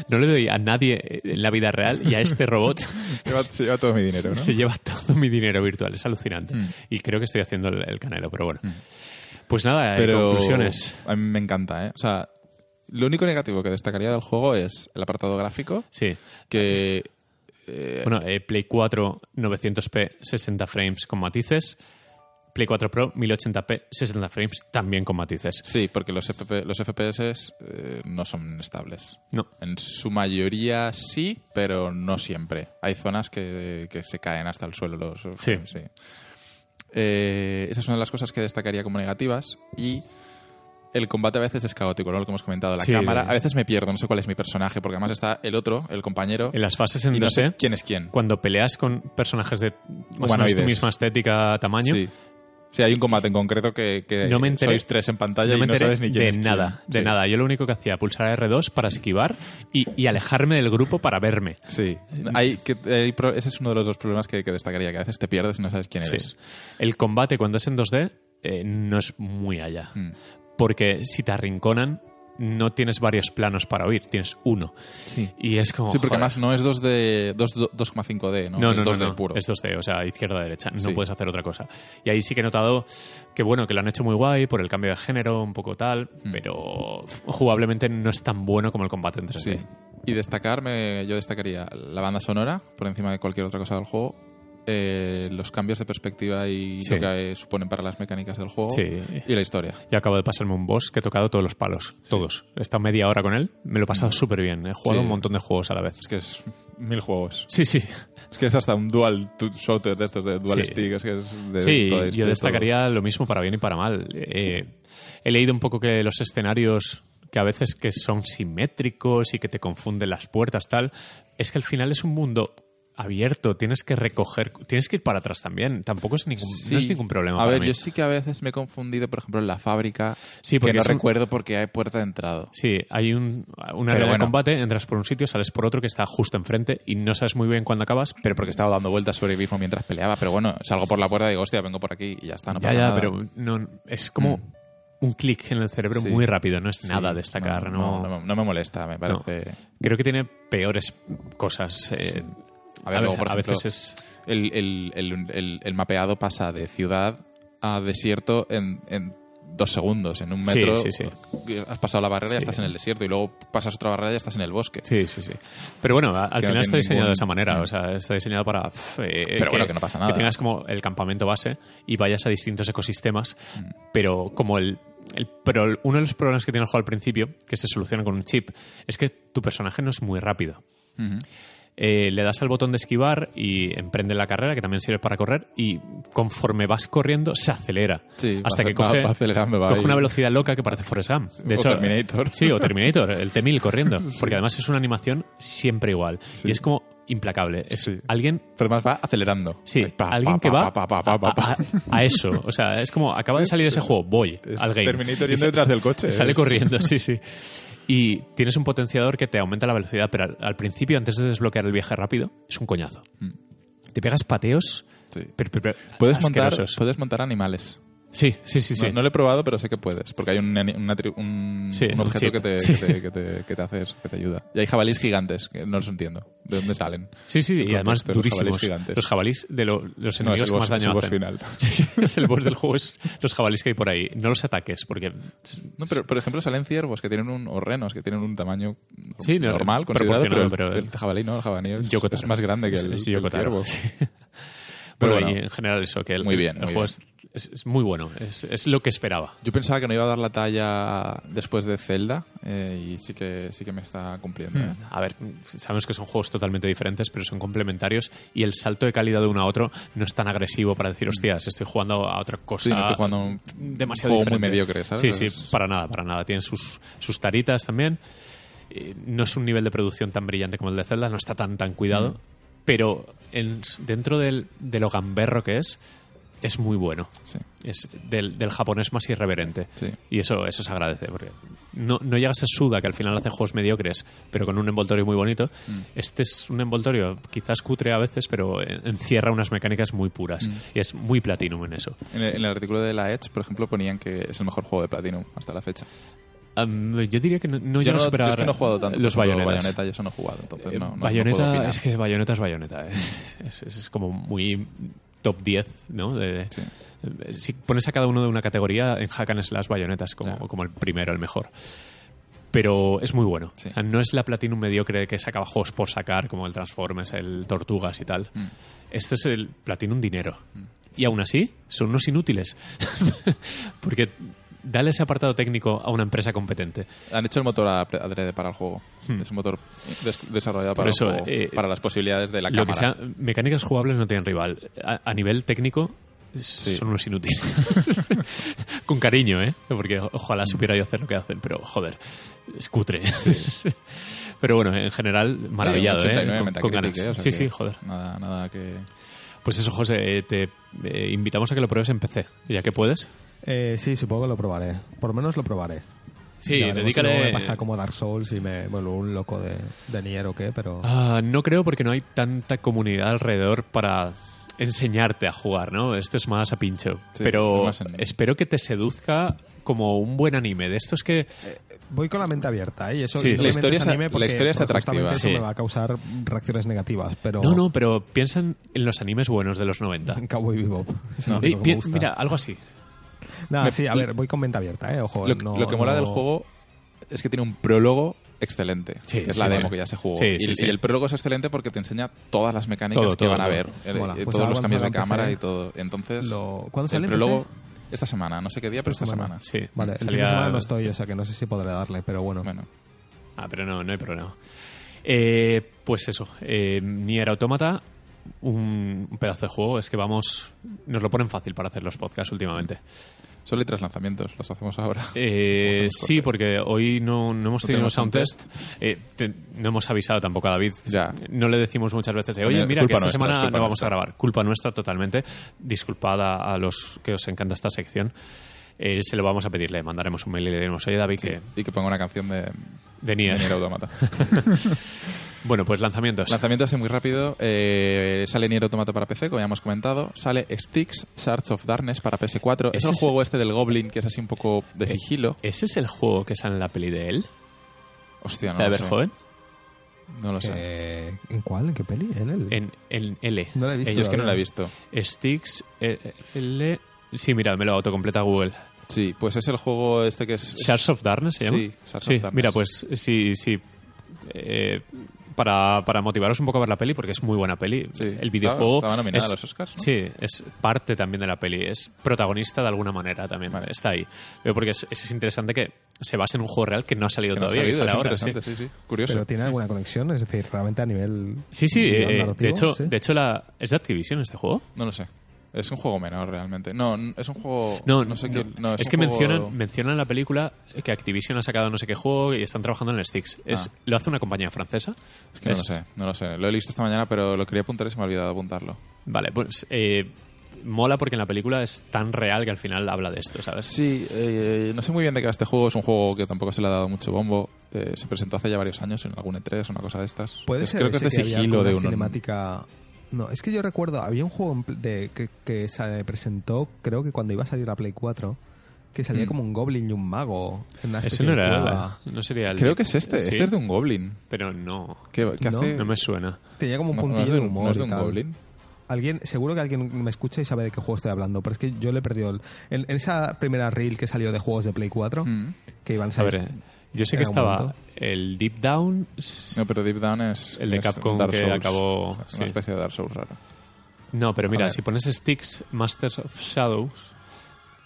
[SPEAKER 1] No le doy a nadie en la vida real y a este robot
[SPEAKER 2] Lleva, se lleva todo mi dinero, ¿no?
[SPEAKER 1] se lleva todo mi dinero virtual. Es alucinante.
[SPEAKER 2] Mm.
[SPEAKER 1] Y creo que estoy haciendo el, el canelo, pero bueno. Pues nada, eh,
[SPEAKER 2] Pero
[SPEAKER 1] conclusiones.
[SPEAKER 2] a mí me encanta, ¿eh? O sea, lo único negativo que destacaría del juego es el apartado gráfico,
[SPEAKER 1] Sí.
[SPEAKER 2] que... eh,
[SPEAKER 1] Bueno, eh, Play 4 900p 60 frames con matices. Play 4 Pro 1080p 60 frames también con matices.
[SPEAKER 2] sí, porque los, FP los FPS eh, no son estables.
[SPEAKER 1] No.
[SPEAKER 2] En su mayoría sí, pero no siempre. Hay zonas que, que se caen hasta el suelo los
[SPEAKER 1] Sí.
[SPEAKER 2] sí. Eh, esas son las cosas que destacaría como negativas y el combate a veces es caótico, ¿no? Lo que hemos comentado. La
[SPEAKER 1] Sí.
[SPEAKER 2] cámara, a veces me pierdo, no sé cuál es mi personaje, porque además está el otro, el compañero,
[SPEAKER 1] En las fases en
[SPEAKER 2] y no
[SPEAKER 1] 2D,
[SPEAKER 2] sé quién es quién.
[SPEAKER 1] cuando peleas con personajes de más o menos tu misma estética, tamaño,
[SPEAKER 2] Sí. Sí, hay un combate en concreto que, que
[SPEAKER 1] No me enteré-
[SPEAKER 2] sois tres en pantalla
[SPEAKER 1] no me
[SPEAKER 2] y no sabes ni quién
[SPEAKER 1] de
[SPEAKER 2] es quién.
[SPEAKER 1] nada, de
[SPEAKER 2] Sí.
[SPEAKER 1] nada. Yo lo único que hacía pulsar R2 para esquivar y, y alejarme del grupo para verme.
[SPEAKER 2] Sí, hay que, hay ese es uno de los dos problemas que, que destacaría, que a veces te pierdes y no sabes quién
[SPEAKER 1] Sí.
[SPEAKER 2] eres.
[SPEAKER 1] El combate cuando es en 2D eh, no es muy allá.
[SPEAKER 2] Mm.
[SPEAKER 1] Porque si te arrinconan, no tienes varios planos para oír, tienes uno.
[SPEAKER 2] Sí.
[SPEAKER 1] Y es como.
[SPEAKER 2] Sí, porque
[SPEAKER 1] joder.
[SPEAKER 2] además no es 2 de 2 2,5D, ¿no?
[SPEAKER 1] No,
[SPEAKER 2] es
[SPEAKER 1] no,
[SPEAKER 2] 2D
[SPEAKER 1] no, no.
[SPEAKER 2] puro.
[SPEAKER 1] Es 2D, o sea, izquierda-derecha. No
[SPEAKER 2] Sí.
[SPEAKER 1] puedes hacer otra cosa. Y ahí sí que he notado que, bueno, que lo han hecho muy guay por el cambio de género, un poco tal,
[SPEAKER 2] Mm.
[SPEAKER 1] pero jugablemente no es tan bueno como el combate en 3D.
[SPEAKER 2] Sí. Y destacar, me- yo destacaría la banda sonora por encima de cualquier otra cosa del juego, eh, los cambios de perspectiva y
[SPEAKER 1] Sí.
[SPEAKER 2] lo que suponen para las mecánicas del juego
[SPEAKER 1] Sí.
[SPEAKER 2] y la historia.
[SPEAKER 1] Yo acabo de pasarme un boss que he tocado todos los palos, todos. He estado media hora con él, me lo he pasado súper bien. He jugado
[SPEAKER 2] Mm.
[SPEAKER 1] Un montón de juegos a la vez.
[SPEAKER 2] Es que es mil juegos.
[SPEAKER 1] Sí, sí.
[SPEAKER 2] Es que es hasta un dual shooter de estos, de dual stick. Es que es de
[SPEAKER 1] Sí,
[SPEAKER 2] todo-
[SPEAKER 1] yo
[SPEAKER 2] todo.
[SPEAKER 1] destacaría lo mismo para bien y para mal. Eh, he leído un poco que los escenarios que a veces que son simétricos y que te confunden las puertas tal, es que al final es un mundo abierto, tienes que recoger, tienes que ir para atrás también. Tampoco es ningún, no es ningún problema.
[SPEAKER 2] A
[SPEAKER 1] para
[SPEAKER 2] ver,
[SPEAKER 1] mí.
[SPEAKER 2] yo sí que a veces me he confundido, por ejemplo, en la fábrica,
[SPEAKER 1] Sí,
[SPEAKER 2] que
[SPEAKER 1] porque
[SPEAKER 2] no
[SPEAKER 1] son-
[SPEAKER 2] recuerdo porque hay puerta de entrada.
[SPEAKER 1] Sí, hay un, una área de combate, entras por un sitio, sales por otro que está justo enfrente y no sabes muy bien cuándo acabas.
[SPEAKER 2] Pero porque estaba dando vueltas sobre el mismo mientras peleaba. Pero bueno, salgo por la puerta y digo, hostia, vengo por aquí y ya está, no
[SPEAKER 1] ya,
[SPEAKER 2] pasa
[SPEAKER 1] ya,
[SPEAKER 2] nada.
[SPEAKER 1] pero no, es como
[SPEAKER 2] Mm.
[SPEAKER 1] un clic en el cerebro
[SPEAKER 2] Sí.
[SPEAKER 1] muy rápido, no es
[SPEAKER 2] Sí,
[SPEAKER 1] nada destacar. No,
[SPEAKER 2] No, no, no me molesta, me parece...
[SPEAKER 1] Creo que tiene peores cosas. eh,
[SPEAKER 2] A ver,
[SPEAKER 1] a,
[SPEAKER 2] luego,
[SPEAKER 1] ve-
[SPEAKER 2] por
[SPEAKER 1] a
[SPEAKER 2] ejemplo,
[SPEAKER 1] veces es.
[SPEAKER 2] el, el- el- el- el mapeado pasa de ciudad a desierto en, en dos segundos. En un
[SPEAKER 1] Sí,
[SPEAKER 2] metro
[SPEAKER 1] sí, sí.
[SPEAKER 2] has pasado la barrera y
[SPEAKER 1] Sí.
[SPEAKER 2] estás en el desierto. Y luego pasas otra barrera y estás en el bosque.
[SPEAKER 1] Sí, sí, sí. Pero bueno, al
[SPEAKER 2] Que
[SPEAKER 1] final
[SPEAKER 2] no
[SPEAKER 1] está diseñado
[SPEAKER 2] ningún-
[SPEAKER 1] de esa manera.
[SPEAKER 2] Mm.
[SPEAKER 1] O sea, está diseñado para. eh,
[SPEAKER 2] Pero bueno, que no pasa nada.
[SPEAKER 1] Que tengas como el campamento base y vayas a distintos ecosistemas.
[SPEAKER 2] Mm.
[SPEAKER 1] Pero como el. el- pero uno de los problemas que tiene el juego al principio, que se soluciona con un chip, es que tu personaje no es muy rápido.
[SPEAKER 2] Ujú.
[SPEAKER 1] Eh, le das al botón de esquivar y emprende la carrera, que también sirve para correr, y conforme vas corriendo se acelera.
[SPEAKER 2] Sí,
[SPEAKER 1] hasta
[SPEAKER 2] va-
[SPEAKER 1] que coge,
[SPEAKER 2] va acelerando, va
[SPEAKER 1] coge
[SPEAKER 2] ahí.
[SPEAKER 1] una velocidad loca que parece Forrest Gump. De
[SPEAKER 2] O
[SPEAKER 1] hecho,
[SPEAKER 2] Terminator.
[SPEAKER 1] Sí, o Terminator, el T-1000 corriendo. Porque además es una animación siempre igual.
[SPEAKER 2] Sí.
[SPEAKER 1] Y es como implacable. Es
[SPEAKER 2] Sí.
[SPEAKER 1] alguien
[SPEAKER 2] Pero más va acelerando.
[SPEAKER 1] Sí,
[SPEAKER 2] Ahí, pa,
[SPEAKER 1] alguien
[SPEAKER 2] pa,
[SPEAKER 1] que
[SPEAKER 2] pa,
[SPEAKER 1] va
[SPEAKER 2] pa, pa, pa, pa, pa.
[SPEAKER 1] a, a- a eso. O sea, es como, acaba de salir ese juego, voy
[SPEAKER 2] es
[SPEAKER 1] al game.
[SPEAKER 2] Terminator yendo detrás del coche,
[SPEAKER 1] Sale
[SPEAKER 2] es-
[SPEAKER 1] corriendo, sí, sí. Y tienes un potenciador que te aumenta la velocidad, pero al, al principio, antes de desbloquear el viaje rápido, es un coñazo.
[SPEAKER 2] Mm.
[SPEAKER 1] Te pegas pateos,
[SPEAKER 2] Sí.
[SPEAKER 1] pero, pero- pero
[SPEAKER 2] Puedes montar, puedes montar animales.
[SPEAKER 1] Sí, sí, sí, sí.
[SPEAKER 2] No, no lo he probado, pero sé que puedes. Porque hay un, una un,
[SPEAKER 1] Sí,
[SPEAKER 2] un objeto que, te,
[SPEAKER 1] Sí.
[SPEAKER 2] que, te, que, te, que te hace eso, que te ayuda. Y hay jabalíes gigantes, que no los entiendo. ¿De dónde salen?
[SPEAKER 1] Sí, sí, y además
[SPEAKER 2] los
[SPEAKER 1] durísimos.
[SPEAKER 2] jabalíes gigantes.
[SPEAKER 1] Los jabalís de lo- los
[SPEAKER 2] No,
[SPEAKER 1] enemigos que
[SPEAKER 2] boss,
[SPEAKER 1] más
[SPEAKER 2] es el
[SPEAKER 1] daño hacen.
[SPEAKER 2] final.
[SPEAKER 1] Es el boss del juego, es los jabalís que hay por ahí. No los ataques, porque
[SPEAKER 2] No, pero por ejemplo salen ciervos que tienen un, o renos que tienen un tamaño
[SPEAKER 1] Sí, no,
[SPEAKER 2] normal, considerado, pero, el,
[SPEAKER 1] pero-
[SPEAKER 2] el jabalí no, el jabalí es, más grande que el, que ciervo. Pero
[SPEAKER 1] Bueno, y en general eso, que el,
[SPEAKER 2] Muy bien,
[SPEAKER 1] el
[SPEAKER 2] muy
[SPEAKER 1] juego
[SPEAKER 2] bien.
[SPEAKER 1] Es, es- es muy bueno, es, es lo que esperaba.
[SPEAKER 2] Yo pensaba que no iba a dar la talla después de Zelda eh, y sí que sí que me está cumpliendo. ¿eh?
[SPEAKER 1] A ver, sabemos que son juegos totalmente diferentes, pero son complementarios y el salto de calidad de uno a otro no es tan agresivo para decir, hostias, estoy jugando a otra cosa.
[SPEAKER 2] Sí, no estoy jugando un
[SPEAKER 1] demasiado
[SPEAKER 2] juego muy
[SPEAKER 1] diferente.
[SPEAKER 2] mediocre, ¿sabes?
[SPEAKER 1] Sí, sí,
[SPEAKER 2] Es-
[SPEAKER 1] para nada, para nada. Tiene sus, sus taritas también. Eh, No es un nivel de producción tan brillante como el de Zelda, no está tan, tan cuidado,
[SPEAKER 2] Mm.
[SPEAKER 1] pero en- dentro del, de lo gamberro que es, es muy bueno.
[SPEAKER 2] Sí,
[SPEAKER 1] Es del, del japonés más irreverente.
[SPEAKER 2] sí.
[SPEAKER 1] Y eso, eso se agradece, porque no, no llega a ser Suda, que al final hace juegos mediocres, pero con un envoltorio muy bonito.
[SPEAKER 2] Mm.
[SPEAKER 1] Este es un envoltorio quizás cutre a veces, pero en- encierra unas mecánicas muy puras.
[SPEAKER 2] Mm.
[SPEAKER 1] Y es muy Platinum en eso.
[SPEAKER 2] En el, en el artículo de la Edge, por ejemplo, ponían que es el mejor juego de Platinum hasta la fecha.
[SPEAKER 1] Yo diría que no, no
[SPEAKER 2] yo no,
[SPEAKER 1] a superar
[SPEAKER 2] yo es que no he jugado tanto.
[SPEAKER 1] los bayonetas.
[SPEAKER 2] Bayonetta, yo eso no he jugado, entonces
[SPEAKER 1] Eh,
[SPEAKER 2] no, no- opinar.
[SPEAKER 1] es que Bayonetta es Bayonetta. eh. Es, es- es como muy top 10, ¿no? De-
[SPEAKER 2] Sí.
[SPEAKER 1] Si pones a cada uno de una categoría, en Hack and Slash Bayonetta es como,
[SPEAKER 2] Claro.
[SPEAKER 1] como el primero, el mejor. Pero es muy bueno.
[SPEAKER 2] Sí.
[SPEAKER 1] No es la Platinum mediocre que sacaba juegos por sacar, como el Transformers, el Tortugas y tal.
[SPEAKER 2] Mm.
[SPEAKER 1] Este es el Platinum dinero. Y aún así, son unos inútiles. Porque dale ese apartado técnico a una empresa competente.
[SPEAKER 2] Han hecho el motor adre- adrede para el juego.
[SPEAKER 1] Hmm.
[SPEAKER 2] Es un motor des- desarrollado
[SPEAKER 1] Por
[SPEAKER 2] para,
[SPEAKER 1] eso,
[SPEAKER 2] el juego,
[SPEAKER 1] eh,
[SPEAKER 2] para las posibilidades de la
[SPEAKER 1] Lo que sea, mecánicas jugables no tienen rival. A, a nivel técnico, son unos inútiles. Con cariño, ¿eh? Porque ojalá supiera yo hacer lo que hacen, pero joder, es cutre. pero bueno, en general, maravillado,
[SPEAKER 2] Sí, un 89
[SPEAKER 1] ¿eh? Con, con ganas.
[SPEAKER 2] eh, o sea
[SPEAKER 1] sí, sí, joder.
[SPEAKER 2] Nada, nada que...
[SPEAKER 1] Pues eso, José, eh, te eh, invitamos a que lo pruebes en PC, ya que puedes.
[SPEAKER 3] Eh, sí, supongo que lo probaré. Por lo menos lo probaré.
[SPEAKER 1] Sí,
[SPEAKER 3] Ya si
[SPEAKER 1] dedícale...
[SPEAKER 3] luego me pasa como Dark Souls y me vuelvo un loco de, de Nier o qué, pero...
[SPEAKER 1] Ah, no creo porque no hay tanta comunidad alrededor para enseñarte a jugar, ¿no? Esto es más a pincho.
[SPEAKER 2] Sí,
[SPEAKER 1] Pero espero que te seduzca como un buen anime. De estos que...
[SPEAKER 3] Voy con la mente abierta, ¿eh? Y eso
[SPEAKER 1] Sí, la
[SPEAKER 2] historia es-
[SPEAKER 3] anime
[SPEAKER 2] la
[SPEAKER 3] porque,
[SPEAKER 2] historia es
[SPEAKER 3] justamente
[SPEAKER 2] atractiva.
[SPEAKER 3] Eso
[SPEAKER 1] Sí.
[SPEAKER 3] me va a causar reacciones negativas, pero...
[SPEAKER 1] No, no, pero piensan en los animes buenos de los 90.
[SPEAKER 3] En Cowboy Bebop.
[SPEAKER 1] Eh, mira, algo así.
[SPEAKER 3] Nada,
[SPEAKER 2] me-
[SPEAKER 3] sí, a ver, voy con mente abierta, ¿eh? Ojo,
[SPEAKER 2] Lo,
[SPEAKER 3] no-
[SPEAKER 2] lo que mola
[SPEAKER 3] no-
[SPEAKER 2] del juego es que tiene un prólogo excelente,
[SPEAKER 1] Sí,
[SPEAKER 2] que es
[SPEAKER 1] sí,
[SPEAKER 2] la
[SPEAKER 1] sí.
[SPEAKER 2] demo que ya se jugó.
[SPEAKER 1] Sí,
[SPEAKER 2] y,
[SPEAKER 1] sí,
[SPEAKER 2] y
[SPEAKER 1] sí.
[SPEAKER 2] el prólogo es excelente porque te enseña todas las mecánicas
[SPEAKER 1] Todo,
[SPEAKER 2] que
[SPEAKER 1] todo,
[SPEAKER 2] van a ver, eh, eh,
[SPEAKER 3] Pues
[SPEAKER 2] todos los cambios de cámara
[SPEAKER 3] PC.
[SPEAKER 2] y todo. Entonces,
[SPEAKER 3] Lo- ¿Cuándo
[SPEAKER 2] el
[SPEAKER 3] sale
[SPEAKER 2] prólogo esta semana, no sé qué día, pero esta
[SPEAKER 3] Esta
[SPEAKER 2] semana.
[SPEAKER 3] semana.
[SPEAKER 1] Sí.
[SPEAKER 3] Vale, el fin de semana no estoy, o sea que no sé si podré darle, pero bueno.
[SPEAKER 2] Bueno,
[SPEAKER 1] Ah, pero no, no hay problema. Eh, pues eso, eh, Nier Automata, un, pedazo de juego. Es que vamos, nos lo ponen fácil para hacer los podcasts últimamente.
[SPEAKER 2] solo hay tres lanzamientos, los hacemos ahora.
[SPEAKER 1] Eh,
[SPEAKER 2] Ojo,
[SPEAKER 1] sí, porque hoy no, no hemos
[SPEAKER 2] No
[SPEAKER 1] tenido
[SPEAKER 2] tenemos
[SPEAKER 1] sound
[SPEAKER 2] sound
[SPEAKER 1] test. Eh, te- no hemos avisado tampoco a David.
[SPEAKER 2] Ya.
[SPEAKER 1] No le decimos muchas veces de, oye,
[SPEAKER 2] También
[SPEAKER 1] mira, que esta
[SPEAKER 2] nuestra, es
[SPEAKER 1] semana no vamos
[SPEAKER 2] nuestra.
[SPEAKER 1] a grabar. Culpa nuestra totalmente. Disculpad a, a los que os encanta esta sección. Eh, se lo vamos a pedir, le mandaremos un mail y le diremos, oye, David, que
[SPEAKER 2] Y que ponga una canción de,
[SPEAKER 1] de
[SPEAKER 2] de
[SPEAKER 1] Nier.
[SPEAKER 2] Nier Automata.
[SPEAKER 1] Bueno, pues lanzamientos.
[SPEAKER 2] Lanzamiento así muy rápido. eh, sale Nier Automata para PC, como ya hemos comentado. Sale Styx, Shards of Darkness para PS4. Es el
[SPEAKER 1] es-
[SPEAKER 2] juego este del Goblin, que es así un poco de
[SPEAKER 1] Eh,
[SPEAKER 2] sigilo.
[SPEAKER 1] ¿Ese es el juego que sale en la peli de él?
[SPEAKER 2] Hostia, no
[SPEAKER 1] ¿La de
[SPEAKER 2] lo sé.
[SPEAKER 1] Verhoeven?
[SPEAKER 2] No lo sé.
[SPEAKER 3] Eh, ¿En cuál? ¿En qué peli? ¿En el?
[SPEAKER 1] En, en L.
[SPEAKER 3] No la he visto.
[SPEAKER 2] Yo es que no la he visto.
[SPEAKER 1] Sticks eh, L. Sí, mira, me lo autocompleta Google.
[SPEAKER 2] Sí, pues es el juego este que es...
[SPEAKER 1] Shards of Darkness se llama.
[SPEAKER 2] Sí, Shards
[SPEAKER 1] Sí,
[SPEAKER 2] of Darkness.
[SPEAKER 1] mira, pues sí, sí. Eh, para, para motivaros un poco a ver la peli, porque es muy buena peli.
[SPEAKER 2] Sí.
[SPEAKER 1] El videojuego.
[SPEAKER 2] Estaba- estaba nominada
[SPEAKER 1] es-
[SPEAKER 2] a los Oscars, ¿no?
[SPEAKER 1] Sí, es parte también de la peli. Es protagonista de alguna manera también.
[SPEAKER 2] Vale.
[SPEAKER 1] Está ahí. Pero porque es, es interesante que se base en un juego real que no ha salido
[SPEAKER 2] Que no ha
[SPEAKER 1] todavía, que
[SPEAKER 2] salido,
[SPEAKER 1] sale
[SPEAKER 2] es
[SPEAKER 1] ahora. sí.
[SPEAKER 2] sí, sí. Curioso.
[SPEAKER 3] Pero tiene alguna conexión, es decir, realmente a nivel.
[SPEAKER 1] Sí, sí, eh,
[SPEAKER 3] narrativo,
[SPEAKER 1] de hecho,
[SPEAKER 3] sí.
[SPEAKER 1] de hecho la, ¿es de Activision este juego?
[SPEAKER 2] No lo sé. Es un juego menor realmente. No, es un juego.
[SPEAKER 1] No,
[SPEAKER 2] no sé
[SPEAKER 1] no.
[SPEAKER 2] qué. no,
[SPEAKER 1] es, que
[SPEAKER 2] juego-
[SPEAKER 1] mencionan, mencionan en la película que Activision ha sacado no sé qué juego y están trabajando en el Sticks. Es,
[SPEAKER 2] Ah.
[SPEAKER 1] ¿Lo hace una compañía francesa?
[SPEAKER 2] Es que no lo sé, no lo sé. Lo he visto esta mañana, pero lo quería apuntar y se me ha olvidado apuntarlo.
[SPEAKER 1] Vale, pues eh, mola porque en la película es tan real que al final habla de esto, ¿sabes?
[SPEAKER 2] Sí, eh, no sé muy bien de qué va este juego. Es un juego que tampoco se le ha dado mucho bombo. Eh, se presentó hace ya varios años en algún E3 o una cosa de estas.
[SPEAKER 3] Puede
[SPEAKER 2] Es-
[SPEAKER 3] ser
[SPEAKER 2] Creo que es de sigilo de un.
[SPEAKER 3] cinemática. No, es que yo recuerdo, había un juego de, que, que se presentó, creo que cuando iba a salir la Play 4, que salía
[SPEAKER 2] Mm.
[SPEAKER 3] como un goblin y un mago. En
[SPEAKER 1] Ese no era. No sería el.
[SPEAKER 2] Creo que es este.
[SPEAKER 1] Sí,
[SPEAKER 2] Este es de un goblin.
[SPEAKER 1] Pero no.
[SPEAKER 2] ¿Qué, qué
[SPEAKER 3] No,
[SPEAKER 2] hace?
[SPEAKER 1] No me suena.
[SPEAKER 3] Tenía como un
[SPEAKER 2] No,
[SPEAKER 3] puntillo
[SPEAKER 2] de
[SPEAKER 3] de
[SPEAKER 2] un-
[SPEAKER 3] humor.
[SPEAKER 2] no es de
[SPEAKER 3] y
[SPEAKER 2] un
[SPEAKER 3] tal.
[SPEAKER 2] goblin.
[SPEAKER 3] Alguien, seguro que alguien me escucha y sabe de qué juego estoy hablando, pero es que yo le he perdido. el- en, en esa primera reel que salió de juegos de Play 4,
[SPEAKER 2] Mm.
[SPEAKER 3] que iban a
[SPEAKER 1] A
[SPEAKER 3] salir.
[SPEAKER 1] ver, eh, yo sé que estaba
[SPEAKER 3] momento.
[SPEAKER 1] el Deep Down.
[SPEAKER 2] No, pero Deep Down es.
[SPEAKER 1] El de
[SPEAKER 2] es
[SPEAKER 1] Capcom
[SPEAKER 2] Dark
[SPEAKER 1] que
[SPEAKER 2] Souls.
[SPEAKER 1] acabó-
[SPEAKER 2] Una
[SPEAKER 1] sí.
[SPEAKER 2] especie de Dark Souls raro.
[SPEAKER 1] No, pero mira, si pones Sticks Masters of Shadows.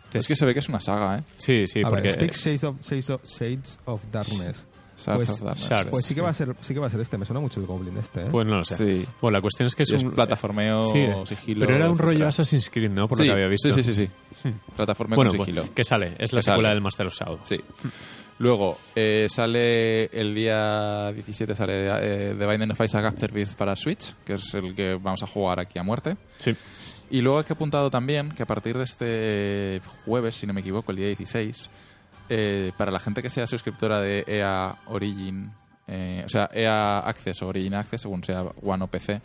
[SPEAKER 1] te-
[SPEAKER 2] Es que se ve que es una saga, ¿eh?
[SPEAKER 1] Sí, sí,
[SPEAKER 3] a
[SPEAKER 1] porque.
[SPEAKER 3] ver, Sticks Shades of, Shades of, Shades of Darkness.
[SPEAKER 2] Shards
[SPEAKER 3] Pues-
[SPEAKER 2] of Darkness.
[SPEAKER 1] Shards.
[SPEAKER 3] Pues sí que va a ser, sí que va a ser este. Me suena mucho el Goblin este, ¿eh?
[SPEAKER 1] Pues no lo sé.
[SPEAKER 2] Sí.
[SPEAKER 1] Bueno, la cuestión es que es
[SPEAKER 2] es
[SPEAKER 1] un.
[SPEAKER 2] plataformeo,
[SPEAKER 1] sí,
[SPEAKER 2] sigilo,
[SPEAKER 1] Pero era un
[SPEAKER 2] etcétera.
[SPEAKER 1] rollo Assassin's Creed, ¿no? Por
[SPEAKER 2] sí,
[SPEAKER 1] lo que había visto.
[SPEAKER 2] Sí, sí, sí. sí. Plataformeo
[SPEAKER 1] Bueno,
[SPEAKER 2] con
[SPEAKER 1] pues,
[SPEAKER 2] sigilo.
[SPEAKER 1] que sale. Es la
[SPEAKER 2] Que sale.
[SPEAKER 1] secuela del Master of Shadows.
[SPEAKER 2] Sí. Luego, eh, sale el día 17 sale eh, The Binding of Isaac Afterbirth para Switch, que es el que vamos a jugar aquí a muerte.
[SPEAKER 1] Sí.
[SPEAKER 2] Y luego he apuntado también que a partir de este jueves, si no me equivoco, el día 16, eh, para la gente que sea suscriptora de EA Origin, eh, o sea, EA Access o Origin Access, según sea One o PC,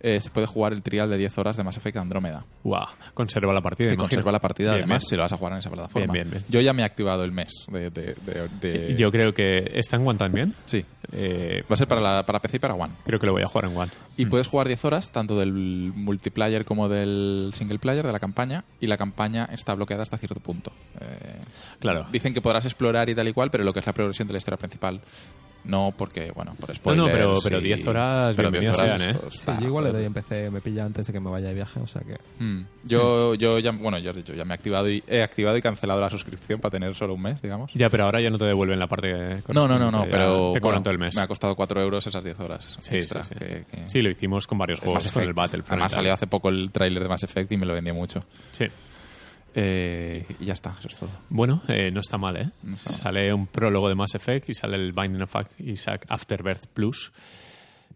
[SPEAKER 2] eh, se puede jugar el trial de 10 horas de Mass Effect Andrómeda.
[SPEAKER 1] Guau, conserva la partida. Sé.
[SPEAKER 2] conserva la partida,
[SPEAKER 1] Bien,
[SPEAKER 2] además,
[SPEAKER 1] bien.
[SPEAKER 2] si lo vas a jugar en esa plataforma.
[SPEAKER 1] Bien, bien, bien.
[SPEAKER 2] Yo ya me he activado el mes de... de- de- de-
[SPEAKER 1] Yo creo que está en One también.
[SPEAKER 2] Sí,
[SPEAKER 1] Eh,
[SPEAKER 2] va a ser para, la, para PC y para One.
[SPEAKER 1] creo que lo voy a jugar en One.
[SPEAKER 2] Y puedes jugar 10 horas, tanto del multiplayer como del single player, de la campaña, y la campaña está bloqueada hasta cierto punto. Eh,
[SPEAKER 1] Claro.
[SPEAKER 2] Dicen que podrás explorar y tal y cual, pero lo que es la progresión de la historia principal, no porque, bueno, por
[SPEAKER 1] No,
[SPEAKER 2] spoilers.
[SPEAKER 1] no, pero- pero
[SPEAKER 2] y-
[SPEAKER 1] 10 horas,
[SPEAKER 2] pero
[SPEAKER 1] bienvenidas
[SPEAKER 2] 10 horas
[SPEAKER 1] sean, ¿eh?
[SPEAKER 2] es-
[SPEAKER 3] Sí, yo igual le doy en PC, me pilla antes de que me vaya de viaje, o sea que...
[SPEAKER 2] Mm. Yo, yo ya, bueno, ya has dicho, ya me he activado y he activado y cancelado la suscripción para tener solo un mes, digamos.
[SPEAKER 1] Ya, pero ahora ya no te devuelven la parte.
[SPEAKER 2] No, no, no, no,
[SPEAKER 1] ya
[SPEAKER 2] pero
[SPEAKER 1] Te cobran
[SPEAKER 2] bueno,
[SPEAKER 1] todo el mes.
[SPEAKER 2] me ha costado 4 euros esas 10 horas
[SPEAKER 1] Sí,
[SPEAKER 2] extra.
[SPEAKER 1] sí, sí.
[SPEAKER 2] que- que-
[SPEAKER 1] Sí, lo hicimos con varios juegos,
[SPEAKER 2] Mass
[SPEAKER 1] con el. Battlefront.
[SPEAKER 2] Además salió hace poco el tráiler de Mass Effect y me lo vendía mucho.
[SPEAKER 1] Sí.
[SPEAKER 2] Eh, y ya está, eso es todo.
[SPEAKER 1] Bueno, eh, no está mal, ¿eh?
[SPEAKER 2] No está mal.
[SPEAKER 1] Sale un prólogo de Mass Effect y sale el Binding of Isaac Afterbirth Plus.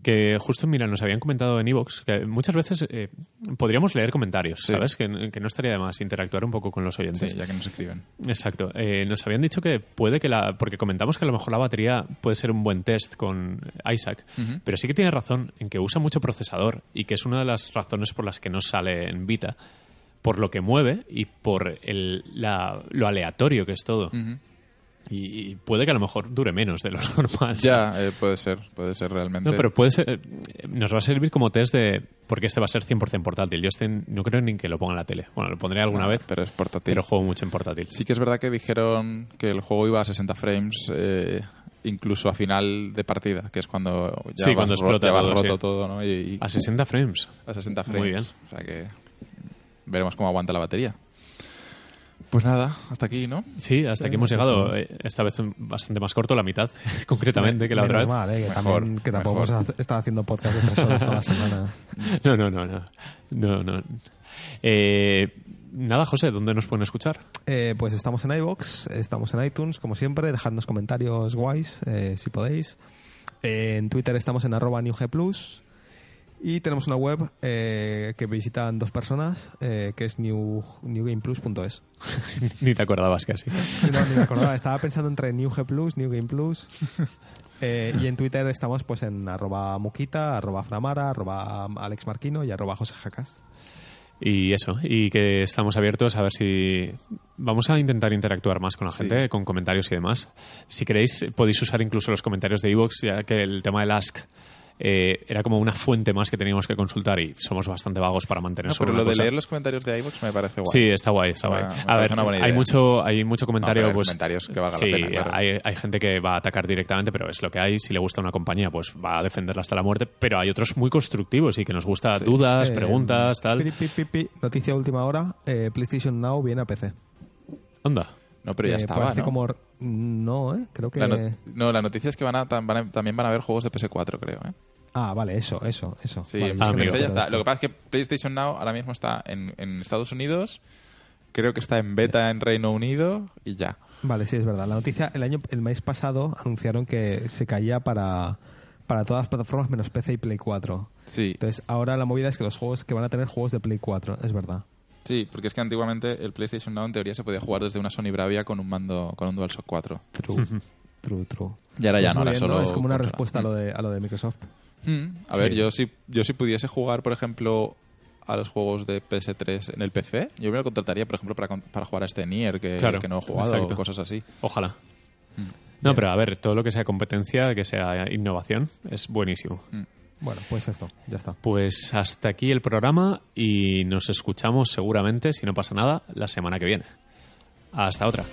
[SPEAKER 1] Que justo, mira, nos habían comentado en Evox que muchas veces eh, podríamos leer comentarios,
[SPEAKER 2] Sí.
[SPEAKER 1] ¿sabes? Que, que no estaría de más interactuar un poco con los oyentes.
[SPEAKER 2] Sí, ya que nos escriben.
[SPEAKER 1] Exacto. Eh, nos habían dicho que puede que la. Porque comentamos que a lo mejor la batería puede ser un buen test con Isaac, pero sí que tiene razón en que usa mucho procesador y que es una de las razones por las que no sale en Vita, por lo que mueve y por el, la- lo aleatorio que es todo.
[SPEAKER 2] Ujú.
[SPEAKER 1] Y, y puede que a lo mejor dure menos de lo normal.
[SPEAKER 2] Ya, eh, puede ser, puede ser realmente.
[SPEAKER 1] No, pero puede ser, eh, nos va a servir como test de. Porque este va a ser 100% portátil. Yo este no creo ni que lo ponga en la tele. Bueno, lo pondré alguna
[SPEAKER 2] No,
[SPEAKER 1] vez,
[SPEAKER 2] Pero es portátil.
[SPEAKER 1] pero juego mucho en portátil.
[SPEAKER 2] Sí que es verdad que dijeron que el juego iba a 60 frames, eh, incluso a final de partida, que es cuando ya
[SPEAKER 1] Sí,
[SPEAKER 2] vas
[SPEAKER 1] cuando explota
[SPEAKER 2] ya vas
[SPEAKER 1] todo,
[SPEAKER 2] roto
[SPEAKER 1] sí.
[SPEAKER 2] todo, ¿no? Y, y
[SPEAKER 1] A 60 frames.
[SPEAKER 2] a 60 frames.
[SPEAKER 1] Muy bien.
[SPEAKER 2] O sea que veremos cómo aguanta la batería. Pues nada, hasta aquí, ¿no?
[SPEAKER 1] Sí, hasta aquí hemos
[SPEAKER 3] ya
[SPEAKER 1] llegado. Eh, Esta vez bastante más corto, la mitad, concretamente, que la otra vez.
[SPEAKER 3] mal, ¿eh? que,
[SPEAKER 2] Mejor,
[SPEAKER 3] también, que tampoco
[SPEAKER 2] mejor.
[SPEAKER 3] hemos estado haciendo podcast de tres horas todas las semanas.
[SPEAKER 1] No, no, no, no. no, no. Eh, nada, José, ¿dónde nos pueden escuchar?
[SPEAKER 3] Eh, pues estamos en iVoox, estamos en iTunes, como siempre. Dejadnos comentarios guays, eh, si podéis. Eh, en Twitter estamos en arroba newgplus. Y tenemos una web eh, que visitan dos personas, eh, que es new, newgameplus.es.
[SPEAKER 1] Ni te acordabas casi.
[SPEAKER 3] No, ni me acordaba, estaba pensando entre New G Plus, New Game Plus. Eh, y en Twitter estamos pues en arroba muquita, arroba framara, arroba Alex Marquino y arroba José Jacas.
[SPEAKER 1] Y eso, y que estamos abiertos a ver si vamos a intentar interactuar más con la
[SPEAKER 2] Sí.
[SPEAKER 1] gente, con comentarios y demás. Si queréis, podéis usar incluso los comentarios de iVoox, ya que el tema del Ask eh, era como una fuente más que teníamos que consultar y somos bastante vagos para mantener
[SPEAKER 2] No, pero lo de
[SPEAKER 1] cosa.
[SPEAKER 2] leer los comentarios de iVoox me parece guay.
[SPEAKER 1] Sí, está guay, está guay.
[SPEAKER 2] Me
[SPEAKER 1] a ver, hay
[SPEAKER 2] idea.
[SPEAKER 1] mucho, hay mucho comentario,
[SPEAKER 2] No,
[SPEAKER 1] pues.
[SPEAKER 2] comentarios que valga la
[SPEAKER 1] sí,
[SPEAKER 2] pena, claro.
[SPEAKER 1] hay, hay gente que va a atacar directamente, pero es lo que hay. Si le gusta una compañía, pues va a defenderla hasta la muerte. Pero hay otros muy constructivos y que nos gusta dudas,
[SPEAKER 3] Eh,
[SPEAKER 1] preguntas, tal.
[SPEAKER 3] pi, pi, pi, pi. Noticia última hora: eh, PlayStation Now viene a PC.
[SPEAKER 1] Anda.
[SPEAKER 2] No, pero ya
[SPEAKER 3] Eh,
[SPEAKER 2] estaba,
[SPEAKER 3] parece
[SPEAKER 2] ¿no?
[SPEAKER 3] como- No, ¿eh? Creo que.
[SPEAKER 2] La no, no, la noticia es que van a, tam- van a- también van a haber juegos de PS4, creo. ¿eh?
[SPEAKER 3] Ah, vale, eso, eso, eso.
[SPEAKER 2] Sí,
[SPEAKER 3] Vale, es que
[SPEAKER 2] ya está. Lo que pasa es que PlayStation Now ahora mismo está en, en Estados Unidos, creo que está en beta en Reino Unido y ya.
[SPEAKER 3] Vale, sí, es verdad. La noticia, el año, el mes pasado anunciaron que se caía para, para todas las plataformas menos PC y Play 4.
[SPEAKER 2] Sí,
[SPEAKER 3] Entonces, ahora la movida es que los juegos que van a tener juegos de Play 4, es verdad.
[SPEAKER 2] Sí, porque es que antiguamente el PlayStation Now en teoría se podía jugar desde una Sony Bravia con un mando con un DualShock 4.
[SPEAKER 3] True, true, true.
[SPEAKER 2] Y ahora ya no, ahora
[SPEAKER 3] bien,
[SPEAKER 2] solo
[SPEAKER 3] Es como una respuesta a lo de, a lo de Microsoft.
[SPEAKER 2] Mm, A ver, yo si, yo si pudiese jugar, por ejemplo, a los juegos de PS3 en el PC, yo me lo contrataría, por ejemplo, para, con- para jugar a este Nier que,
[SPEAKER 1] Claro,
[SPEAKER 2] que no he jugado
[SPEAKER 1] exacto.
[SPEAKER 2] o cosas así.
[SPEAKER 1] Ojalá.
[SPEAKER 2] Mm.
[SPEAKER 1] No, pero a ver, todo lo que sea competencia, que sea innovación, es buenísimo.
[SPEAKER 3] Bueno, pues esto, ya está.
[SPEAKER 1] Pues hasta aquí el programa y nos escuchamos seguramente, si no pasa nada, la semana que viene. Hasta otra.